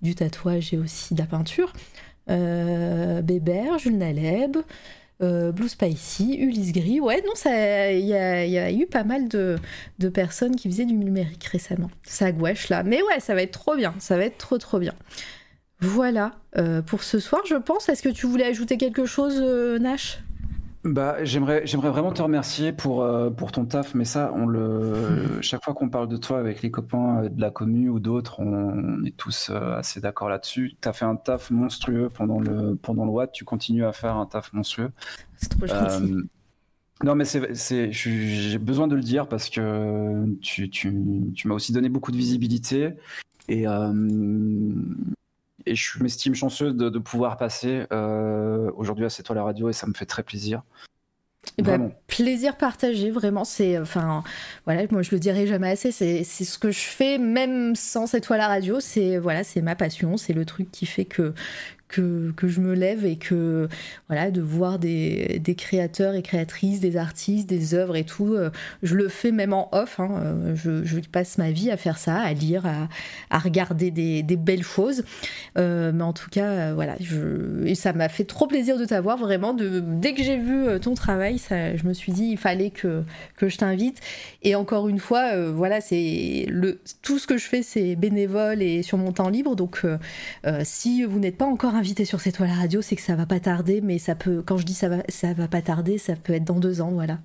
du tatouage et aussi de la peinture. Bébert, Jules Naleb, Blue Spicy, Ulysse Gris. Ouais, non, il y a, eu pas mal de, de, personnes qui faisaient du numérique récemment. Ça gouache là. Mais ouais, ça va être trop bien. Ça va être trop trop bien. Voilà pour ce soir, je pense. Est-ce que tu voulais ajouter quelque chose, Nash? Bah, j'aimerais, j'aimerais vraiment te remercier pour, euh, pour ton taf, mais ça, on le, chaque fois qu'on parle de toi avec les copains de la commune ou d'autres, on, est tous euh, assez d'accord là-dessus. Tu as fait un taf monstrueux pendant le, pendant le Watt, tu continues à faire un taf monstrueux. C'est trop gentil. Euh, non, mais c'est, c'est, j'ai besoin de le dire parce que tu, tu, tu m'as aussi donné beaucoup de visibilité et, et je m'estime chanceux de, pouvoir passer euh, aujourd'hui à C'est toi la radio et ça me fait très plaisir. Eh ben, plaisir partagé, vraiment. C'est, enfin, voilà, moi je le dirai jamais assez. C'est, ce que je fais, même sans cette fois la radio. C'est, voilà, c'est ma passion. C'est le truc qui fait que que, je me lève et que voilà de voir des, créateurs et créatrices, des artistes, des œuvres et tout, euh, je le fais même en off. Hein, euh, je, passe ma vie à faire ça, à lire, à, regarder des, belles choses. Euh, mais en tout cas, voilà, je, et ça m'a fait trop plaisir de t'avoir vraiment. Dès que j'ai vu ton travail, ça, je me suis dit il fallait que, que je t'invite. Et encore une fois, voilà, c'est le tout ce que je fais, c'est bénévole et sur mon temps libre. Donc, si vous n'êtes pas encore invité sur cette toile radio, c'est que ça va pas tarder, mais ça peut, quand je dis ça va, ça va pas tarder, ça peut être dans deux ans, voilà.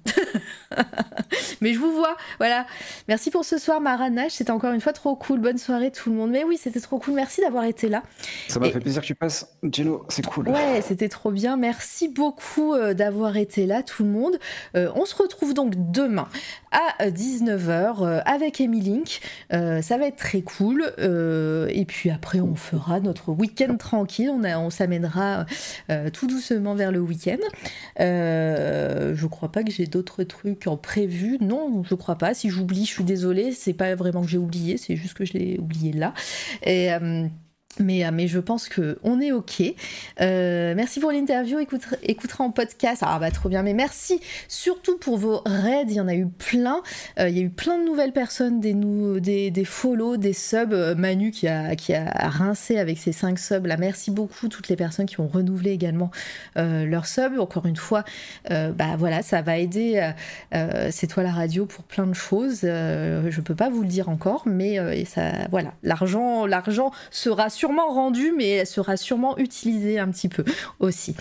Mais je vous vois, voilà. Merci pour ce soir, Maranache. C'était encore une fois trop cool. Bonne soirée, tout le monde. Mais oui, c'était trop cool. Merci d'avoir été là. Ça m'a fait plaisir que tu passes, Gino. C'est cool. Ouais, c'était trop bien. Merci beaucoup euh, d'avoir été là, tout le monde. Euh, on se retrouve donc demain à 19h euh, avec Emily Link. ça va être très cool. et puis après, on fera notre week-end tranquille. On, on s'amènera tout doucement vers le week-end. je crois pas que j'ai d'autres trucs en prévu. Non, je crois pas. Si j'oublie, je suis désolée. C'est pas vraiment que j'ai oublié, c'est juste que je l'ai oublié là. Et. Euh, mais, euh, mais je pense qu'on est OK. Euh, merci pour l'interview. écoutera en podcast. Ah bah trop bien. Mais merci surtout pour vos raids. Il y en a eu plein. il y a eu plein de nouvelles personnes, des, nou des, des follow, des subs. Manu qui a, qui a rincé avec ses 5 subs. Là, merci beaucoup toutes les personnes qui ont renouvelé également leur sub. Encore une fois, bah voilà, ça va aider C'est toi la radio pour plein de choses. je peux pas vous le dire encore, mais ça, voilà, l'argent, l'argent sera sur rendu mais elle sera sûrement utilisée un petit peu aussi.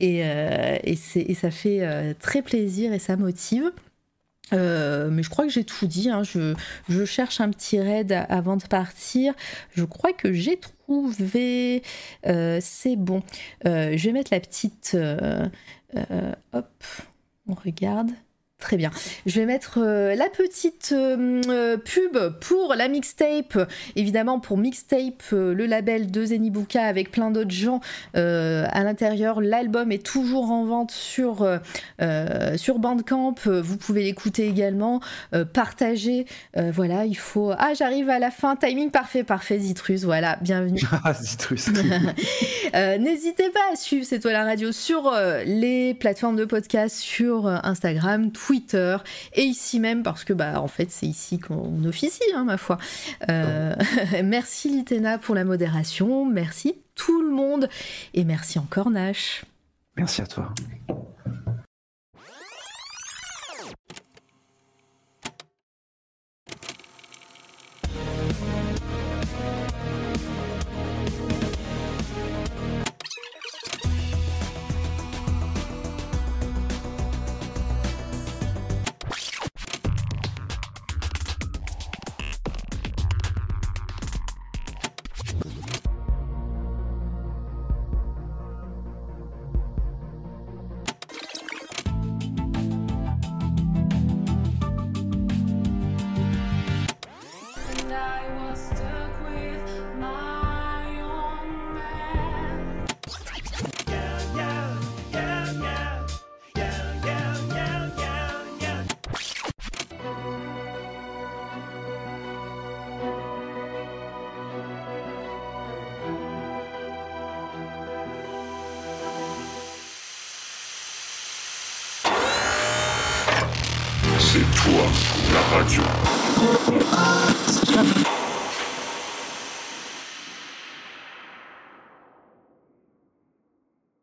Et, euh, et, ça fait euh, très plaisir et ça motive. Euh, mais je crois que j'ai tout dit. Hein. Je, je, cherche un petit raid avant de partir. Je crois que j'ai trouvé. c'est bon. je vais mettre la petite. hop, on regarde. Très bien. Je vais mettre euh, la petite euh, euh, pub pour la mixtape, évidemment pour mixtape, le label de Zenibuka avec plein d'autres gens à l'intérieur. L'album est toujours en vente sur, sur Bandcamp. Vous pouvez l'écouter également. partager. voilà, il faut. Ah, j'arrive à la fin. Timing parfait, parfait. Zitrus, voilà, bienvenue. Ah, Zitrus. N'hésitez pas à suivre C'est toi la radio sur les plateformes de podcast, sur Instagram, Twitter Twitter et ici même parce que bah en fait c'est ici qu'on officie hein, ma foi. Euh, merci Litena pour la modération, merci tout le monde et merci encore Nash. Merci à toi.